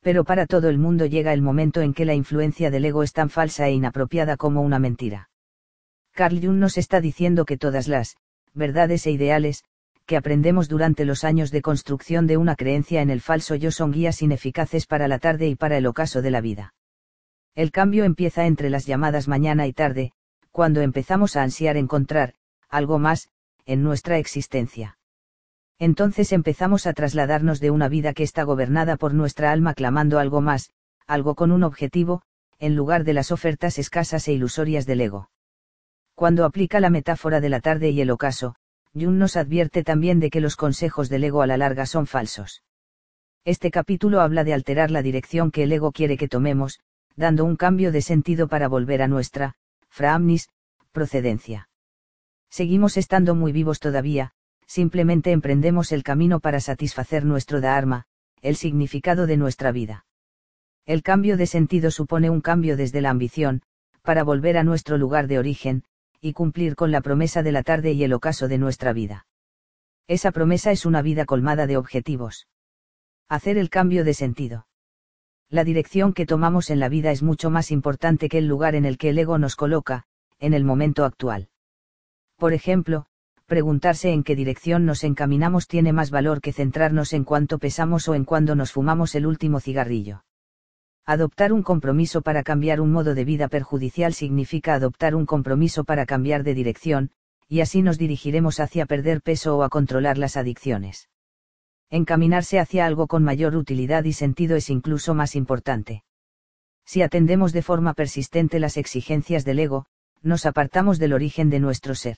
Pero para todo el mundo llega el momento en que la influencia del ego es tan falsa e inapropiada como una mentira. Carl Jung nos está diciendo que todas las verdades e ideales que aprendemos durante los años de construcción de una creencia en el falso yo son guías ineficaces para la tarde y para el ocaso de la vida. El cambio empieza entre las llamadas mañana y tarde, cuando empezamos a ansiar encontrar, algo más, en nuestra existencia. Entonces empezamos a trasladarnos de una vida que está gobernada por nuestra alma clamando algo más, algo con un objetivo, en lugar de las ofertas escasas e ilusorias del ego. Cuando aplica la metáfora de la tarde y el ocaso, Jung nos advierte también de que los consejos del ego a la larga son falsos. Este capítulo habla de alterar la dirección que el ego quiere que tomemos, dando un cambio de sentido para volver a nuestra, fraamnis, procedencia. Seguimos estando muy vivos todavía, simplemente emprendemos el camino para satisfacer nuestro Dharma, el significado de nuestra vida. El cambio de sentido supone un cambio desde la ambición, para volver a nuestro lugar de origen, y cumplir con la promesa de la tarde y el ocaso de nuestra vida. Esa promesa es una vida colmada de objetivos. Hacer el cambio de sentido. La dirección que tomamos en la vida es mucho más importante que el lugar en el que el ego nos coloca, en el momento actual. Por ejemplo, preguntarse en qué dirección nos encaminamos tiene más valor que centrarnos en cuánto pesamos o en cuándo nos fumamos el último cigarrillo. Adoptar un compromiso para cambiar un modo de vida perjudicial significa adoptar un compromiso para cambiar de dirección, y así nos dirigiremos hacia perder peso o a controlar las adicciones. Encaminarse hacia algo con mayor utilidad y sentido es incluso más importante. Si atendemos de forma persistente las exigencias del ego, nos apartamos del origen de nuestro ser.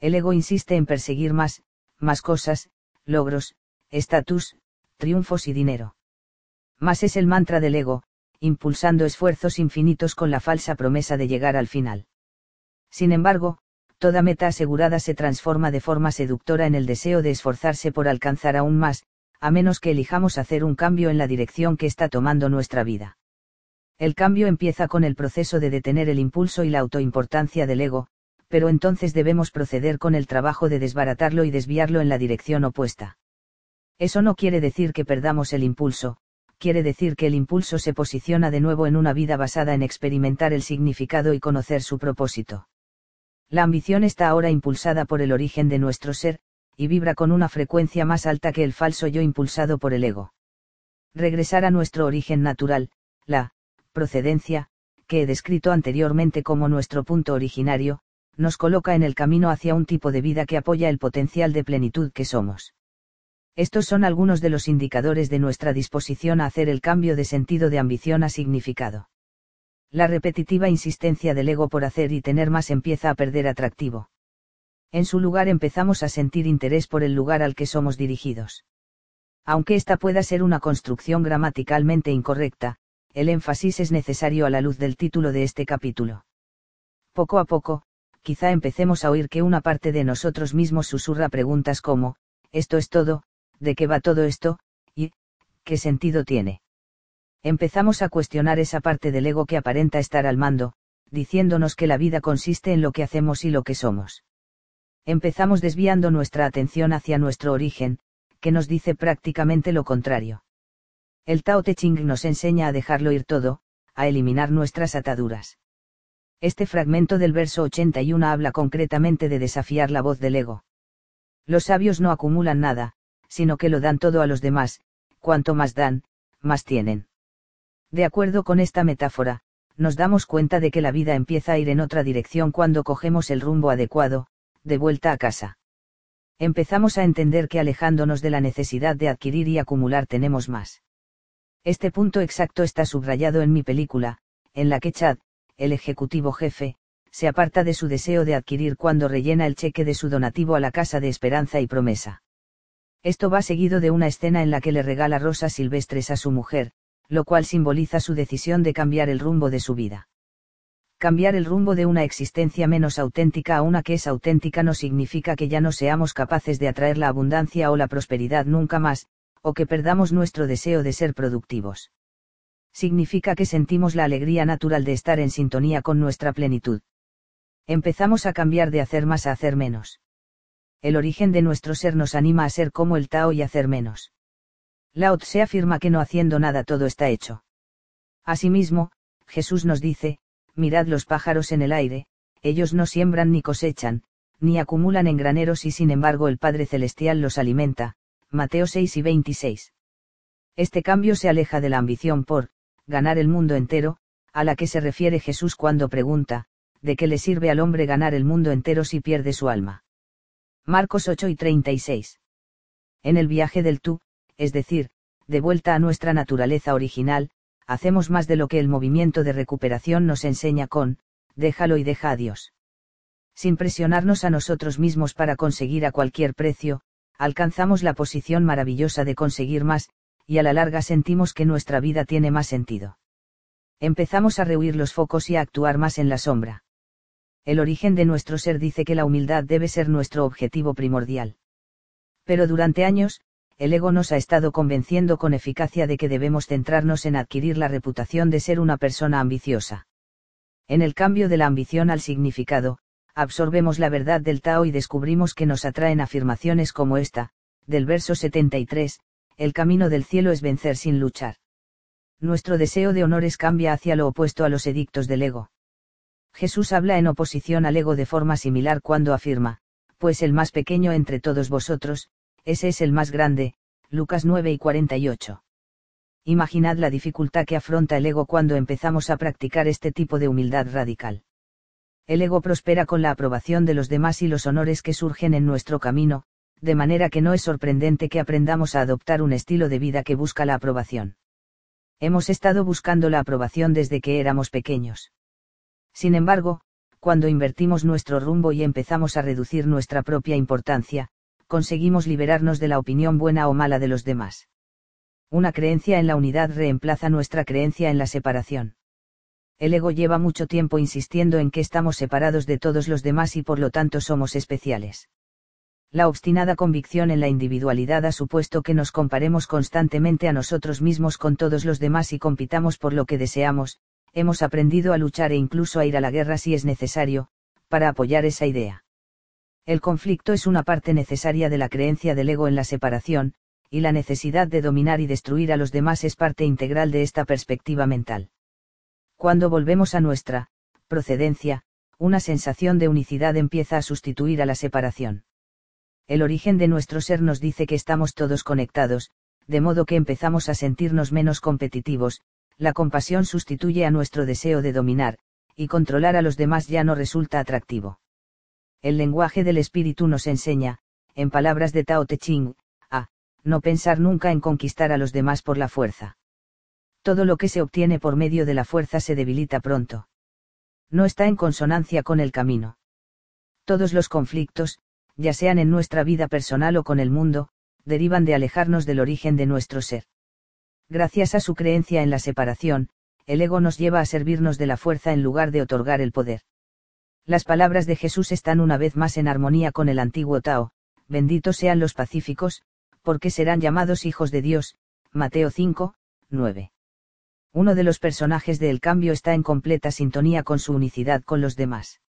El ego insiste en perseguir más, más cosas, logros, estatus, triunfos y dinero más es el mantra del ego, impulsando esfuerzos infinitos con la falsa promesa de llegar al final. Sin embargo, toda meta asegurada se transforma de forma seductora en el deseo de esforzarse por alcanzar aún más, a menos que elijamos hacer un cambio en la dirección que está tomando nuestra vida. El cambio empieza con el proceso de detener el impulso y la autoimportancia del ego, pero entonces debemos proceder con el trabajo de desbaratarlo y desviarlo en la dirección opuesta. Eso no quiere decir que perdamos el impulso, quiere decir que el impulso se posiciona de nuevo en una vida basada en experimentar el significado y conocer su propósito. La ambición está ahora impulsada por el origen de nuestro ser, y vibra con una frecuencia más alta que el falso yo impulsado por el ego. Regresar a nuestro origen natural, la procedencia, que he descrito anteriormente como nuestro punto originario, nos coloca en el camino hacia un tipo de vida que apoya el potencial de plenitud que somos. Estos son algunos de los indicadores de nuestra disposición a hacer el cambio de sentido de ambición a significado. La repetitiva insistencia del ego por hacer y tener más empieza a perder atractivo. En su lugar empezamos a sentir interés por el lugar al que somos dirigidos. Aunque esta pueda ser una construcción gramaticalmente incorrecta, el énfasis es necesario a la luz del título de este capítulo. Poco a poco, quizá empecemos a oír que una parte de nosotros mismos susurra preguntas como, ¿esto es todo? De qué va todo esto, y, qué sentido tiene. Empezamos a cuestionar esa parte del ego que aparenta estar al mando, diciéndonos que la vida consiste en lo que hacemos y lo que somos. Empezamos desviando nuestra atención hacia nuestro origen, que nos dice prácticamente lo contrario. El Tao Te Ching nos enseña a dejarlo ir todo, a eliminar nuestras ataduras. Este fragmento del verso 81 habla concretamente de desafiar la voz del ego. Los sabios no acumulan nada, sino que lo dan todo a los demás, cuanto más dan, más tienen. De acuerdo con esta metáfora, nos damos cuenta de que la vida empieza a ir en otra dirección cuando cogemos el rumbo adecuado, de vuelta a casa. Empezamos a entender que alejándonos de la necesidad de adquirir y acumular tenemos más. Este punto exacto está subrayado en mi película, en la que Chad, el ejecutivo jefe, se aparta de su deseo de adquirir cuando rellena el cheque de su donativo a la Casa de Esperanza y Promesa. Esto va seguido de una escena en la que le regala rosas silvestres a su mujer, lo cual simboliza su decisión de cambiar el rumbo de su vida. Cambiar el rumbo de una existencia menos auténtica a una que es auténtica no significa que ya no seamos capaces de atraer la abundancia o la prosperidad nunca más, o que perdamos nuestro deseo de ser productivos. Significa que sentimos la alegría natural de estar en sintonía con nuestra plenitud. Empezamos a cambiar de hacer más a hacer menos. El origen de nuestro ser nos anima a ser como el Tao y hacer menos. Lao Tse afirma que no haciendo nada todo está hecho. Asimismo, Jesús nos dice, mirad los pájaros en el aire, ellos no siembran ni cosechan, ni acumulan en graneros y sin embargo el Padre Celestial los alimenta, Mateo 6 y 26. Este cambio se aleja de la ambición por, ganar el mundo entero, a la que se refiere Jesús cuando pregunta, ¿de qué le sirve al hombre ganar el mundo entero si pierde su alma? Marcos 8 y 36. En el viaje del tú, es decir, de vuelta a nuestra naturaleza original, hacemos más de lo que el movimiento de recuperación nos enseña con, déjalo y deja a Dios. Sin presionarnos a nosotros mismos para conseguir a cualquier precio, alcanzamos la posición maravillosa de conseguir más, y a la larga sentimos que nuestra vida tiene más sentido. Empezamos a rehuir los focos y a actuar más en la sombra. El origen de nuestro ser dice que la humildad debe ser nuestro objetivo primordial. Pero durante años, el ego nos ha estado convenciendo con eficacia de que debemos centrarnos en adquirir la reputación de ser una persona ambiciosa. En el cambio de la ambición al significado, absorbemos la verdad del Tao y descubrimos que nos atraen afirmaciones como esta, del verso 73, el camino del cielo es vencer sin luchar. Nuestro deseo de honores cambia hacia lo opuesto a los edictos del ego. Jesús habla en oposición al ego de forma similar cuando afirma, pues el más pequeño entre todos vosotros, ese es el más grande, Lucas 9 y 48. Imaginad la dificultad que afronta el ego cuando empezamos a practicar este tipo de humildad radical. El ego prospera con la aprobación de los demás y los honores que surgen en nuestro camino, de manera que no es sorprendente que aprendamos a adoptar un estilo de vida que busca la aprobación. Hemos estado buscando la aprobación desde que éramos pequeños. Sin embargo, cuando invertimos nuestro rumbo y empezamos a reducir nuestra propia importancia, conseguimos liberarnos de la opinión buena o mala de los demás. Una creencia en la unidad reemplaza nuestra creencia en la separación. El ego lleva mucho tiempo insistiendo en que estamos separados de todos los demás y por lo tanto somos especiales. La obstinada convicción en la individualidad ha supuesto que nos comparemos constantemente a nosotros mismos con todos los demás y compitamos por lo que deseamos, hemos aprendido a luchar e incluso a ir a la guerra si es necesario, para apoyar esa idea. El conflicto es una parte necesaria de la creencia del ego en la separación, y la necesidad de dominar y destruir a los demás es parte integral de esta perspectiva mental. Cuando volvemos a nuestra procedencia, una sensación de unicidad empieza a sustituir a la separación. El origen de nuestro ser nos dice que estamos todos conectados, de modo que empezamos a sentirnos menos competitivos, la compasión sustituye a nuestro deseo de dominar, y controlar a los demás ya no resulta atractivo el lenguaje del espíritu nos enseña, en palabras de Tao Te Ching, a no pensar nunca en conquistar a los demás por la fuerza. Todo lo que se obtiene por medio de la fuerza se debilita pronto. No está en consonancia con el camino. Todos los conflictos, ya sean en nuestra vida personal o con el mundo, derivan de alejarnos del origen de nuestro ser. Gracias a su creencia en la separación, el ego nos lleva a servirnos de la fuerza en lugar de otorgar el poder. Las palabras de Jesús están una vez más en armonía con el antiguo Tao, benditos sean los pacíficos, porque serán llamados hijos de Dios, Mateo 5, 9. Uno de los personajes de El Cambio está en completa sintonía con su unicidad con los demás.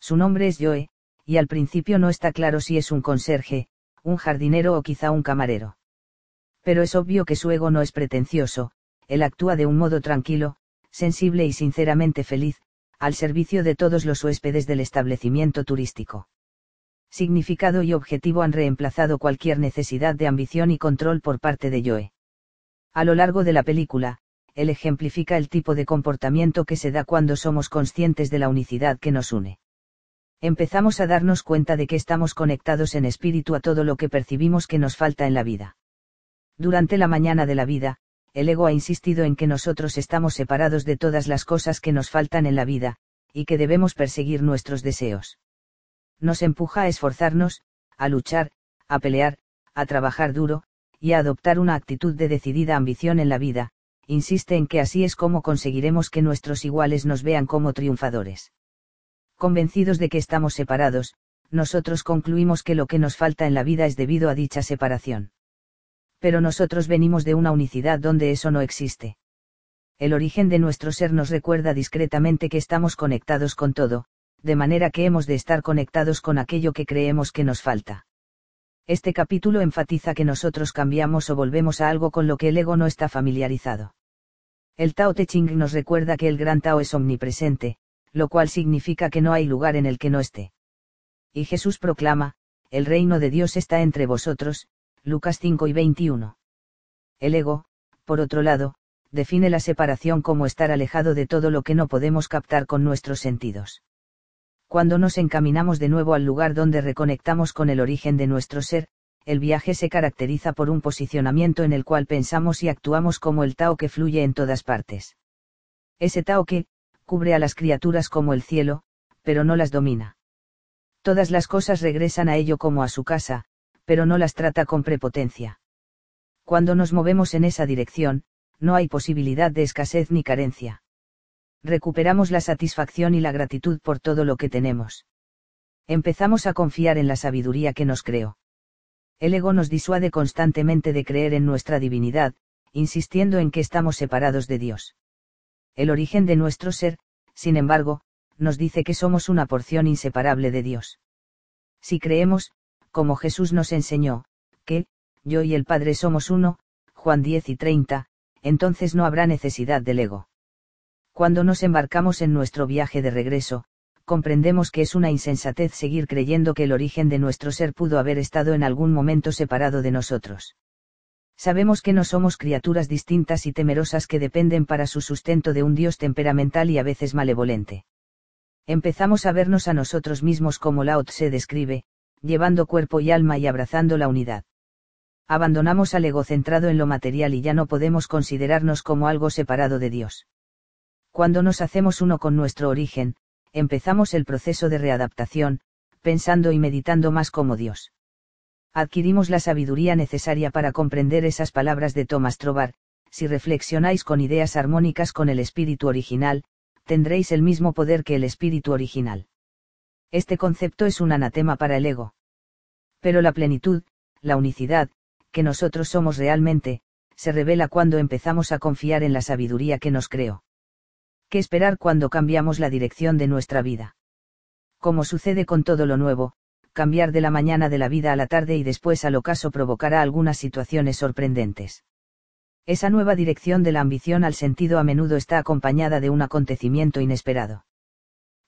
Su nombre es Joe, y al principio no está claro si es un conserje, un jardinero o quizá un camarero. Pero es obvio que su ego no es pretencioso, él actúa de un modo tranquilo, sensible y sinceramente feliz, al servicio de todos los huéspedes del establecimiento turístico. Significado y objetivo han reemplazado cualquier necesidad de ambición y control por parte de Joe. A lo largo de la película, él ejemplifica el tipo de comportamiento que se da cuando somos conscientes de la unicidad que nos une. Empezamos a darnos cuenta de que estamos conectados en espíritu a todo lo que percibimos que nos falta en la vida. Durante la mañana de la vida, el ego ha insistido en que nosotros estamos separados de todas las cosas que nos faltan en la vida, y que debemos perseguir nuestros deseos. Nos empuja a esforzarnos, a luchar, a pelear, a trabajar duro, y a adoptar una actitud de decidida ambición en la vida, insiste en que así es como conseguiremos que nuestros iguales nos vean como triunfadores. Convencidos de que estamos separados, nosotros concluimos que lo que nos falta en la vida es debido a dicha separación. Pero nosotros venimos de una unicidad donde eso no existe. El origen de nuestro ser nos recuerda discretamente que estamos conectados con todo, de manera que hemos de estar conectados con aquello que creemos que nos falta. Este capítulo enfatiza que nosotros cambiamos o volvemos a algo con lo que el ego no está familiarizado. El Tao Te Ching nos recuerda que el gran Tao es omnipresente, lo cual significa que no hay lugar en el que no esté. Y Jesús proclama, el reino de Dios está entre vosotros, Lucas 5 y 21. El ego, por otro lado, define la separación como estar alejado de todo lo que no podemos captar con nuestros sentidos. Cuando nos encaminamos de nuevo al lugar donde reconectamos con el origen de nuestro ser, el viaje se caracteriza por un posicionamiento en el cual pensamos y actuamos como el Tao que fluye en todas partes. Ese Tao que, cubre a las criaturas como el cielo, pero no las domina. Todas las cosas regresan a ello como a su casa, pero no las trata con prepotencia. Cuando nos movemos en esa dirección, no hay posibilidad de escasez ni carencia. Recuperamos la satisfacción y la gratitud por todo lo que tenemos. Empezamos a confiar en la sabiduría que nos creó. El ego nos disuade constantemente de creer en nuestra divinidad, insistiendo en que estamos separados de Dios. El origen de nuestro ser, sin embargo, nos dice que somos una porción inseparable de Dios. Si creemos, como Jesús nos enseñó, que, yo y el Padre somos uno, Juan 10 y 30, entonces no habrá necesidad del ego. Cuando nos embarcamos en nuestro viaje de regreso, comprendemos que es una insensatez seguir creyendo que el origen de nuestro ser pudo haber estado en algún momento separado de nosotros. Sabemos que no somos criaturas distintas y temerosas que dependen para su sustento de un Dios temperamental y a veces malevolente. Empezamos a vernos a nosotros mismos como Lao Tse describe, llevando cuerpo y alma y abrazando la unidad. Abandonamos al ego centrado en lo material y ya no podemos considerarnos como algo separado de Dios. Cuando nos hacemos uno con nuestro origen, empezamos el proceso de readaptación, pensando y meditando más como Dios. Adquirimos la sabiduría necesaria para comprender esas palabras de Thomas Trobar, si reflexionáis con ideas armónicas con el espíritu original, tendréis el mismo poder que el espíritu original. Este concepto es un anatema para el ego. Pero la plenitud, la unicidad, que nosotros somos realmente, se revela cuando empezamos a confiar en la sabiduría que nos creó. ¿Qué esperar cuando cambiamos la dirección de nuestra vida? Como sucede con todo lo nuevo, cambiar de la mañana de la vida a la tarde y después al ocaso provocará algunas situaciones sorprendentes. Esa nueva dirección de la ambición al sentido a menudo está acompañada de un acontecimiento inesperado.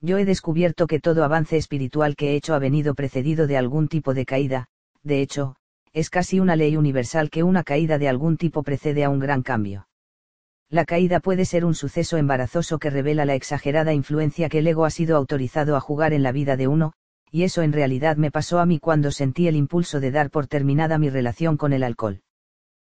Yo he descubierto que todo avance espiritual que he hecho ha venido precedido de algún tipo de caída, de hecho, es casi una ley universal que una caída de algún tipo precede a un gran cambio la caída puede ser un suceso embarazoso que revela la exagerada influencia que el ego ha sido autorizado a jugar en la vida de uno, y eso en realidad me pasó a mí cuando sentí el impulso de dar por terminada mi relación con el alcohol.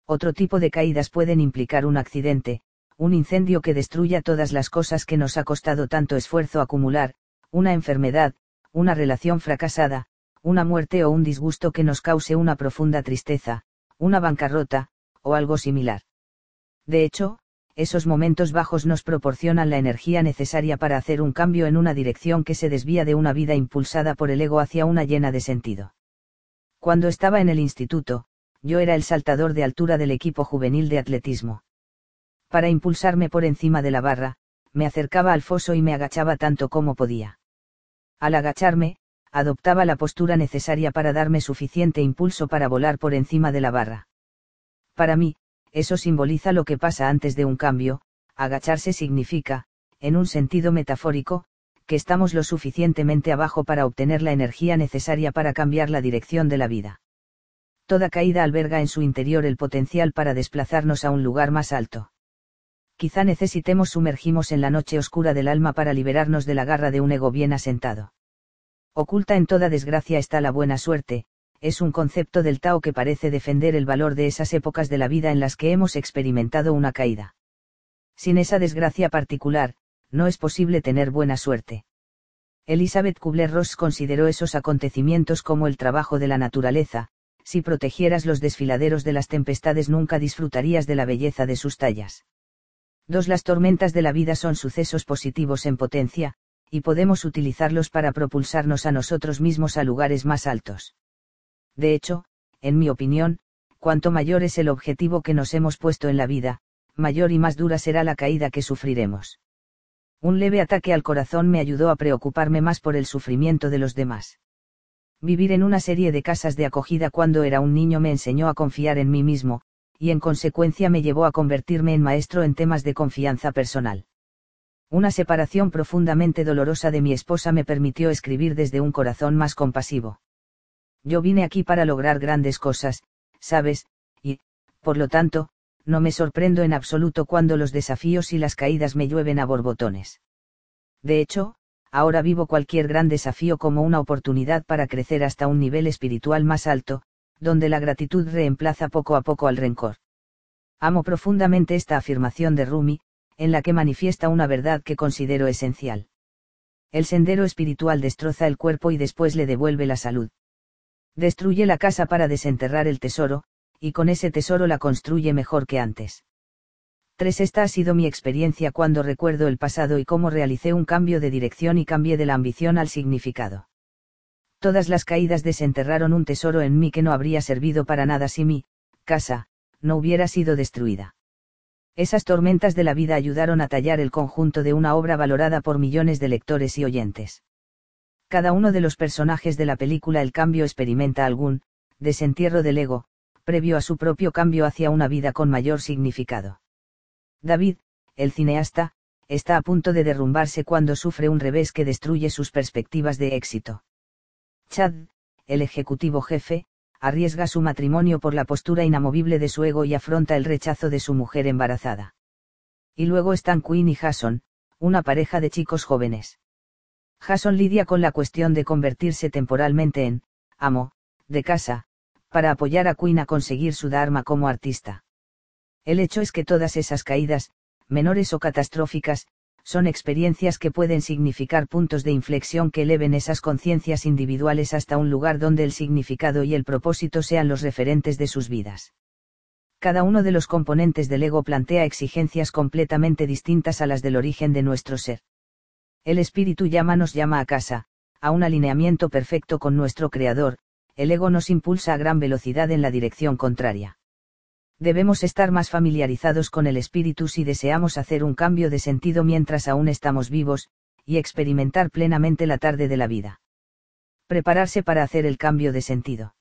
Otro tipo de caídas pueden implicar un accidente, un incendio que destruya todas las cosas que nos ha costado tanto esfuerzo acumular, una enfermedad, una relación fracasada, una muerte o un disgusto que nos cause una profunda tristeza, una bancarrota, o algo similar. De hecho, esos momentos bajos nos proporcionan la energía necesaria para hacer un cambio en una dirección que se desvía de una vida impulsada por el ego hacia una llena de sentido. Cuando estaba en el instituto, yo era el saltador de altura del equipo juvenil de atletismo. Para impulsarme por encima de la barra, me acercaba al foso y me agachaba tanto como podía. Al agacharme, adoptaba la postura necesaria para darme suficiente impulso para volar por encima de la barra. Para mí, eso simboliza lo que pasa antes de un cambio, agacharse significa, en un sentido metafórico, que estamos lo suficientemente abajo para obtener la energía necesaria para cambiar la dirección de la vida. Toda caída alberga en su interior el potencial para desplazarnos a un lugar más alto. Quizá necesitemos sumergimos en la noche oscura del alma para liberarnos de la garra de un ego bien asentado. Oculta en toda desgracia está la buena suerte, es un concepto del Tao que parece defender el valor de esas épocas de la vida en las que hemos experimentado una caída. Sin esa desgracia particular, no es posible tener buena suerte. Elizabeth Kubler-Ross consideró esos acontecimientos como el trabajo de la naturaleza, si protegieras los desfiladeros de las tempestades nunca disfrutarías de la belleza de sus tallas. 2. Las tormentas de la vida son sucesos positivos en potencia, y podemos utilizarlos para propulsarnos a nosotros mismos a lugares más altos. De hecho, en mi opinión, cuanto mayor es el objetivo que nos hemos puesto en la vida, mayor y más dura será la caída que sufriremos. Un leve ataque al corazón me ayudó a preocuparme más por el sufrimiento de los demás. Vivir en una serie de casas de acogida cuando era un niño me enseñó a confiar en mí mismo, y en consecuencia me llevó a convertirme en maestro en temas de confianza personal. Una separación profundamente dolorosa de mi esposa me permitió escribir desde un corazón más compasivo. Yo vine aquí para lograr grandes cosas, sabes, y, por lo tanto, no me sorprendo en absoluto cuando los desafíos y las caídas me llueven a borbotones. De hecho, ahora vivo cualquier gran desafío como una oportunidad para crecer hasta un nivel espiritual más alto, donde la gratitud reemplaza poco a poco al rencor. Amo profundamente esta afirmación de Rumi, en la que manifiesta una verdad que considero esencial. El sendero espiritual destroza el cuerpo y después le devuelve la salud. Destruye la casa para desenterrar el tesoro, y con ese tesoro la construye mejor que antes. 3. Esta ha sido mi experiencia cuando recuerdo el pasado y cómo realicé un cambio de dirección y cambié de la ambición al significado. Todas las caídas desenterraron un tesoro en mí que no habría servido para nada si mi casa no hubiera sido destruida. Esas tormentas de la vida ayudaron a tallar el conjunto de una obra valorada por millones de lectores y oyentes. Cada uno de los personajes de la película El cambio experimenta algún desentierro del ego, previo a su propio cambio hacia una vida con mayor significado. David, el cineasta, está a punto de derrumbarse cuando sufre un revés que destruye sus perspectivas de éxito. Chad, el ejecutivo jefe, arriesga su matrimonio por la postura inamovible de su ego y afronta el rechazo de su mujer embarazada. Y luego están Quinn y Jason, una pareja de chicos jóvenes. Jason lidia con la cuestión de convertirse temporalmente en, amo, de casa, para apoyar a Quinn a conseguir su Dharma como artista. El hecho es que todas esas caídas, menores o catastróficas, son experiencias que pueden significar puntos de inflexión que eleven esas conciencias individuales hasta un lugar donde el significado y el propósito sean los referentes de sus vidas. Cada uno de los componentes del ego plantea exigencias completamente distintas a las del origen de nuestro ser. El espíritu llama nos llama a casa, a un alineamiento perfecto con nuestro Creador, el ego nos impulsa a gran velocidad en la dirección contraria. Debemos estar más familiarizados con el espíritu si deseamos hacer un cambio de sentido mientras aún estamos vivos, y experimentar plenamente la tarde de la vida. Prepararse para hacer el cambio de sentido.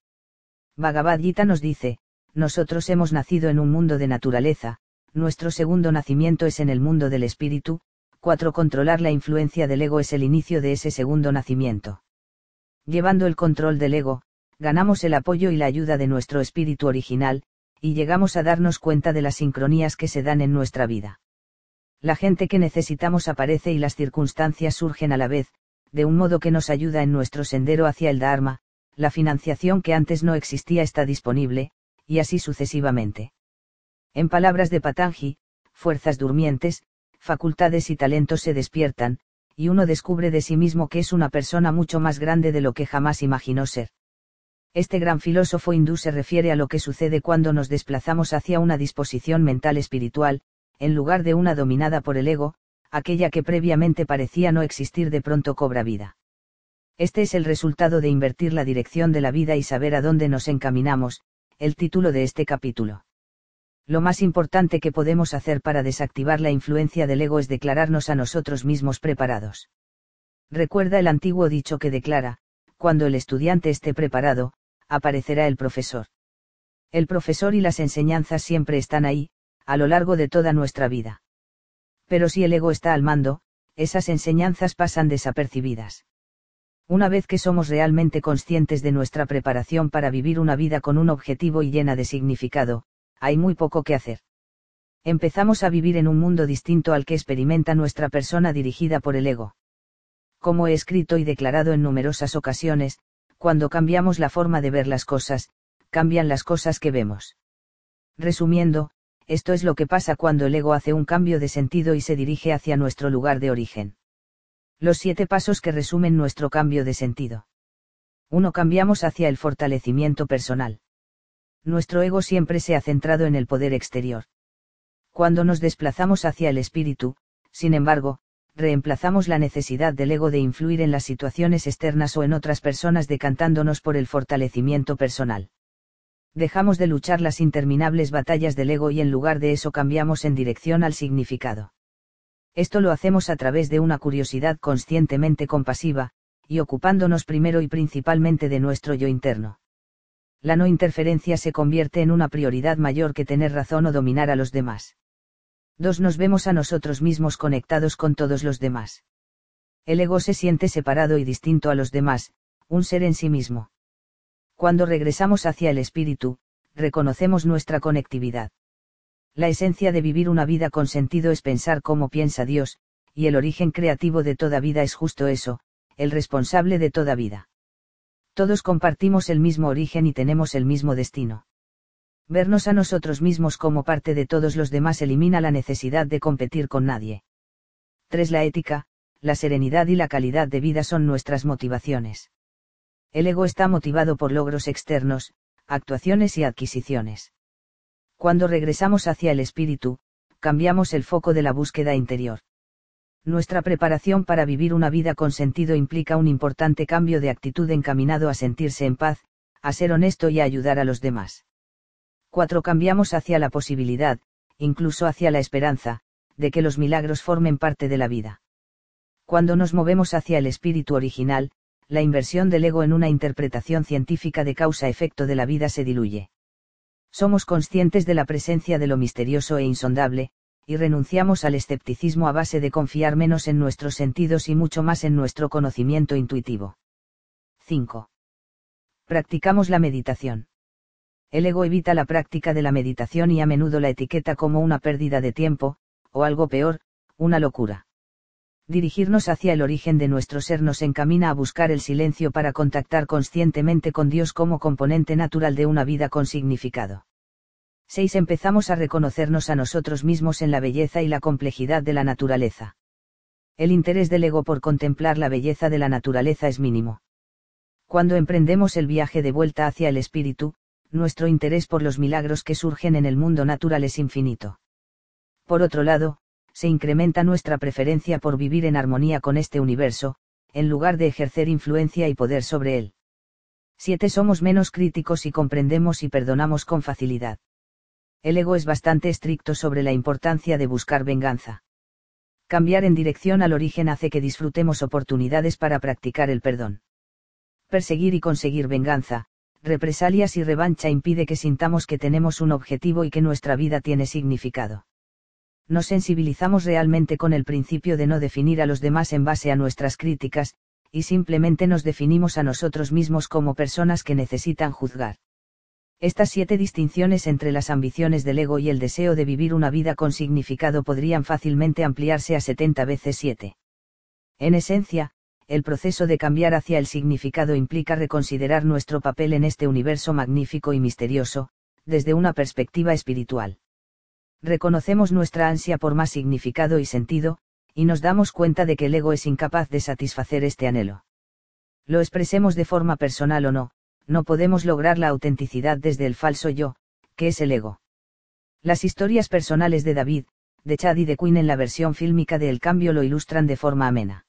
Bhagavad Gita nos dice, nosotros hemos nacido en un mundo de naturaleza, nuestro segundo nacimiento es en el mundo del espíritu, 4. Controlar la influencia del ego es el inicio de ese segundo nacimiento. Llevando el control del ego, ganamos el apoyo y la ayuda de nuestro espíritu original, y llegamos a darnos cuenta de las sincronías que se dan en nuestra vida. La gente que necesitamos aparece y las circunstancias surgen a la vez, de un modo que nos ayuda en nuestro sendero hacia el Dharma, la financiación que antes no existía está disponible, y así sucesivamente. En palabras de Patanji, fuerzas durmientes, facultades y talentos se despiertan, y uno descubre de sí mismo que es una persona mucho más grande de lo que jamás imaginó ser. Este gran filósofo hindú se refiere a lo que sucede cuando nos desplazamos hacia una disposición mental espiritual, en lugar de una dominada por el ego, aquella que previamente parecía no existir de pronto cobra vida. Este es el resultado de invertir la dirección de la vida y saber a dónde nos encaminamos, el título de este capítulo. Lo más importante que podemos hacer para desactivar la influencia del ego es declararnos a nosotros mismos preparados. Recuerda el antiguo dicho que declara, cuando el estudiante esté preparado, aparecerá el profesor. El profesor y las enseñanzas siempre están ahí, a lo largo de toda nuestra vida. Pero si el ego está al mando, esas enseñanzas pasan desapercibidas. Una vez que somos realmente conscientes de nuestra preparación para vivir una vida con un objetivo y llena de significado, hay muy poco que hacer. Empezamos a vivir en un mundo distinto al que experimenta nuestra persona dirigida por el ego. Como he escrito y declarado en numerosas ocasiones, cuando cambiamos la forma de ver las cosas, cambian las cosas que vemos. Resumiendo, esto es lo que pasa cuando el ego hace un cambio de sentido y se dirige hacia nuestro lugar de origen. Los siete pasos que resumen nuestro cambio de sentido. 1. Cambiamos hacia el fortalecimiento personal. Nuestro ego siempre se ha centrado en el poder exterior. Cuando nos desplazamos hacia el espíritu, sin embargo, reemplazamos la necesidad del ego de influir en las situaciones externas o en otras personas decantándonos por el fortalecimiento personal. Dejamos de luchar las interminables batallas del ego y en lugar de eso cambiamos en dirección al significado. Esto lo hacemos a través de una curiosidad conscientemente compasiva, y ocupándonos primero y principalmente de nuestro yo interno. La no interferencia se convierte en una prioridad mayor que tener razón o dominar a los demás. 2. Nos vemos a nosotros mismos conectados con todos los demás. El ego se siente separado y distinto a los demás, un ser en sí mismo. Cuando regresamos hacia el espíritu, reconocemos nuestra conectividad. La esencia de vivir una vida con sentido es pensar cómo piensa Dios, y el origen creativo de toda vida es justo eso, el responsable de toda vida. Todos compartimos el mismo origen y tenemos el mismo destino. Vernos a nosotros mismos como parte de todos los demás elimina la necesidad de competir con nadie. 3. La ética, la serenidad y la calidad de vida son nuestras motivaciones. El ego está motivado por logros externos, actuaciones y adquisiciones. Cuando regresamos hacia el espíritu, cambiamos el foco de la búsqueda interior. Nuestra preparación para vivir una vida con sentido implica un importante cambio de actitud encaminado a sentirse en paz, a ser honesto y a ayudar a los demás. 4. Cambiamos hacia la posibilidad, incluso hacia la esperanza, de que los milagros formen parte de la vida. Cuando nos movemos hacia el espíritu original, la inversión del ego en una interpretación científica de causa-efecto de la vida se diluye. Somos conscientes de la presencia de lo misterioso e insondable, y renunciamos al escepticismo a base de confiar menos en nuestros sentidos y mucho más en nuestro conocimiento intuitivo. 5. Practicamos la meditación. El ego evita la práctica de la meditación y a menudo la etiqueta como una pérdida de tiempo, o algo peor, una locura. Dirigirnos hacia el origen de nuestro ser nos encamina a buscar el silencio para contactar conscientemente con Dios como componente natural de una vida con significado. 6. Empezamos a reconocernos a nosotros mismos en la belleza y la complejidad de la naturaleza. El interés del ego por contemplar la belleza de la naturaleza es mínimo. Cuando emprendemos el viaje de vuelta hacia el espíritu, nuestro interés por los milagros que surgen en el mundo natural es infinito. Por otro lado, se incrementa nuestra preferencia por vivir en armonía con este universo, en lugar de ejercer influencia y poder sobre él. 7. Somos menos críticos y comprendemos y perdonamos con facilidad. El ego es bastante estricto sobre la importancia de buscar venganza. Cambiar en dirección al origen hace que disfrutemos oportunidades para practicar el perdón. Perseguir y conseguir venganza, represalias y revancha impide que sintamos que tenemos un objetivo y que nuestra vida tiene significado. Nos sensibilizamos realmente con el principio de no definir a los demás en base a nuestras críticas, y simplemente nos definimos a nosotros mismos como personas que necesitan juzgar. Estas siete distinciones entre las ambiciones del ego y el deseo de vivir una vida con significado podrían fácilmente ampliarse a 70 veces 7. En esencia, el proceso de cambiar hacia el significado implica reconsiderar nuestro papel en este universo magnífico y misterioso, desde una perspectiva espiritual. Reconocemos nuestra ansia por más significado y sentido, y nos damos cuenta de que el ego es incapaz de satisfacer este anhelo. Lo expresemos de forma personal o no, no podemos lograr la autenticidad desde el falso yo, que es el ego. Las historias personales de David, de Chad y de Quinn en la versión fílmica de El Cambio lo ilustran de forma amena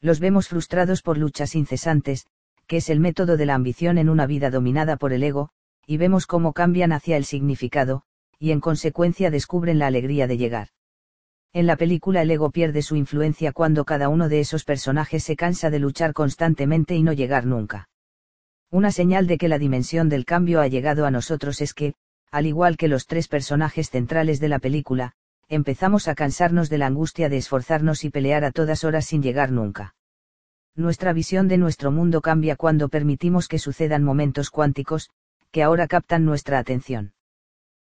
los vemos frustrados por luchas incesantes, que es el método de la ambición en una vida dominada por el ego, y vemos cómo cambian hacia el significado, y en consecuencia descubren la alegría de llegar. En la película el ego pierde su influencia cuando cada uno de esos personajes se cansa de luchar constantemente y no llegar nunca. Una señal de que la dimensión del cambio ha llegado a nosotros es que, al igual que los tres personajes centrales de la película, empezamos a cansarnos de la angustia de esforzarnos y pelear a todas horas sin llegar nunca. Nuestra visión de nuestro mundo cambia cuando permitimos que sucedan momentos cuánticos, que ahora captan nuestra atención.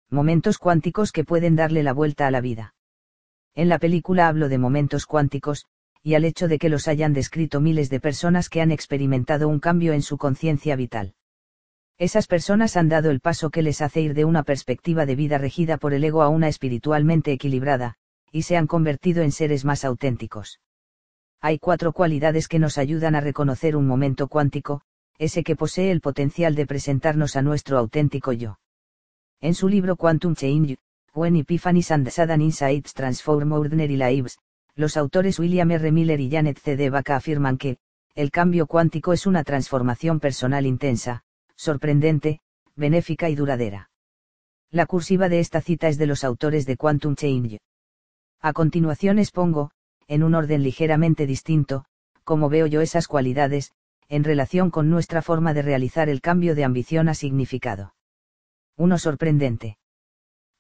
Momentos cuánticos que pueden darle la vuelta a la vida. En la película hablo de momentos cuánticos, y al hecho de que los hayan descrito miles de personas que han experimentado un cambio en su conciencia vital. Esas personas han dado el paso que les hace ir de una perspectiva de vida regida por el ego a una espiritualmente equilibrada, y se han convertido en seres más auténticos. Hay cuatro cualidades que nos ayudan a reconocer un momento cuántico, ese que posee el potencial de presentarnos a nuestro auténtico yo. En su libro Quantum Change, When Epiphanies and Sudden Insights Transform Ordinary Lives, los autores William R. Miller y Janet C. de Baca afirman que, el cambio cuántico es una transformación personal intensa, sorprendente, benéfica y duradera. La cursiva de esta cita es de los autores de Quantum Change. A continuación expongo, en un orden ligeramente distinto, cómo veo yo esas cualidades, en relación con nuestra forma de realizar el cambio de ambición a significado. 1. Sorprendente.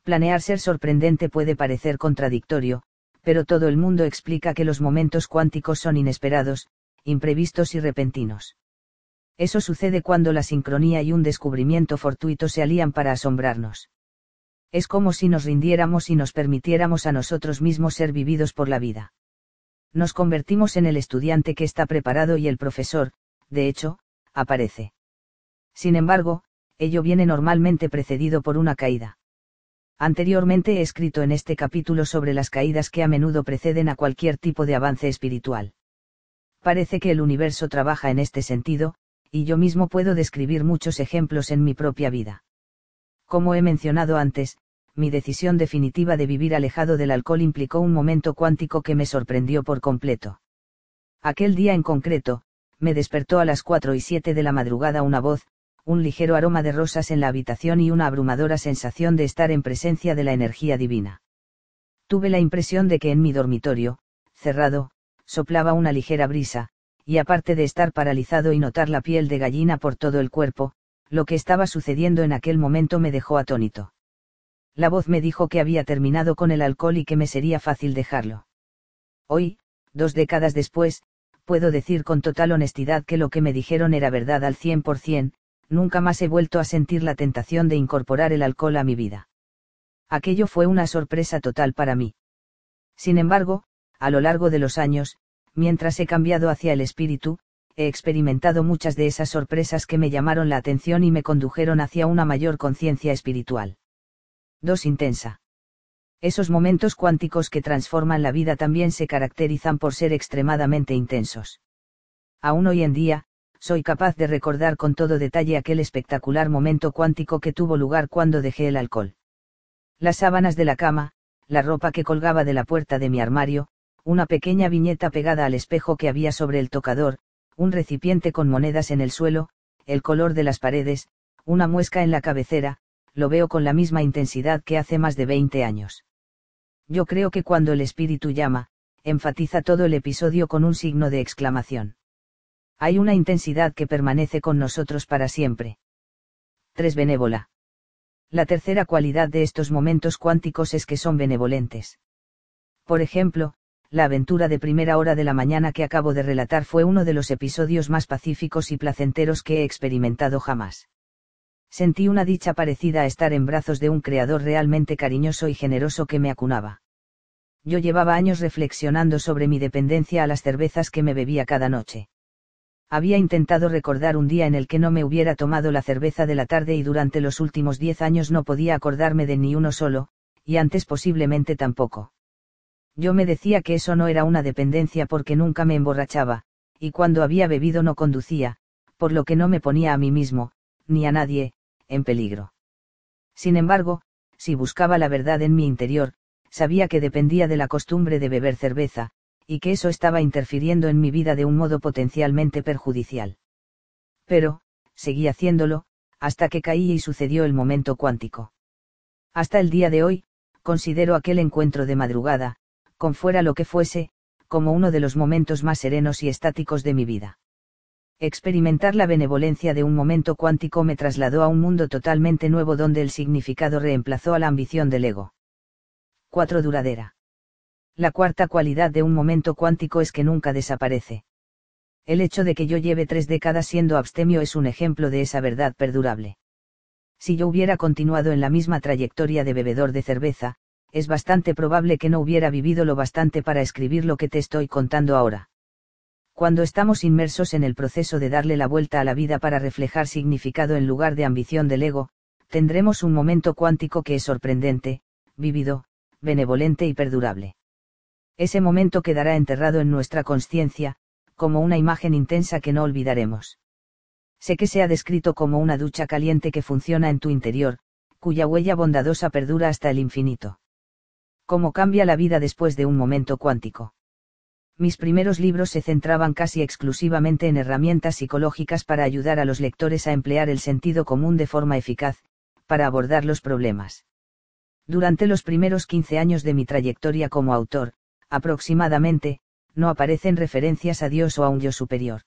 Planear ser sorprendente puede parecer contradictorio, pero todo el mundo explica que los momentos cuánticos son inesperados, imprevistos y repentinos. Eso sucede cuando la sincronía y un descubrimiento fortuito se alían para asombrarnos. Es como si nos rindiéramos y nos permitiéramos a nosotros mismos ser vividos por la vida. Nos convertimos en el estudiante que está preparado y el profesor, de hecho, aparece. Sin embargo, ello viene normalmente precedido por una caída. Anteriormente he escrito en este capítulo sobre las caídas que a menudo preceden a cualquier tipo de avance espiritual. Parece que el universo trabaja en este sentido, y yo mismo puedo describir muchos ejemplos en mi propia vida. Como he mencionado antes, mi decisión definitiva de vivir alejado del alcohol implicó un momento cuántico que me sorprendió por completo. Aquel día en concreto, me despertó a las 4 y 7 de la madrugada una voz, un ligero aroma de rosas en la habitación y una abrumadora sensación de estar en presencia de la energía divina. Tuve la impresión de que en mi dormitorio, cerrado, soplaba una ligera brisa, y aparte de estar paralizado y notar la piel de gallina por todo el cuerpo, lo que estaba sucediendo en aquel momento me dejó atónito. La voz me dijo que había terminado con el alcohol y que me sería fácil dejarlo. Hoy, dos décadas después, puedo decir con total honestidad que lo que me dijeron era verdad al cien por cien, nunca más he vuelto a sentir la tentación de incorporar el alcohol a mi vida. Aquello fue una sorpresa total para mí. Sin embargo, a lo largo de los años, mientras he cambiado hacia el espíritu, he experimentado muchas de esas sorpresas que me llamaron la atención y me condujeron hacia una mayor conciencia espiritual. 2. Intensa. Esos momentos cuánticos que transforman la vida también se caracterizan por ser extremadamente intensos. Aún hoy en día, soy capaz de recordar con todo detalle aquel espectacular momento cuántico que tuvo lugar cuando dejé el alcohol. Las sábanas de la cama, la ropa que colgaba de la puerta de mi armario, una pequeña viñeta pegada al espejo que había sobre el tocador, un recipiente con monedas en el suelo, el color de las paredes, una muesca en la cabecera, lo veo con la misma intensidad que hace más de 20 años. Yo creo que cuando el espíritu llama, enfatiza todo el episodio con un signo de exclamación. Hay una intensidad que permanece con nosotros para siempre. 3. Benévola. La tercera cualidad de estos momentos cuánticos es que son benevolentes. Por ejemplo, la aventura de primera hora de la mañana que acabo de relatar fue uno de los episodios más pacíficos y placenteros que he experimentado jamás. Sentí una dicha parecida a estar en brazos de un creador realmente cariñoso y generoso que me acunaba. Yo llevaba años reflexionando sobre mi dependencia a las cervezas que me bebía cada noche. Había intentado recordar un día en el que no me hubiera tomado la cerveza de la tarde y durante los últimos diez años no podía acordarme de ni uno solo, y antes posiblemente tampoco. Yo me decía que eso no era una dependencia porque nunca me emborrachaba, y cuando había bebido no conducía, por lo que no me ponía a mí mismo, ni a nadie, en peligro. Sin embargo, si buscaba la verdad en mi interior, sabía que dependía de la costumbre de beber cerveza, y que eso estaba interfiriendo en mi vida de un modo potencialmente perjudicial. Pero, seguí haciéndolo, hasta que caí y sucedió el momento cuántico. Hasta el día de hoy, considero aquel encuentro de madrugada, con fuera lo que fuese, como uno de los momentos más serenos y estáticos de mi vida. Experimentar la benevolencia de un momento cuántico me trasladó a un mundo totalmente nuevo donde el significado reemplazó a la ambición del ego. 4. Duradera. La cuarta cualidad de un momento cuántico es que nunca desaparece. El hecho de que yo lleve tres décadas siendo abstemio es un ejemplo de esa verdad perdurable. Si yo hubiera continuado en la misma trayectoria de bebedor de cerveza, es bastante probable que no hubiera vivido lo bastante para escribir lo que te estoy contando ahora. Cuando estamos inmersos en el proceso de darle la vuelta a la vida para reflejar significado en lugar de ambición del ego, tendremos un momento cuántico que es sorprendente, vívido, benevolente y perdurable ese momento quedará enterrado en nuestra conciencia, como una imagen intensa que no olvidaremos. Sé que se ha descrito como una ducha caliente que funciona en tu interior, cuya huella bondadosa perdura hasta el infinito. ¿Cómo cambia la vida después de un momento cuántico? Mis primeros libros se centraban casi exclusivamente en herramientas psicológicas para ayudar a los lectores a emplear el sentido común de forma eficaz, para abordar los problemas. Durante los primeros 15 años de mi trayectoria como autor, aproximadamente, no aparecen referencias a Dios o a un yo superior.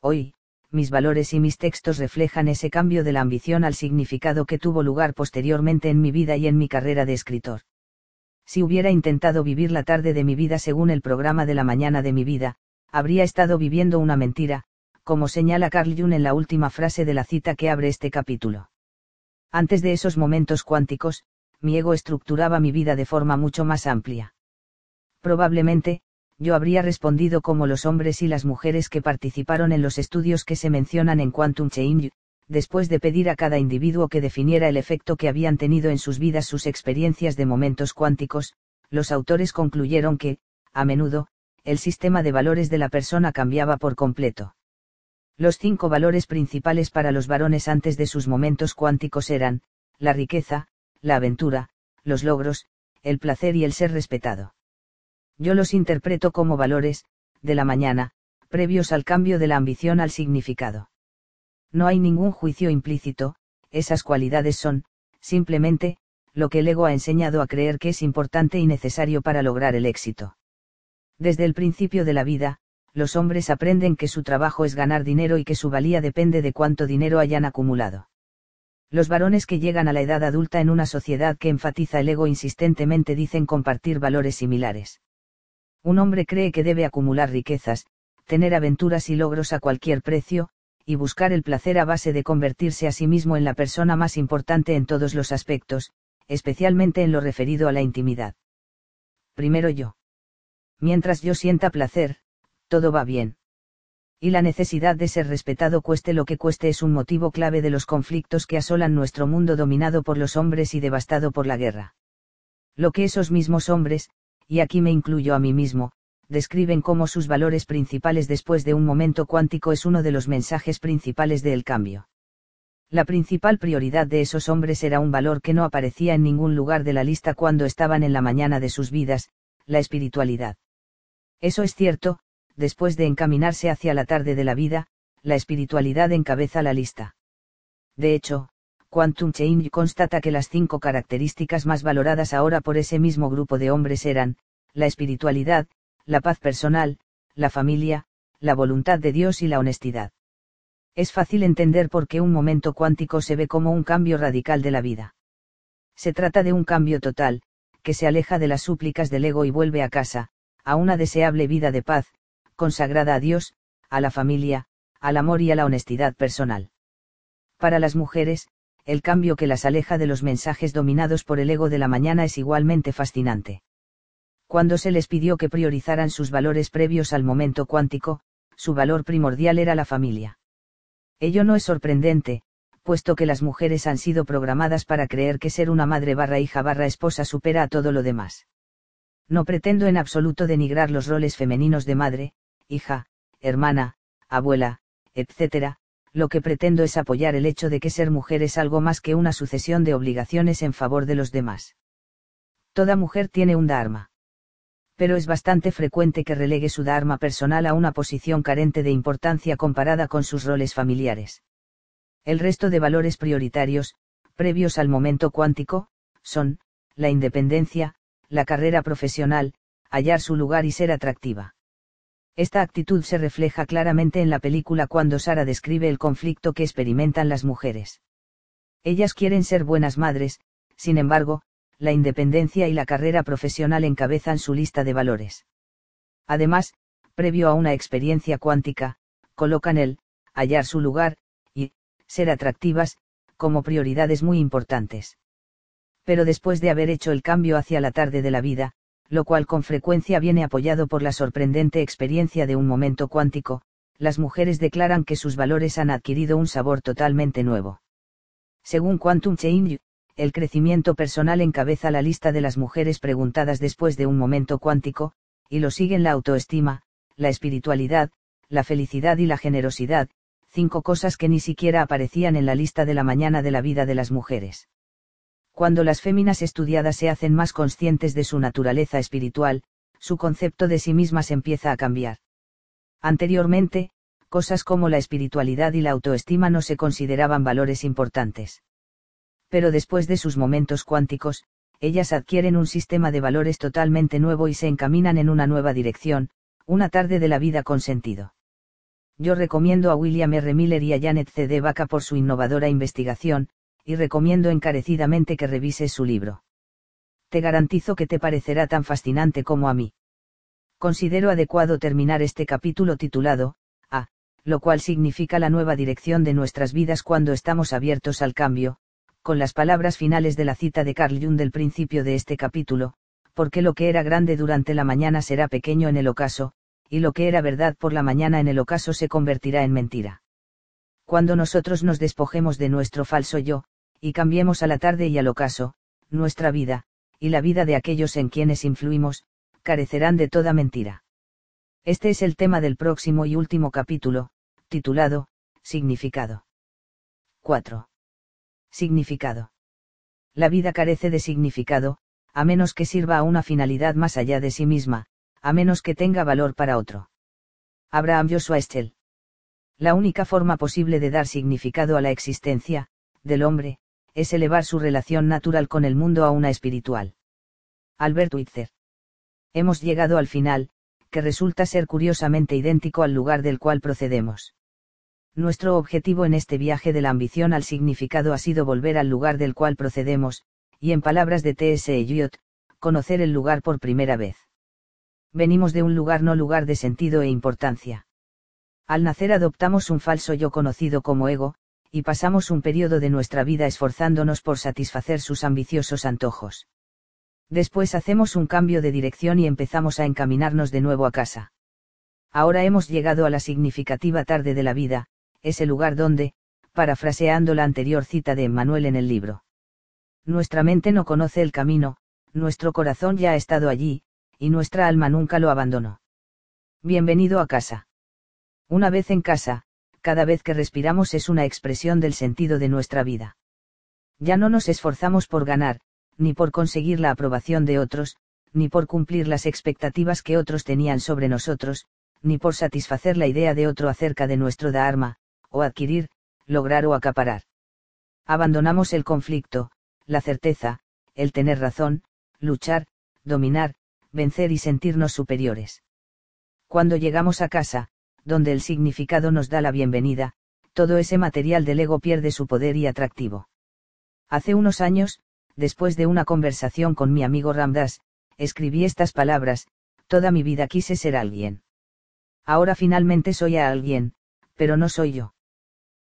Hoy, mis valores y mis textos reflejan ese cambio de la ambición al significado que tuvo lugar posteriormente en mi vida y en mi carrera de escritor. Si hubiera intentado vivir la tarde de mi vida según el programa de la mañana de mi vida, habría estado viviendo una mentira, como señala Carl Jung en la última frase de la cita que abre este capítulo. Antes de esos momentos cuánticos, mi ego estructuraba mi vida de forma mucho más amplia. Probablemente, yo habría respondido como los hombres y las mujeres que participaron en los estudios que se mencionan en Quantum Change, después de pedir a cada individuo que definiera el efecto que habían tenido en sus vidas sus experiencias de momentos cuánticos, los autores concluyeron que, a menudo, el sistema de valores de la persona cambiaba por completo. Los cinco valores principales para los varones antes de sus momentos cuánticos eran, la riqueza, la aventura, los logros, el placer y el ser respetado yo los interpreto como valores, de la mañana, previos al cambio de la ambición al significado. No hay ningún juicio implícito, esas cualidades son, simplemente, lo que el ego ha enseñado a creer que es importante y necesario para lograr el éxito. Desde el principio de la vida, los hombres aprenden que su trabajo es ganar dinero y que su valía depende de cuánto dinero hayan acumulado. Los varones que llegan a la edad adulta en una sociedad que enfatiza el ego insistentemente dicen compartir valores similares. Un hombre cree que debe acumular riquezas, tener aventuras y logros a cualquier precio, y buscar el placer a base de convertirse a sí mismo en la persona más importante en todos los aspectos, especialmente en lo referido a la intimidad. Primero yo. Mientras yo sienta placer, todo va bien. Y la necesidad de ser respetado cueste lo que cueste es un motivo clave de los conflictos que asolan nuestro mundo dominado por los hombres y devastado por la guerra. Lo que esos mismos hombres, y aquí me incluyo a mí mismo, describen cómo sus valores principales después de un momento cuántico es uno de los mensajes principales del cambio. La principal prioridad de esos hombres era un valor que no aparecía en ningún lugar de la lista cuando estaban en la mañana de sus vidas, la espiritualidad. Eso es cierto, después de encaminarse hacia la tarde de la vida, la espiritualidad encabeza la lista. De hecho, Quantum Change constata que las cinco características más valoradas ahora por ese mismo grupo de hombres eran, la espiritualidad, la paz personal, la familia, la voluntad de Dios y la honestidad. Es fácil entender por qué un momento cuántico se ve como un cambio radical de la vida. Se trata de un cambio total, que se aleja de las súplicas del ego y vuelve a casa, a una deseable vida de paz, consagrada a Dios, a la familia, al amor y a la honestidad personal. Para las mujeres, el cambio que las aleja de los mensajes dominados por el ego de la mañana es igualmente fascinante. Cuando se les pidió que priorizaran sus valores previos al momento cuántico, su valor primordial era la familia. Ello no es sorprendente, puesto que las mujeres han sido programadas para creer que ser una madre barra hija barra esposa supera a todo lo demás. No pretendo en absoluto denigrar los roles femeninos de madre, hija, hermana, abuela, etc., lo que pretendo es apoyar el hecho de que ser mujer es algo más que una sucesión de obligaciones en favor de los demás. Toda mujer tiene un dharma. Pero es bastante frecuente que relegue su dharma personal a una posición carente de importancia comparada con sus roles familiares. El resto de valores prioritarios, previos al momento cuántico, son, la independencia, la carrera profesional, hallar su lugar y ser atractiva. Esta actitud se refleja claramente en la película cuando Sara describe el conflicto que experimentan las mujeres. Ellas quieren ser buenas madres, sin embargo, la independencia y la carrera profesional encabezan su lista de valores. Además, previo a una experiencia cuántica, colocan el, hallar su lugar, y, ser atractivas, como prioridades muy importantes. Pero después de haber hecho el cambio hacia la tarde de la vida, lo cual con frecuencia viene apoyado por la sorprendente experiencia de un momento cuántico, las mujeres declaran que sus valores han adquirido un sabor totalmente nuevo. Según Quantum Change, el crecimiento personal encabeza la lista de las mujeres preguntadas después de un momento cuántico, y lo siguen la autoestima, la espiritualidad, la felicidad y la generosidad, cinco cosas que ni siquiera aparecían en la lista de la mañana de la vida de las mujeres. Cuando las féminas estudiadas se hacen más conscientes de su naturaleza espiritual, su concepto de sí mismas empieza a cambiar. Anteriormente, cosas como la espiritualidad y la autoestima no se consideraban valores importantes. Pero después de sus momentos cuánticos, ellas adquieren un sistema de valores totalmente nuevo y se encaminan en una nueva dirección, una tarde de la vida con sentido. Yo recomiendo a William R. Miller y a Janet C. de Vaca por su innovadora investigación, y recomiendo encarecidamente que revises su libro. Te garantizo que te parecerá tan fascinante como a mí. Considero adecuado terminar este capítulo titulado, A, lo cual significa la nueva dirección de nuestras vidas cuando estamos abiertos al cambio, con las palabras finales de la cita de Carl Jung del principio de este capítulo, porque lo que era grande durante la mañana será pequeño en el ocaso, y lo que era verdad por la mañana en el ocaso se convertirá en mentira. Cuando nosotros nos despojemos de nuestro falso yo, y cambiemos a la tarde y al ocaso, nuestra vida, y la vida de aquellos en quienes influimos, carecerán de toda mentira. Este es el tema del próximo y último capítulo, titulado, Significado. 4. Significado. La vida carece de significado, a menos que sirva a una finalidad más allá de sí misma, a menos que tenga valor para otro. Abraham Joshua Estel. La única forma posible de dar significado a la existencia, del hombre, es elevar su relación natural con el mundo a una espiritual. Albert Witzer. Hemos llegado al final, que resulta ser curiosamente idéntico al lugar del cual procedemos. Nuestro objetivo en este viaje de la ambición al significado ha sido volver al lugar del cual procedemos, y en palabras de T.S. Eliot, conocer el lugar por primera vez. Venimos de un lugar no lugar de sentido e importancia. Al nacer adoptamos un falso yo conocido como ego, y pasamos un periodo de nuestra vida esforzándonos por satisfacer sus ambiciosos antojos. Después hacemos un cambio de dirección y empezamos a encaminarnos de nuevo a casa. Ahora hemos llegado a la significativa tarde de la vida, ese lugar donde, parafraseando la anterior cita de Emmanuel en el libro. Nuestra mente no conoce el camino, nuestro corazón ya ha estado allí, y nuestra alma nunca lo abandonó. Bienvenido a casa. Una vez en casa, cada vez que respiramos es una expresión del sentido de nuestra vida. Ya no nos esforzamos por ganar, ni por conseguir la aprobación de otros, ni por cumplir las expectativas que otros tenían sobre nosotros, ni por satisfacer la idea de otro acerca de nuestro dharma, o adquirir, lograr o acaparar. Abandonamos el conflicto, la certeza, el tener razón, luchar, dominar, vencer y sentirnos superiores. Cuando llegamos a casa, donde el significado nos da la bienvenida, todo ese material del ego pierde su poder y atractivo. Hace unos años, después de una conversación con mi amigo Ramdas, escribí estas palabras, toda mi vida quise ser alguien. Ahora finalmente soy a alguien, pero no soy yo.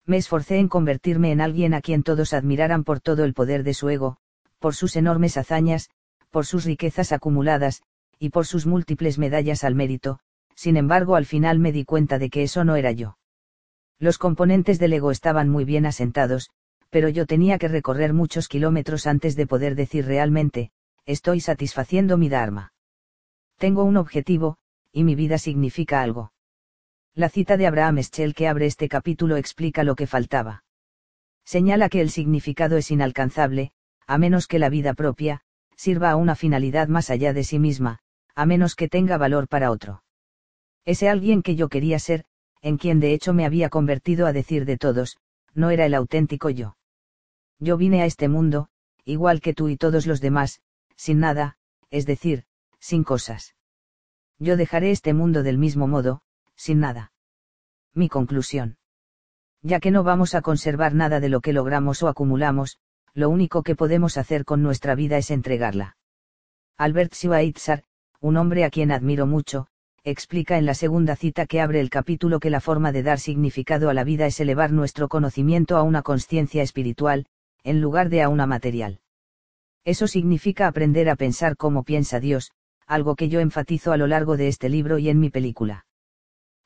Me esforcé en convertirme en alguien a quien todos admiraran por todo el poder de su ego, por sus enormes hazañas, por sus riquezas acumuladas, y por sus múltiples medallas al mérito, sin embargo al final me di cuenta de que eso no era yo. Los componentes del ego estaban muy bien asentados, pero yo tenía que recorrer muchos kilómetros antes de poder decir realmente, estoy satisfaciendo mi Dharma. Tengo un objetivo, y mi vida significa algo. La cita de Abraham Schell que abre este capítulo explica lo que faltaba. Señala que el significado es inalcanzable, a menos que la vida propia, sirva a una finalidad más allá de sí misma, a menos que tenga valor para otro. Ese alguien que yo quería ser, en quien de hecho me había convertido a decir de todos, no era el auténtico yo. Yo vine a este mundo, igual que tú y todos los demás, sin nada, es decir, sin cosas. Yo dejaré este mundo del mismo modo, sin nada. Mi conclusión. Ya que no vamos a conservar nada de lo que logramos o acumulamos, lo único que podemos hacer con nuestra vida es entregarla. Albert Schweitzer, un hombre a quien admiro mucho, explica en la segunda cita que abre el capítulo que la forma de dar significado a la vida es elevar nuestro conocimiento a una conciencia espiritual, en lugar de a una material. Eso significa aprender a pensar como piensa Dios, algo que yo enfatizo a lo largo de este libro y en mi película.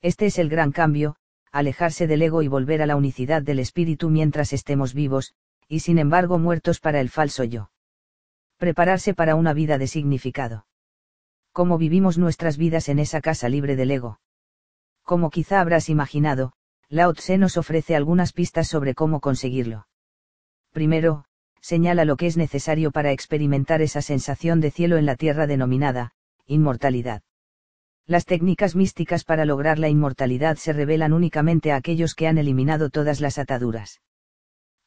Este es el gran cambio, alejarse del ego y volver a la unicidad del espíritu mientras estemos vivos, y sin embargo muertos para el falso yo. Prepararse para una vida de significado cómo vivimos nuestras vidas en esa casa libre del ego. Como quizá habrás imaginado, Lao Tse nos ofrece algunas pistas sobre cómo conseguirlo. Primero, señala lo que es necesario para experimentar esa sensación de cielo en la tierra denominada, inmortalidad. Las técnicas místicas para lograr la inmortalidad se revelan únicamente a aquellos que han eliminado todas las ataduras.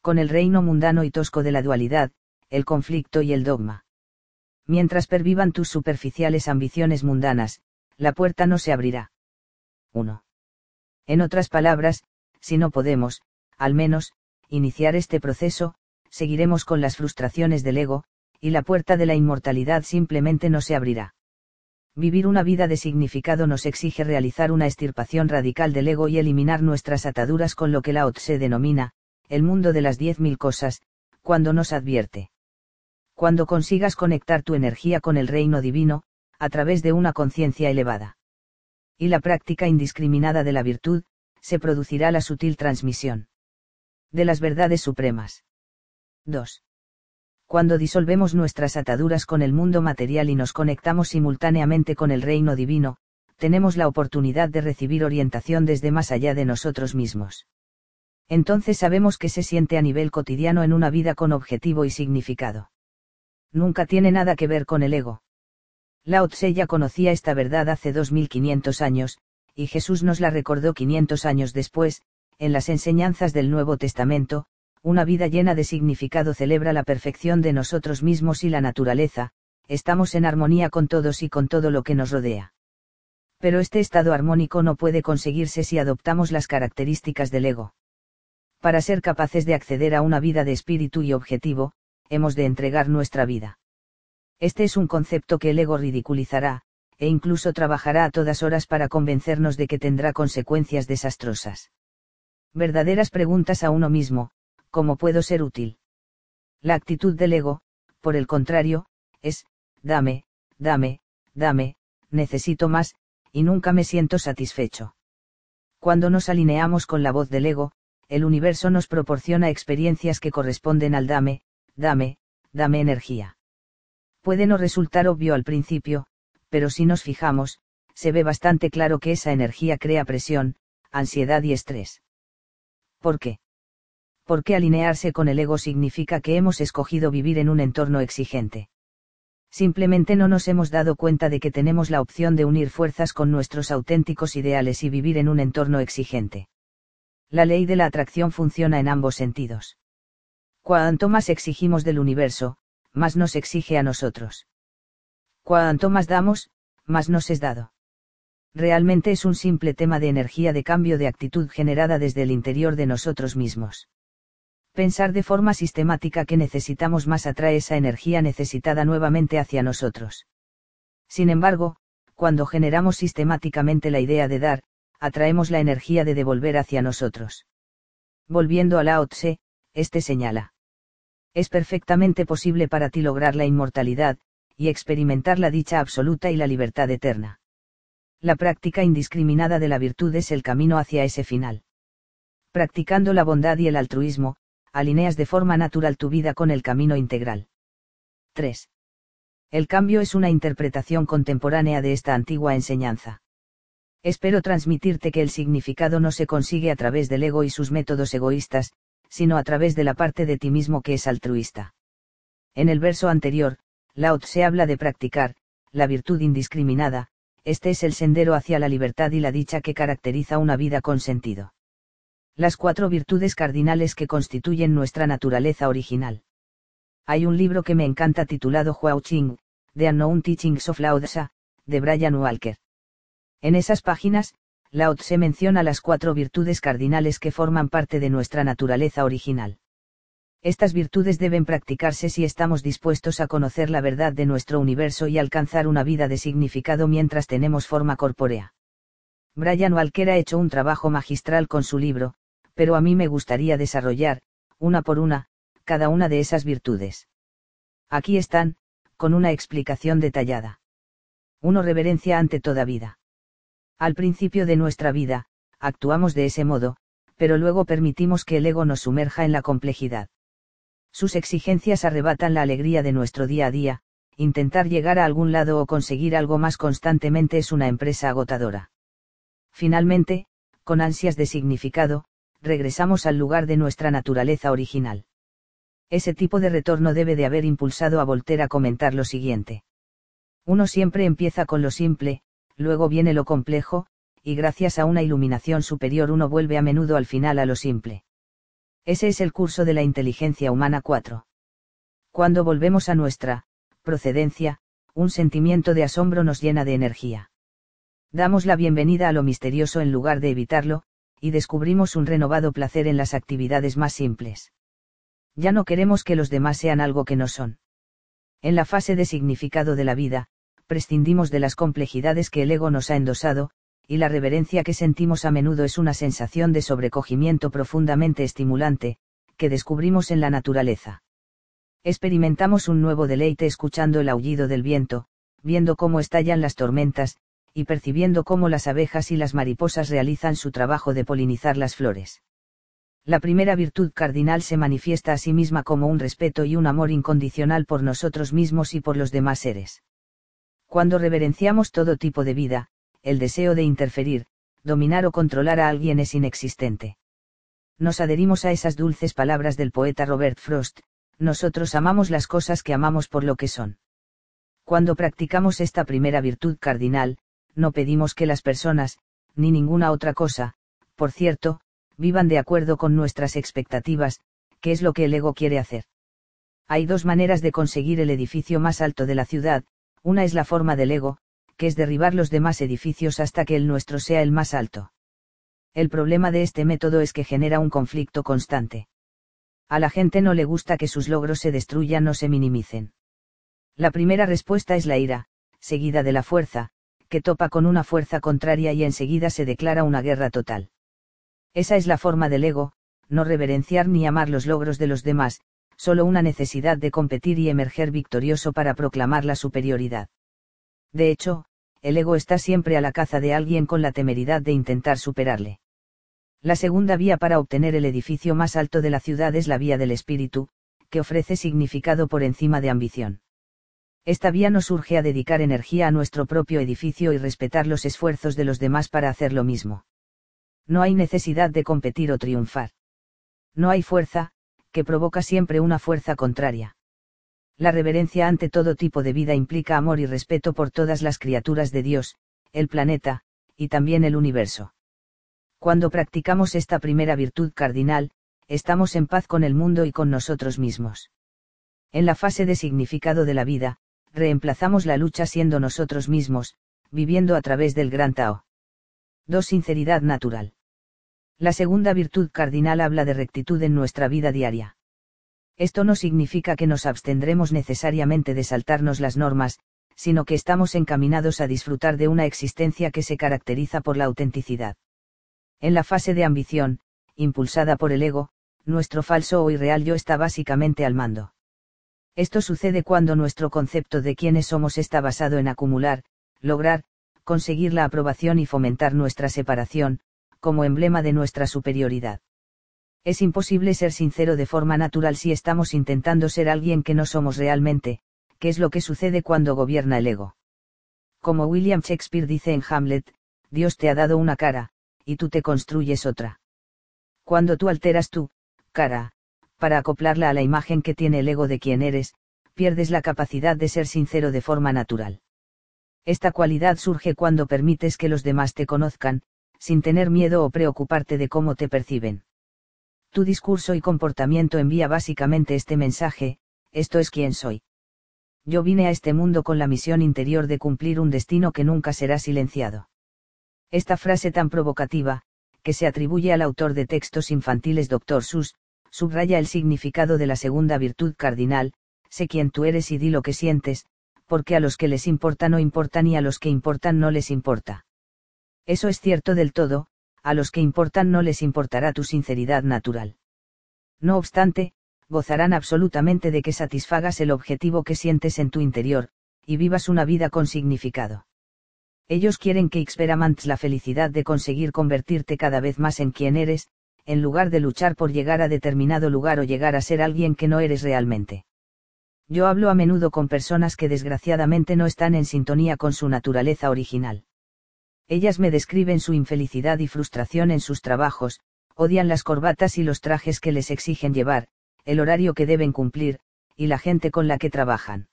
Con el reino mundano y tosco de la dualidad, el conflicto y el dogma. Mientras pervivan tus superficiales ambiciones mundanas, la puerta no se abrirá. 1. En otras palabras, si no podemos, al menos, iniciar este proceso, seguiremos con las frustraciones del ego, y la puerta de la inmortalidad simplemente no se abrirá. Vivir una vida de significado nos exige realizar una extirpación radical del ego y eliminar nuestras ataduras con lo que Lao Tse denomina, el mundo de las diez mil cosas, cuando nos advierte. Cuando consigas conectar tu energía con el reino divino, a través de una conciencia elevada. Y la práctica indiscriminada de la virtud, se producirá la sutil transmisión. De las verdades supremas. 2 cuando disolvemos nuestras ataduras con el mundo material y nos conectamos simultáneamente con el reino divino, tenemos la oportunidad de recibir orientación desde más allá de nosotros mismos. Entonces sabemos que se siente a nivel cotidiano en una vida con objetivo y significado. Nunca tiene nada que ver con el ego. Lao Tse ya conocía esta verdad hace 2500 años, y Jesús nos la recordó 500 años después, en las enseñanzas del Nuevo Testamento, una vida llena de significado celebra la perfección de nosotros mismos y la naturaleza, estamos en armonía con todos y con todo lo que nos rodea. Pero este estado armónico no puede conseguirse si adoptamos las características del ego. Para ser capaces de acceder a una vida de espíritu y objetivo, hemos de entregar nuestra vida. Este es un concepto que el ego ridiculizará, e incluso trabajará a todas horas para convencernos de que tendrá consecuencias desastrosas. Verdaderas preguntas a uno mismo, ¿cómo puedo ser útil? La actitud del ego, por el contrario, es, dame, dame, dame, necesito más, y nunca me siento satisfecho. Cuando nos alineamos con la voz del ego, el universo nos proporciona experiencias que corresponden al dame, dame, dame energía. Puede no resultar obvio al principio, pero si nos fijamos, se ve bastante claro que esa energía crea presión, ansiedad y estrés. ¿Por qué? Porque alinearse con el ego significa que hemos escogido vivir en un entorno exigente. Simplemente no nos hemos dado cuenta de que tenemos la opción de unir fuerzas con nuestros auténticos ideales y vivir en un entorno exigente. La ley de la atracción funciona en ambos sentidos. Cuanto más exigimos del universo, más nos exige a nosotros. Cuanto más damos, más nos es dado. Realmente es un simple tema de energía de cambio de actitud generada desde el interior de nosotros mismos. Pensar de forma sistemática que necesitamos más atrae esa energía necesitada nuevamente hacia nosotros. Sin embargo, cuando generamos sistemáticamente la idea de dar, atraemos la energía de devolver hacia nosotros. Volviendo a Lao Tse, este señala. Es perfectamente posible para ti lograr la inmortalidad, y experimentar la dicha absoluta y la libertad eterna. La práctica indiscriminada de la virtud es el camino hacia ese final. Practicando la bondad y el altruismo, alineas de forma natural tu vida con el camino integral. 3. El cambio es una interpretación contemporánea de esta antigua enseñanza. Espero transmitirte que el significado no se consigue a través del ego y sus métodos egoístas, sino a través de la parte de ti mismo que es altruista. En el verso anterior, Lao se habla de practicar, la virtud indiscriminada, este es el sendero hacia la libertad y la dicha que caracteriza una vida con sentido las cuatro virtudes cardinales que constituyen nuestra naturaleza original. Hay un libro que me encanta titulado Huao Ching, The Unknown Teachings of Lao Tse, de Brian Walker. En esas páginas, Lao Tse menciona las cuatro virtudes cardinales que forman parte de nuestra naturaleza original. Estas virtudes deben practicarse si estamos dispuestos a conocer la verdad de nuestro universo y alcanzar una vida de significado mientras tenemos forma corpórea. Brian Walker ha hecho un trabajo magistral con su libro, pero a mí me gustaría desarrollar, una por una, cada una de esas virtudes. Aquí están, con una explicación detallada. 1. Reverencia ante toda vida. Al principio de nuestra vida, actuamos de ese modo, pero luego permitimos que el ego nos sumerja en la complejidad. Sus exigencias arrebatan la alegría de nuestro día a día, intentar llegar a algún lado o conseguir algo más constantemente es una empresa agotadora. Finalmente, con ansias de significado, regresamos al lugar de nuestra naturaleza original. Ese tipo de retorno debe de haber impulsado a Voltaire a comentar lo siguiente. Uno siempre empieza con lo simple, luego viene lo complejo, y gracias a una iluminación superior uno vuelve a menudo al final a lo simple. Ese es el curso de la inteligencia humana 4. Cuando volvemos a nuestra procedencia, un sentimiento de asombro nos llena de energía. Damos la bienvenida a lo misterioso en lugar de evitarlo, y descubrimos un renovado placer en las actividades más simples. Ya no queremos que los demás sean algo que no son. En la fase de significado de la vida, prescindimos de las complejidades que el ego nos ha endosado, y la reverencia que sentimos a menudo es una sensación de sobrecogimiento profundamente estimulante, que descubrimos en la naturaleza. Experimentamos un nuevo deleite escuchando el aullido del viento, viendo cómo estallan las tormentas, y percibiendo cómo las abejas y las mariposas realizan su trabajo de polinizar las flores. La primera virtud cardinal se manifiesta a sí misma como un respeto y un amor incondicional por nosotros mismos y por los demás seres. Cuando reverenciamos todo tipo de vida, el deseo de interferir, dominar o controlar a alguien es inexistente. Nos adherimos a esas dulces palabras del poeta Robert Frost, nosotros amamos las cosas que amamos por lo que son. Cuando practicamos esta primera virtud cardinal, no pedimos que las personas, ni ninguna otra cosa, por cierto, vivan de acuerdo con nuestras expectativas, que es lo que el ego quiere hacer. Hay dos maneras de conseguir el edificio más alto de la ciudad, una es la forma del ego, que es derribar los demás edificios hasta que el nuestro sea el más alto. El problema de este método es que genera un conflicto constante. A la gente no le gusta que sus logros se destruyan o se minimicen. La primera respuesta es la ira, seguida de la fuerza, que topa con una fuerza contraria y enseguida se declara una guerra total. Esa es la forma del ego, no reverenciar ni amar los logros de los demás, solo una necesidad de competir y emerger victorioso para proclamar la superioridad. De hecho, el ego está siempre a la caza de alguien con la temeridad de intentar superarle. La segunda vía para obtener el edificio más alto de la ciudad es la vía del espíritu, que ofrece significado por encima de ambición. Esta vía nos urge a dedicar energía a nuestro propio edificio y respetar los esfuerzos de los demás para hacer lo mismo no hay necesidad de competir o triunfar. No hay fuerza, que provoca siempre una fuerza contraria. La reverencia ante todo tipo de vida implica amor y respeto por todas las criaturas de Dios, el planeta, y también el universo. Cuando practicamos esta primera virtud cardinal, estamos en paz con el mundo y con nosotros mismos. En la fase de significado de la vida, reemplazamos la lucha siendo nosotros mismos, viviendo a través del gran Tao. 2. Sinceridad natural. La segunda virtud cardinal habla de rectitud en nuestra vida diaria. Esto no significa que nos abstendremos necesariamente de saltarnos las normas, sino que estamos encaminados a disfrutar de una existencia que se caracteriza por la autenticidad. En la fase de ambición, impulsada por el ego, nuestro falso o irreal yo está básicamente al mando. Esto sucede cuando nuestro concepto de quiénes somos está basado en acumular, lograr, conseguir la aprobación y fomentar nuestra separación, como emblema de nuestra superioridad. Es imposible ser sincero de forma natural si estamos intentando ser alguien que no somos realmente, que es lo que sucede cuando gobierna el ego. Como William Shakespeare dice en Hamlet, Dios te ha dado una cara, y tú te construyes otra. Cuando tú alteras tu cara, para acoplarla a la imagen que tiene el ego de quien eres, pierdes la capacidad de ser sincero de forma natural. Esta cualidad surge cuando permites que los demás te conozcan, sin tener miedo o preocuparte de cómo te perciben. Tu discurso y comportamiento envía básicamente este mensaje, esto es quien soy. Yo vine a este mundo con la misión interior de cumplir un destino que nunca será silenciado. Esta frase tan provocativa, que se atribuye al autor de textos infantiles Dr. Sus, subraya el significado de la segunda virtud cardinal, sé quién tú eres y di lo que sientes, porque a los que les importa no importan y a los que importan no les importa. Eso es cierto del todo, a los que importan no les importará tu sinceridad natural. No obstante, gozarán absolutamente de que satisfagas el objetivo que sientes en tu interior, y vivas una vida con significado. Ellos quieren que experimentes la felicidad de conseguir convertirte cada vez más en quien eres, en lugar de luchar por llegar a determinado lugar o llegar a ser alguien que no eres realmente. Yo hablo a menudo con personas que desgraciadamente no están en sintonía con su naturaleza original. Ellas me describen su infelicidad y frustración en sus trabajos, odian las corbatas y los trajes que les exigen llevar, el horario que deben cumplir, y la gente con la que trabajan.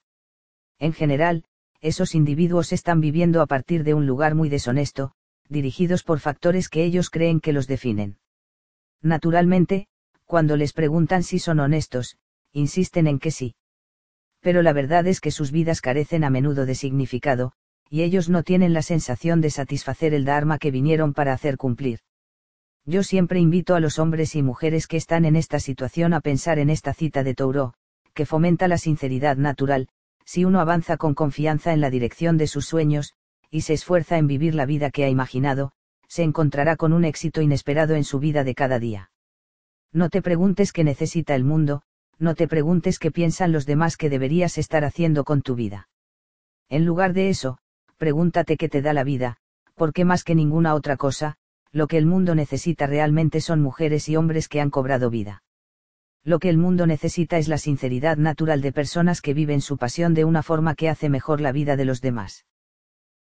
En general, esos individuos están viviendo a partir de un lugar muy deshonesto, dirigidos por factores que ellos creen que los definen. Naturalmente, cuando les preguntan si son honestos, insisten en que sí. Pero la verdad es que sus vidas carecen a menudo de significado, y ellos no tienen la sensación de satisfacer el dharma que vinieron para hacer cumplir. Yo siempre invito a los hombres y mujeres que están en esta situación a pensar en esta cita de Touro, que fomenta la sinceridad natural, si uno avanza con confianza en la dirección de sus sueños, y se esfuerza en vivir la vida que ha imaginado, se encontrará con un éxito inesperado en su vida de cada día. No te preguntes qué necesita el mundo, no te preguntes qué piensan los demás que deberías estar haciendo con tu vida. En lugar de eso, pregúntate qué te da la vida, porque más que ninguna otra cosa, lo que el mundo necesita realmente son mujeres y hombres que han cobrado vida. Lo que el mundo necesita es la sinceridad natural de personas que viven su pasión de una forma que hace mejor la vida de los demás.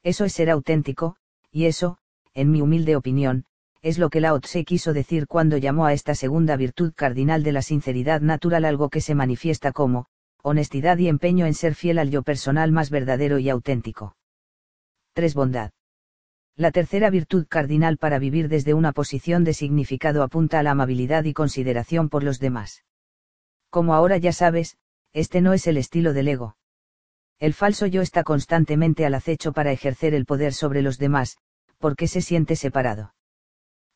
Eso es ser auténtico, y eso, en mi humilde opinión, es lo que Lao Tse quiso decir cuando llamó a esta segunda virtud cardinal de la sinceridad natural algo que se manifiesta como, honestidad y empeño en ser fiel al yo personal más verdadero y auténtico. 3. Bondad. La tercera virtud cardinal para vivir desde una posición de significado apunta a la amabilidad y consideración por los demás. Como ahora ya sabes, este no es el estilo del ego. El falso yo está constantemente al acecho para ejercer el poder sobre los demás, porque se siente separado.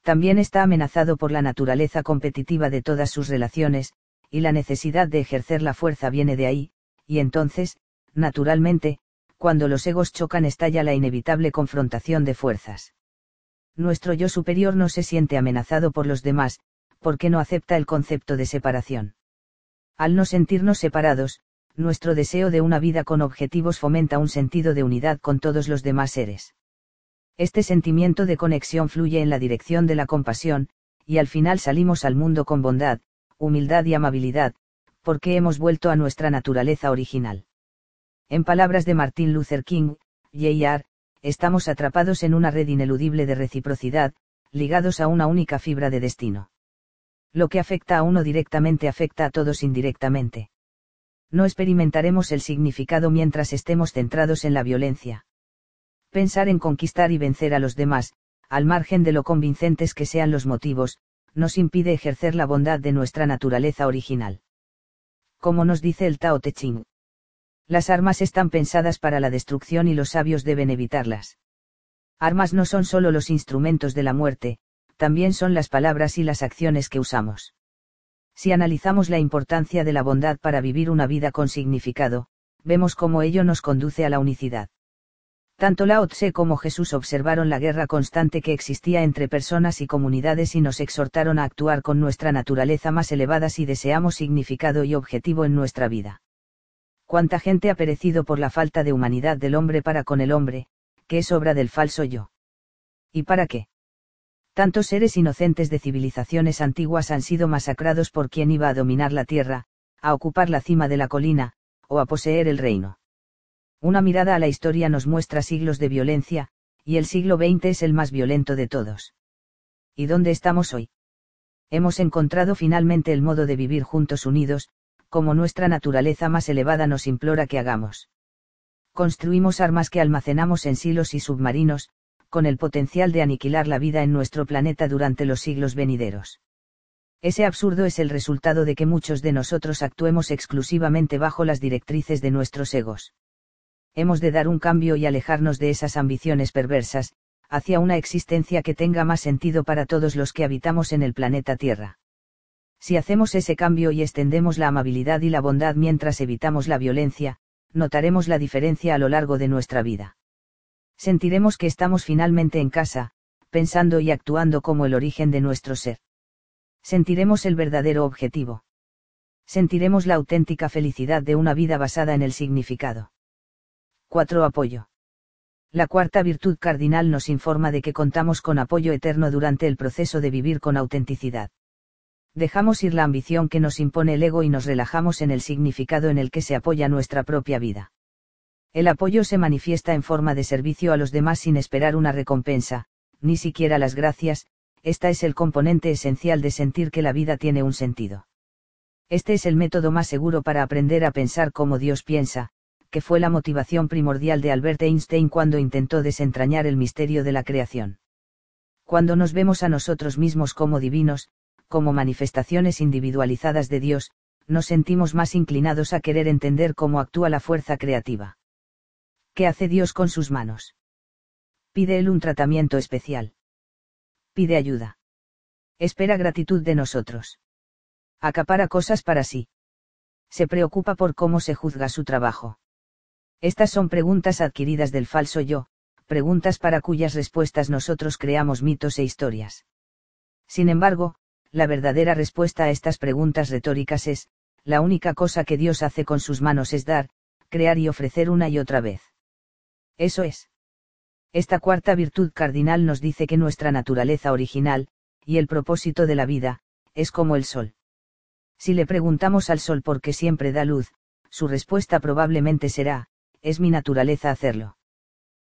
También está amenazado por la naturaleza competitiva de todas sus relaciones, y la necesidad de ejercer la fuerza viene de ahí, y entonces, naturalmente, cuando los egos chocan estalla la inevitable confrontación de fuerzas. Nuestro yo superior no se siente amenazado por los demás, porque no acepta el concepto de separación. Al no sentirnos separados, nuestro deseo de una vida con objetivos fomenta un sentido de unidad con todos los demás seres. Este sentimiento de conexión fluye en la dirección de la compasión, y al final salimos al mundo con bondad, humildad y amabilidad, porque hemos vuelto a nuestra naturaleza original. En palabras de Martin Luther King, J.R., estamos atrapados en una red ineludible de reciprocidad, ligados a una única fibra de destino. Lo que afecta a uno directamente afecta a todos indirectamente. No experimentaremos el significado mientras estemos centrados en la violencia. Pensar en conquistar y vencer a los demás, al margen de lo convincentes que sean los motivos, nos impide ejercer la bondad de nuestra naturaleza original. Como nos dice el Tao Te Ching. Las armas están pensadas para la destrucción y los sabios deben evitarlas. Armas no son solo los instrumentos de la muerte, también son las palabras y las acciones que usamos. Si analizamos la importancia de la bondad para vivir una vida con significado, vemos cómo ello nos conduce a la unicidad. Tanto Lao Tse como Jesús observaron la guerra constante que existía entre personas y comunidades y nos exhortaron a actuar con nuestra naturaleza más elevada si deseamos significado y objetivo en nuestra vida cuánta gente ha perecido por la falta de humanidad del hombre para con el hombre, que es obra del falso yo. ¿Y para qué? Tantos seres inocentes de civilizaciones antiguas han sido masacrados por quien iba a dominar la tierra, a ocupar la cima de la colina, o a poseer el reino. Una mirada a la historia nos muestra siglos de violencia, y el siglo XX es el más violento de todos. ¿Y dónde estamos hoy? Hemos encontrado finalmente el modo de vivir juntos unidos, como nuestra naturaleza más elevada nos implora que hagamos. Construimos armas que almacenamos en silos y submarinos, con el potencial de aniquilar la vida en nuestro planeta durante los siglos venideros. Ese absurdo es el resultado de que muchos de nosotros actuemos exclusivamente bajo las directrices de nuestros egos. Hemos de dar un cambio y alejarnos de esas ambiciones perversas, hacia una existencia que tenga más sentido para todos los que habitamos en el planeta Tierra. Si hacemos ese cambio y extendemos la amabilidad y la bondad mientras evitamos la violencia, notaremos la diferencia a lo largo de nuestra vida. Sentiremos que estamos finalmente en casa, pensando y actuando como el origen de nuestro ser. Sentiremos el verdadero objetivo. Sentiremos la auténtica felicidad de una vida basada en el significado. 4. Apoyo. La cuarta virtud cardinal nos informa de que contamos con apoyo eterno durante el proceso de vivir con autenticidad dejamos ir la ambición que nos impone el ego y nos relajamos en el significado en el que se apoya nuestra propia vida. El apoyo se manifiesta en forma de servicio a los demás sin esperar una recompensa, ni siquiera las gracias, esta es el componente esencial de sentir que la vida tiene un sentido. Este es el método más seguro para aprender a pensar como Dios piensa, que fue la motivación primordial de Albert Einstein cuando intentó desentrañar el misterio de la creación. Cuando nos vemos a nosotros mismos como divinos, como manifestaciones individualizadas de Dios, nos sentimos más inclinados a querer entender cómo actúa la fuerza creativa. ¿Qué hace Dios con sus manos? Pide Él un tratamiento especial. Pide ayuda. Espera gratitud de nosotros. Acapara cosas para sí. Se preocupa por cómo se juzga su trabajo. Estas son preguntas adquiridas del falso yo, preguntas para cuyas respuestas nosotros creamos mitos e historias. Sin embargo, la verdadera respuesta a estas preguntas retóricas es, la única cosa que Dios hace con sus manos es dar, crear y ofrecer una y otra vez. Eso es. Esta cuarta virtud cardinal nos dice que nuestra naturaleza original, y el propósito de la vida, es como el sol. Si le preguntamos al sol por qué siempre da luz, su respuesta probablemente será, es mi naturaleza hacerlo.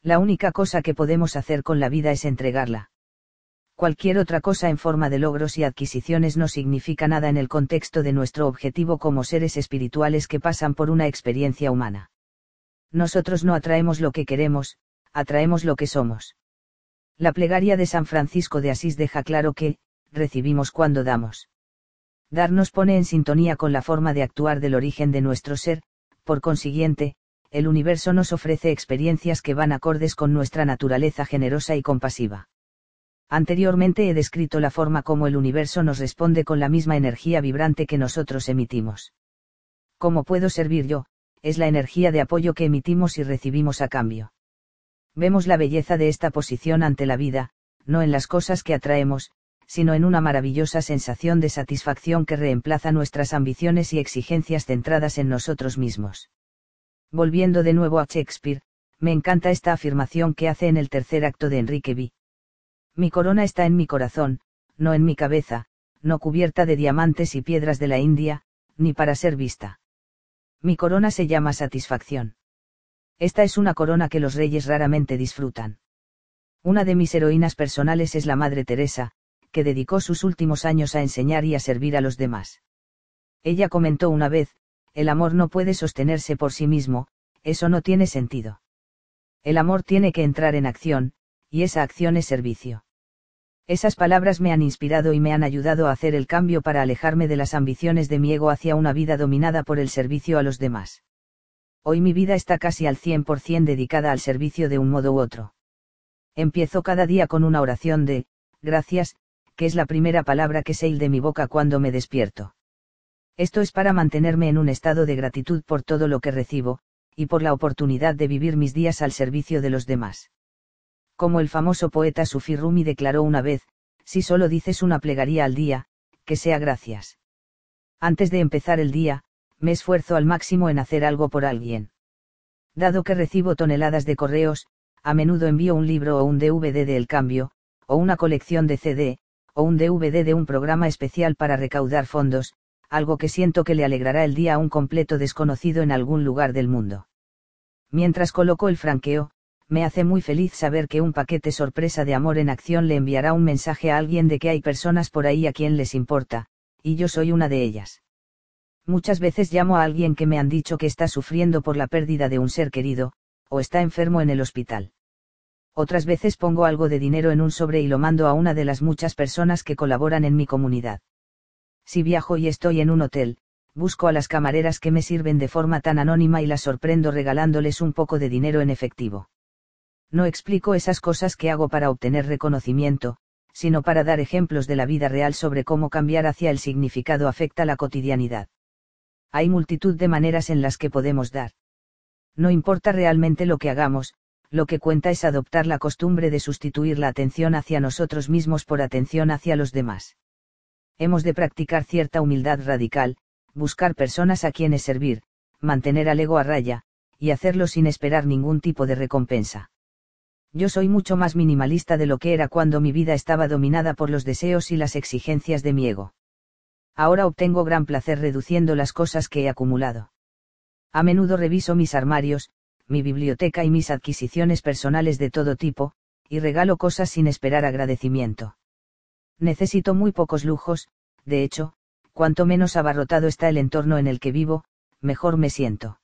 La única cosa que podemos hacer con la vida es entregarla. Cualquier otra cosa en forma de logros y adquisiciones no significa nada en el contexto de nuestro objetivo como seres espirituales que pasan por una experiencia humana. Nosotros no atraemos lo que queremos, atraemos lo que somos. La plegaria de San Francisco de Asís deja claro que, recibimos cuando damos. Dar nos pone en sintonía con la forma de actuar del origen de nuestro ser, por consiguiente, el universo nos ofrece experiencias que van acordes con nuestra naturaleza generosa y compasiva. Anteriormente he descrito la forma como el universo nos responde con la misma energía vibrante que nosotros emitimos. ¿Cómo puedo servir yo? Es la energía de apoyo que emitimos y recibimos a cambio. Vemos la belleza de esta posición ante la vida, no en las cosas que atraemos, sino en una maravillosa sensación de satisfacción que reemplaza nuestras ambiciones y exigencias centradas en nosotros mismos. Volviendo de nuevo a Shakespeare, me encanta esta afirmación que hace en el tercer acto de Enrique V. Mi corona está en mi corazón, no en mi cabeza, no cubierta de diamantes y piedras de la India, ni para ser vista. Mi corona se llama satisfacción. Esta es una corona que los reyes raramente disfrutan. Una de mis heroínas personales es la Madre Teresa, que dedicó sus últimos años a enseñar y a servir a los demás. Ella comentó una vez, el amor no puede sostenerse por sí mismo, eso no tiene sentido. El amor tiene que entrar en acción, y esa acción es servicio. Esas palabras me han inspirado y me han ayudado a hacer el cambio para alejarme de las ambiciones de mi ego hacia una vida dominada por el servicio a los demás. Hoy mi vida está casi al 100% dedicada al servicio de un modo u otro. Empiezo cada día con una oración de, gracias, que es la primera palabra que sale de mi boca cuando me despierto. Esto es para mantenerme en un estado de gratitud por todo lo que recibo, y por la oportunidad de vivir mis días al servicio de los demás como el famoso poeta Sufi Rumi declaró una vez, si solo dices una plegaria al día, que sea gracias. Antes de empezar el día, me esfuerzo al máximo en hacer algo por alguien. Dado que recibo toneladas de correos, a menudo envío un libro o un DVD de El Cambio, o una colección de CD, o un DVD de un programa especial para recaudar fondos, algo que siento que le alegrará el día a un completo desconocido en algún lugar del mundo. Mientras coloco el franqueo, me hace muy feliz saber que un paquete sorpresa de amor en acción le enviará un mensaje a alguien de que hay personas por ahí a quien les importa, y yo soy una de ellas. Muchas veces llamo a alguien que me han dicho que está sufriendo por la pérdida de un ser querido, o está enfermo en el hospital. Otras veces pongo algo de dinero en un sobre y lo mando a una de las muchas personas que colaboran en mi comunidad. Si viajo y estoy en un hotel, busco a las camareras que me sirven de forma tan anónima y las sorprendo regalándoles un poco de dinero en efectivo no explico esas cosas que hago para obtener reconocimiento, sino para dar ejemplos de la vida real sobre cómo cambiar hacia el significado afecta la cotidianidad. Hay multitud de maneras en las que podemos dar. No importa realmente lo que hagamos, lo que cuenta es adoptar la costumbre de sustituir la atención hacia nosotros mismos por atención hacia los demás. Hemos de practicar cierta humildad radical, buscar personas a quienes servir, mantener al ego a raya, y hacerlo sin esperar ningún tipo de recompensa yo soy mucho más minimalista de lo que era cuando mi vida estaba dominada por los deseos y las exigencias de mi ego. Ahora obtengo gran placer reduciendo las cosas que he acumulado. A menudo reviso mis armarios, mi biblioteca y mis adquisiciones personales de todo tipo, y regalo cosas sin esperar agradecimiento. Necesito muy pocos lujos, de hecho, cuanto menos abarrotado está el entorno en el que vivo, mejor me siento.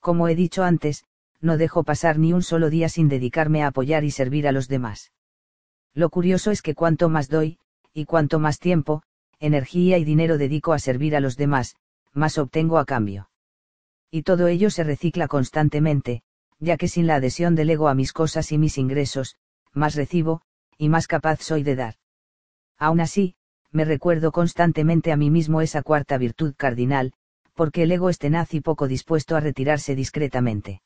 Como he dicho antes, no dejo pasar ni un solo día sin dedicarme a apoyar y servir a los demás. Lo curioso es que cuanto más doy, y cuanto más tiempo, energía y dinero dedico a servir a los demás, más obtengo a cambio. Y todo ello se recicla constantemente, ya que sin la adhesión del ego a mis cosas y mis ingresos, más recibo, y más capaz soy de dar. Aún así, me recuerdo constantemente a mí mismo esa cuarta virtud cardinal, porque el ego es tenaz y poco dispuesto a retirarse discretamente.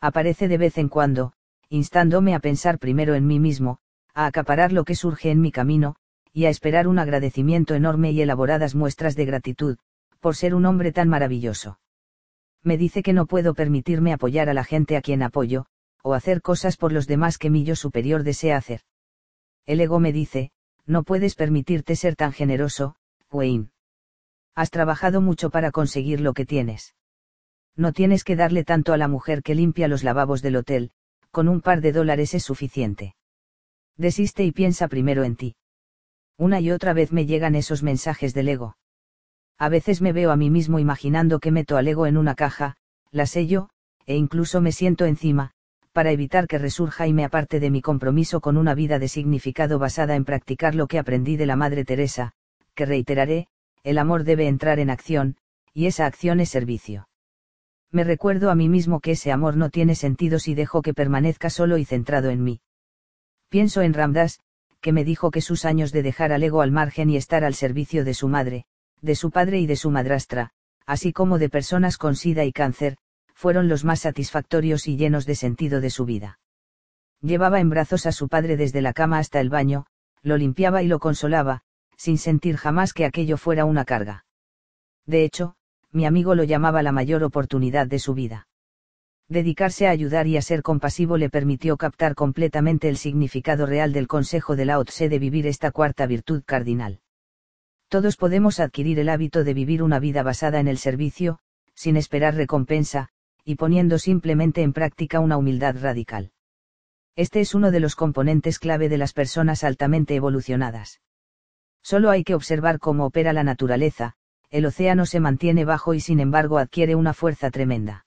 Aparece de vez en cuando, instándome a pensar primero en mí mismo, a acaparar lo que surge en mi camino, y a esperar un agradecimiento enorme y elaboradas muestras de gratitud, por ser un hombre tan maravilloso. Me dice que no puedo permitirme apoyar a la gente a quien apoyo, o hacer cosas por los demás que mi yo superior desea hacer. El ego me dice, no puedes permitirte ser tan generoso, Wayne. Has trabajado mucho para conseguir lo que tienes. No tienes que darle tanto a la mujer que limpia los lavabos del hotel, con un par de dólares es suficiente. Desiste y piensa primero en ti. Una y otra vez me llegan esos mensajes del ego. A veces me veo a mí mismo imaginando que meto al ego en una caja, la sello, e incluso me siento encima, para evitar que resurja y me aparte de mi compromiso con una vida de significado basada en practicar lo que aprendí de la Madre Teresa, que reiteraré, el amor debe entrar en acción, y esa acción es servicio. Me recuerdo a mí mismo que ese amor no tiene sentido si dejo que permanezca solo y centrado en mí. Pienso en Ramdas, que me dijo que sus años de dejar al ego al margen y estar al servicio de su madre, de su padre y de su madrastra, así como de personas con sida y cáncer, fueron los más satisfactorios y llenos de sentido de su vida. Llevaba en brazos a su padre desde la cama hasta el baño, lo limpiaba y lo consolaba, sin sentir jamás que aquello fuera una carga. De hecho, mi amigo lo llamaba la mayor oportunidad de su vida. Dedicarse a ayudar y a ser compasivo le permitió captar completamente el significado real del consejo de Lao Tse de vivir esta cuarta virtud cardinal. Todos podemos adquirir el hábito de vivir una vida basada en el servicio, sin esperar recompensa, y poniendo simplemente en práctica una humildad radical. Este es uno de los componentes clave de las personas altamente evolucionadas. Solo hay que observar cómo opera la naturaleza, el océano se mantiene bajo y sin embargo adquiere una fuerza tremenda.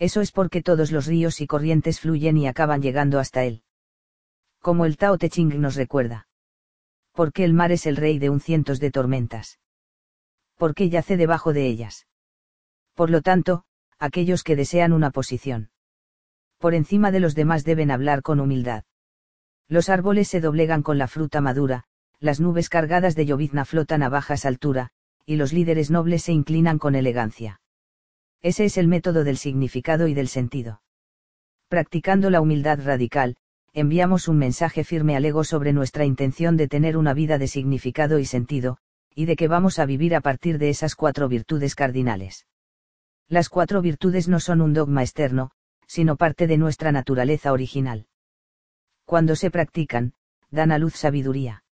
Eso es porque todos los ríos y corrientes fluyen y acaban llegando hasta él. Como el Tao Te Ching nos recuerda. Porque el mar es el rey de un cientos de tormentas. Porque yace debajo de ellas. Por lo tanto, aquellos que desean una posición. Por encima de los demás deben hablar con humildad. Los árboles se doblegan con la fruta madura, las nubes cargadas de llovizna flotan a bajas altura, y los líderes nobles se inclinan con elegancia. Ese es el método del significado y del sentido. Practicando la humildad radical, enviamos un mensaje firme al ego sobre nuestra intención de tener una vida de significado y sentido, y de que vamos a vivir a partir de esas cuatro virtudes cardinales. Las cuatro virtudes no son un dogma externo, sino parte de nuestra naturaleza original. Cuando se practican, dan a luz sabiduría.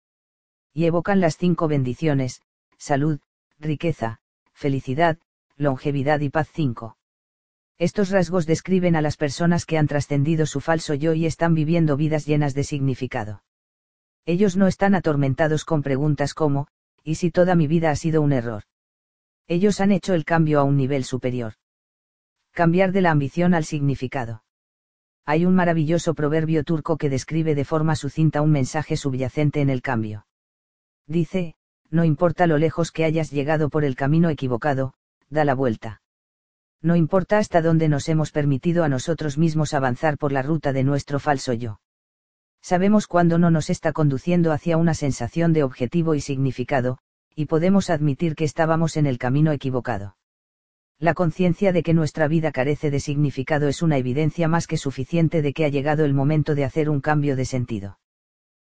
Y evocan las cinco bendiciones, salud, riqueza, felicidad, longevidad y paz 5. Estos rasgos describen a las personas que han trascendido su falso yo y están viviendo vidas llenas de significado. Ellos no están atormentados con preguntas como, ¿y si toda mi vida ha sido un error? Ellos han hecho el cambio a un nivel superior. Cambiar de la ambición al significado. Hay un maravilloso proverbio turco que describe de forma sucinta un mensaje subyacente en el cambio. Dice, no importa lo lejos que hayas llegado por el camino equivocado, da la vuelta. No importa hasta dónde nos hemos permitido a nosotros mismos avanzar por la ruta de nuestro falso yo. Sabemos cuándo no nos está conduciendo hacia una sensación de objetivo y significado, y podemos admitir que estábamos en el camino equivocado. La conciencia de que nuestra vida carece de significado es una evidencia más que suficiente de que ha llegado el momento de hacer un cambio de sentido.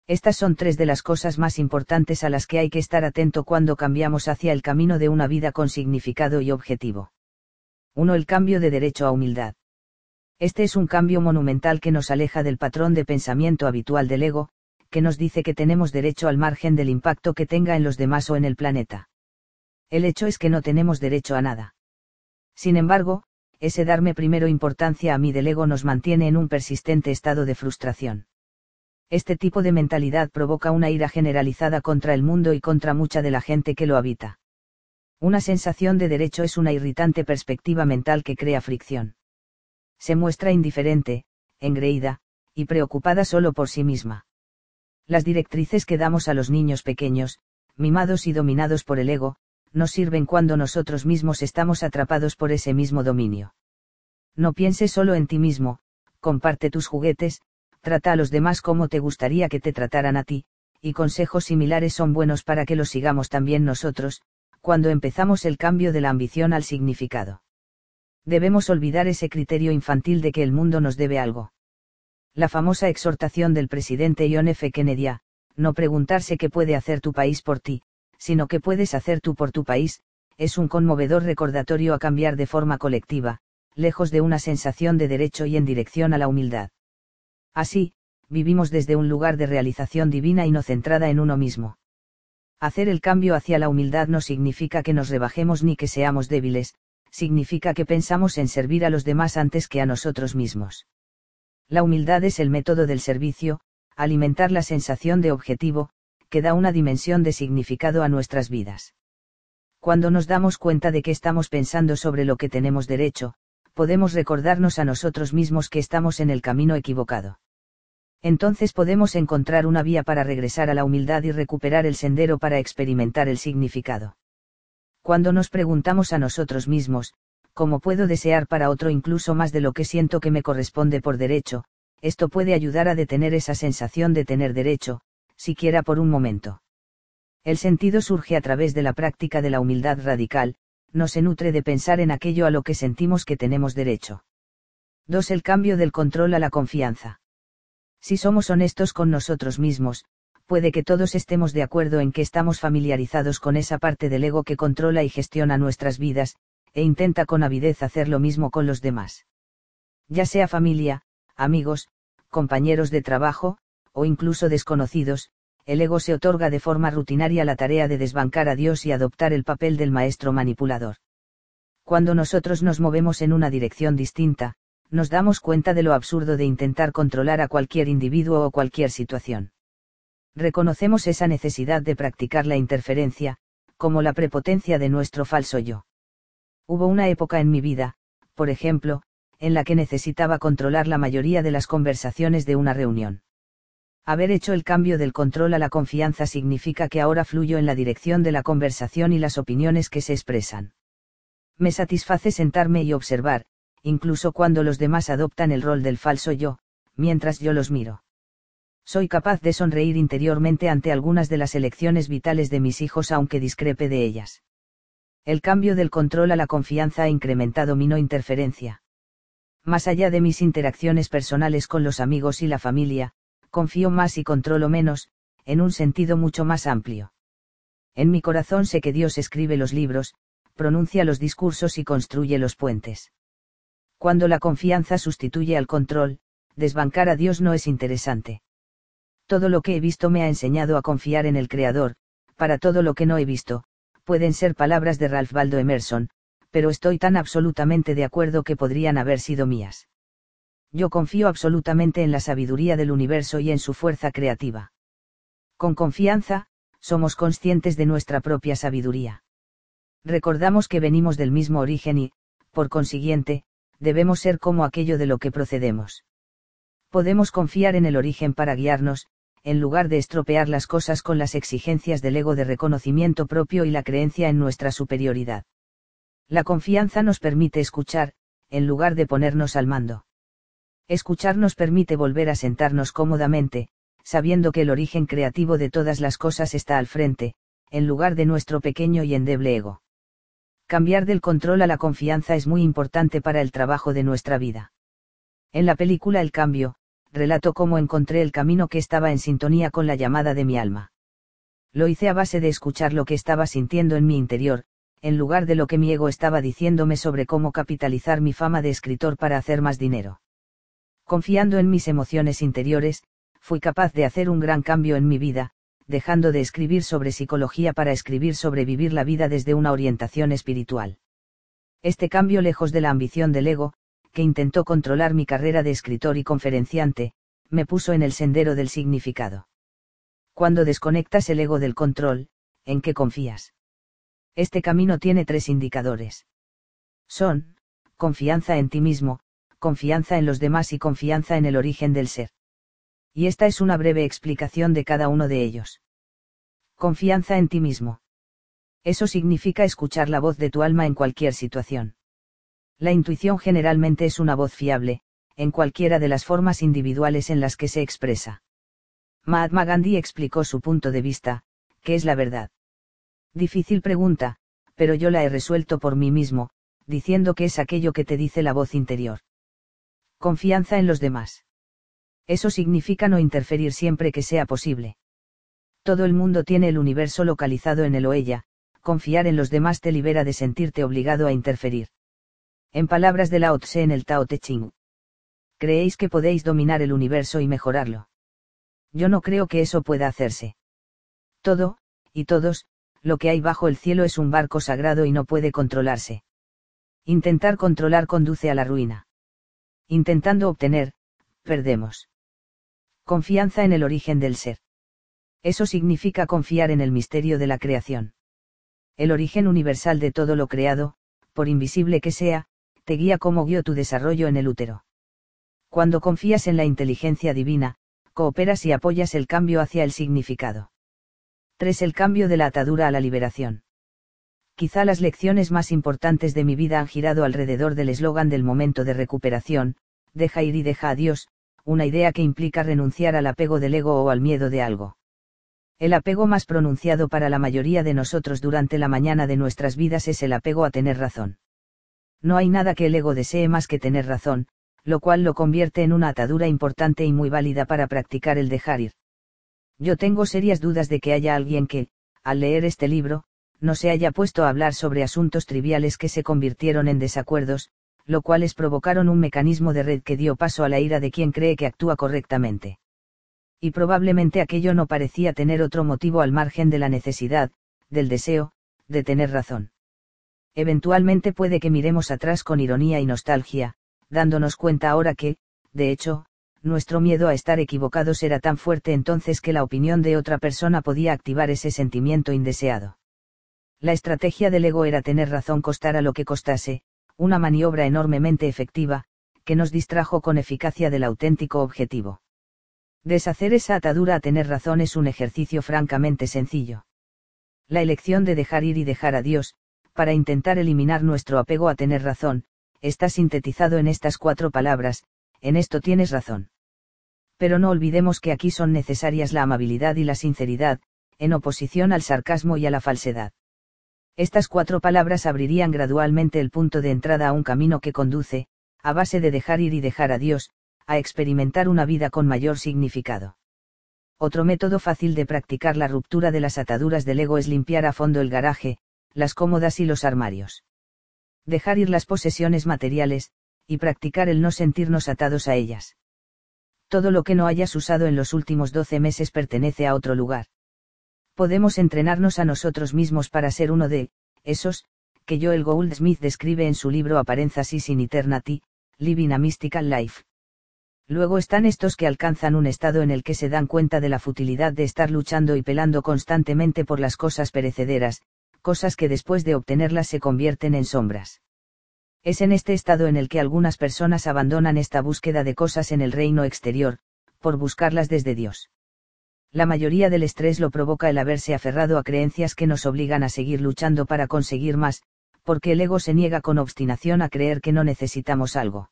Estas son tres de las cosas más importantes a las que hay que estar atento cuando cambiamos hacia el camino de una vida con significado y objetivo. 1. El cambio de derecho a humildad. Este es un cambio monumental que nos aleja del patrón de pensamiento habitual del ego, que nos dice que tenemos derecho al margen del impacto que tenga en los demás o en el planeta. El hecho es que no tenemos derecho a nada. Sin embargo, ese darme primero importancia a mí del ego nos mantiene en un persistente estado de frustración. Este tipo de mentalidad provoca una ira generalizada contra el mundo y contra mucha de la gente que lo habita. Una sensación de derecho es una irritante perspectiva mental que crea fricción. Se muestra indiferente, engreída, y preocupada solo por sí misma. Las directrices que damos a los niños pequeños, mimados y dominados por el ego, nos sirven cuando nosotros mismos estamos atrapados por ese mismo dominio. No pienses solo en ti mismo, comparte tus juguetes, trata a los demás como te gustaría que te trataran a ti, y consejos similares son buenos para que los sigamos también nosotros, cuando empezamos el cambio de la ambición al significado. Debemos olvidar ese criterio infantil de que el mundo nos debe algo. La famosa exhortación del presidente John F. Kennedy a, no preguntarse qué puede hacer tu país por ti, sino qué puedes hacer tú por tu país, es un conmovedor recordatorio a cambiar de forma colectiva, lejos de una sensación de derecho y en dirección a la humildad. Así, vivimos desde un lugar de realización divina y no centrada en uno mismo. Hacer el cambio hacia la humildad no significa que nos rebajemos ni que seamos débiles, significa que pensamos en servir a los demás antes que a nosotros mismos. La humildad es el método del servicio, alimentar la sensación de objetivo, que da una dimensión de significado a nuestras vidas. Cuando nos damos cuenta de que estamos pensando sobre lo que tenemos derecho, podemos recordarnos a nosotros mismos que estamos en el camino equivocado. Entonces podemos encontrar una vía para regresar a la humildad y recuperar el sendero para experimentar el significado. Cuando nos preguntamos a nosotros mismos, ¿cómo puedo desear para otro incluso más de lo que siento que me corresponde por derecho? Esto puede ayudar a detener esa sensación de tener derecho, siquiera por un momento. El sentido surge a través de la práctica de la humildad radical, no se nutre de pensar en aquello a lo que sentimos que tenemos derecho. 2. El cambio del control a la confianza. Si somos honestos con nosotros mismos, puede que todos estemos de acuerdo en que estamos familiarizados con esa parte del ego que controla y gestiona nuestras vidas, e intenta con avidez hacer lo mismo con los demás. Ya sea familia, amigos, compañeros de trabajo, o incluso desconocidos, el ego se otorga de forma rutinaria la tarea de desbancar a Dios y adoptar el papel del maestro manipulador. Cuando nosotros nos movemos en una dirección distinta, nos damos cuenta de lo absurdo de intentar controlar a cualquier individuo o cualquier situación reconocemos esa necesidad de practicar la interferencia, como la prepotencia de nuestro falso yo. Hubo una época en mi vida, por ejemplo, en la que necesitaba controlar la mayoría de las conversaciones de una reunión. Haber hecho el cambio del control a la confianza significa que ahora fluyo en la dirección de la conversación y las opiniones que se expresan. Me satisface sentarme y observar, incluso cuando los demás adoptan el rol del falso yo, mientras yo los miro soy capaz de sonreír interiormente ante algunas de las elecciones vitales de mis hijos aunque discrepe de ellas. El cambio del control a la confianza ha incrementado mi no interferencia. Más allá de mis interacciones personales con los amigos y la familia, confío más y controlo menos, en un sentido mucho más amplio. En mi corazón sé que Dios escribe los libros, pronuncia los discursos y construye los puentes. Cuando la confianza sustituye al control, desbancar a Dios no es interesante. Todo lo que he visto me ha enseñado a confiar en el Creador, para todo lo que no he visto, pueden ser palabras de Ralph Waldo Emerson, pero estoy tan absolutamente de acuerdo que podrían haber sido mías. Yo confío absolutamente en la sabiduría del universo y en su fuerza creativa. Con confianza, somos conscientes de nuestra propia sabiduría. Recordamos que venimos del mismo origen y, por consiguiente, debemos ser como aquello de lo que procedemos. Podemos confiar en el origen para guiarnos, en lugar de estropear las cosas con las exigencias del ego de reconocimiento propio y la creencia en nuestra superioridad. La confianza nos permite escuchar, en lugar de ponernos al mando. Escuchar nos permite volver a sentarnos cómodamente, sabiendo que el origen creativo de todas las cosas está al frente, en lugar de nuestro pequeño y endeble ego. Cambiar del control a la confianza es muy importante para el trabajo de nuestra vida. En la película El cambio, relato cómo encontré el camino que estaba en sintonía con la llamada de mi alma. Lo hice a base de escuchar lo que estaba sintiendo en mi interior, en lugar de lo que mi ego estaba diciéndome sobre cómo capitalizar mi fama de escritor para hacer más dinero. Confiando en mis emociones interiores, fui capaz de hacer un gran cambio en mi vida, dejando de escribir sobre psicología para escribir sobre vivir la vida desde una orientación espiritual. Este cambio lejos de la ambición del ego, que intentó controlar mi carrera de escritor y conferenciante, me puso en el sendero del significado. Cuando desconectas el ego del control, ¿en qué confías? Este camino tiene tres indicadores. Son, confianza en ti mismo, confianza en los demás y confianza en el origen del ser. Y esta es una breve explicación de cada uno de ellos. Confianza en ti mismo. Eso significa escuchar la voz de tu alma en cualquier situación. La intuición generalmente es una voz fiable, en cualquiera de las formas individuales en las que se expresa. Mahatma Gandhi explicó su punto de vista, que es la verdad. Difícil pregunta, pero yo la he resuelto por mí mismo, diciendo que es aquello que te dice la voz interior. Confianza en los demás. Eso significa no interferir siempre que sea posible. Todo el mundo tiene el universo localizado en él o ella, confiar en los demás te libera de sentirte obligado a interferir. En palabras de Lao Tse en el Tao Te Ching. Creéis que podéis dominar el universo y mejorarlo. Yo no creo que eso pueda hacerse. Todo, y todos, lo que hay bajo el cielo es un barco sagrado y no puede controlarse. Intentar controlar conduce a la ruina. Intentando obtener, perdemos. Confianza en el origen del ser. Eso significa confiar en el misterio de la creación. El origen universal de todo lo creado, por invisible que sea, te guía como guió tu desarrollo en el útero. Cuando confías en la inteligencia divina, cooperas y apoyas el cambio hacia el significado. 3. El cambio de la atadura a la liberación. Quizá las lecciones más importantes de mi vida han girado alrededor del eslogan del momento de recuperación, deja ir y deja a Dios, una idea que implica renunciar al apego del ego o al miedo de algo. El apego más pronunciado para la mayoría de nosotros durante la mañana de nuestras vidas es el apego a tener razón. No hay nada que el ego desee más que tener razón, lo cual lo convierte en una atadura importante y muy válida para practicar el dejar ir. Yo tengo serias dudas de que haya alguien que, al leer este libro, no se haya puesto a hablar sobre asuntos triviales que se convirtieron en desacuerdos, lo cuales provocaron un mecanismo de red que dio paso a la ira de quien cree que actúa correctamente. Y probablemente aquello no parecía tener otro motivo al margen de la necesidad, del deseo, de tener razón. Eventualmente puede que miremos atrás con ironía y nostalgia, dándonos cuenta ahora que, de hecho, nuestro miedo a estar equivocados era tan fuerte entonces que la opinión de otra persona podía activar ese sentimiento indeseado. La estrategia del ego era tener razón costara lo que costase, una maniobra enormemente efectiva, que nos distrajo con eficacia del auténtico objetivo. Deshacer esa atadura a tener razón es un ejercicio francamente sencillo. La elección de dejar ir y dejar a Dios, para intentar eliminar nuestro apego a tener razón, está sintetizado en estas cuatro palabras, en esto tienes razón. Pero no olvidemos que aquí son necesarias la amabilidad y la sinceridad, en oposición al sarcasmo y a la falsedad. Estas cuatro palabras abrirían gradualmente el punto de entrada a un camino que conduce, a base de dejar ir y dejar a Dios, a experimentar una vida con mayor significado. Otro método fácil de practicar la ruptura de las ataduras del ego es limpiar a fondo el garaje, las cómodas y los armarios. Dejar ir las posesiones materiales, y practicar el no sentirnos atados a ellas. Todo lo que no hayas usado en los últimos 12 meses pertenece a otro lugar. Podemos entrenarnos a nosotros mismos para ser uno de, esos, que Joel Goldsmith describe en su libro Aparences in Eternity, Living a Mystical Life. Luego están estos que alcanzan un estado en el que se dan cuenta de la futilidad de estar luchando y pelando constantemente por las cosas perecederas, cosas que después de obtenerlas se convierten en sombras. Es en este estado en el que algunas personas abandonan esta búsqueda de cosas en el reino exterior, por buscarlas desde Dios. La mayoría del estrés lo provoca el haberse aferrado a creencias que nos obligan a seguir luchando para conseguir más, porque el ego se niega con obstinación a creer que no necesitamos algo.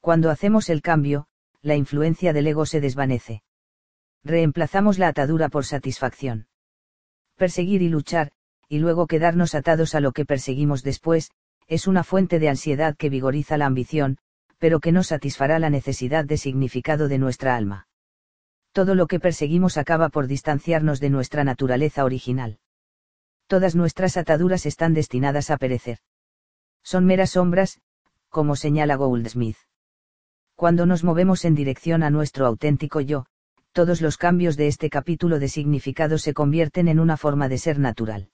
Cuando hacemos el cambio, la influencia del ego se desvanece. Reemplazamos la atadura por satisfacción. Perseguir y luchar, y luego quedarnos atados a lo que perseguimos después, es una fuente de ansiedad que vigoriza la ambición, pero que no satisfará la necesidad de significado de nuestra alma. Todo lo que perseguimos acaba por distanciarnos de nuestra naturaleza original. Todas nuestras ataduras están destinadas a perecer. Son meras sombras, como señala Goldsmith. Cuando nos movemos en dirección a nuestro auténtico yo, todos los cambios de este capítulo de significado se convierten en una forma de ser natural.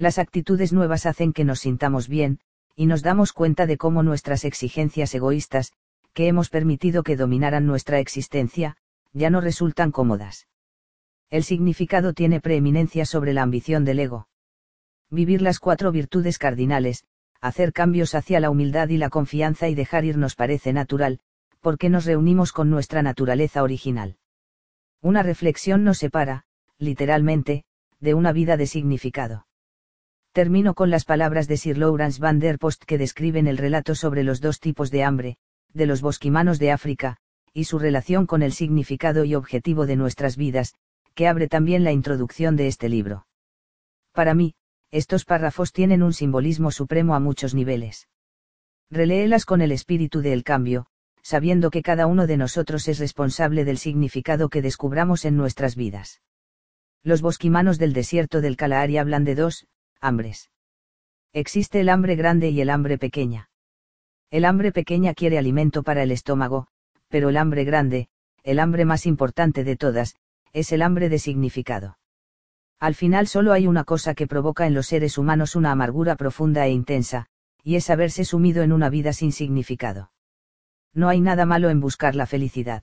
Las actitudes nuevas hacen que nos sintamos bien, y nos damos cuenta de cómo nuestras exigencias egoístas, que hemos permitido que dominaran nuestra existencia, ya no resultan cómodas. El significado tiene preeminencia sobre la ambición del ego. Vivir las cuatro virtudes cardinales, hacer cambios hacia la humildad y la confianza y dejar ir nos parece natural, porque nos reunimos con nuestra naturaleza original. Una reflexión nos separa, literalmente, de una vida de significado. Termino con las palabras de Sir Lawrence van der Post que describen el relato sobre los dos tipos de hambre, de los bosquimanos de África, y su relación con el significado y objetivo de nuestras vidas, que abre también la introducción de este libro. Para mí, estos párrafos tienen un simbolismo supremo a muchos niveles. Reléelas con el espíritu del cambio, sabiendo que cada uno de nosotros es responsable del significado que descubramos en nuestras vidas. Los bosquimanos del desierto del Kalahari hablan de dos, hambres. Existe el hambre grande y el hambre pequeña. El hambre pequeña quiere alimento para el estómago, pero el hambre grande, el hambre más importante de todas, es el hambre de significado. Al final solo hay una cosa que provoca en los seres humanos una amargura profunda e intensa, y es haberse sumido en una vida sin significado. No hay nada malo en buscar la felicidad.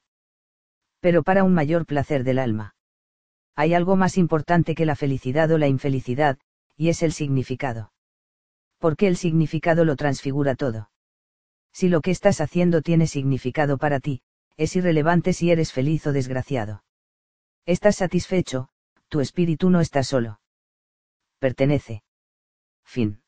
Pero para un mayor placer del alma. Hay algo más importante que la felicidad o la infelicidad, y es el significado. Porque el significado lo transfigura todo. Si lo que estás haciendo tiene significado para ti, es irrelevante si eres feliz o desgraciado. Estás satisfecho, tu espíritu no está solo. Pertenece. Fin.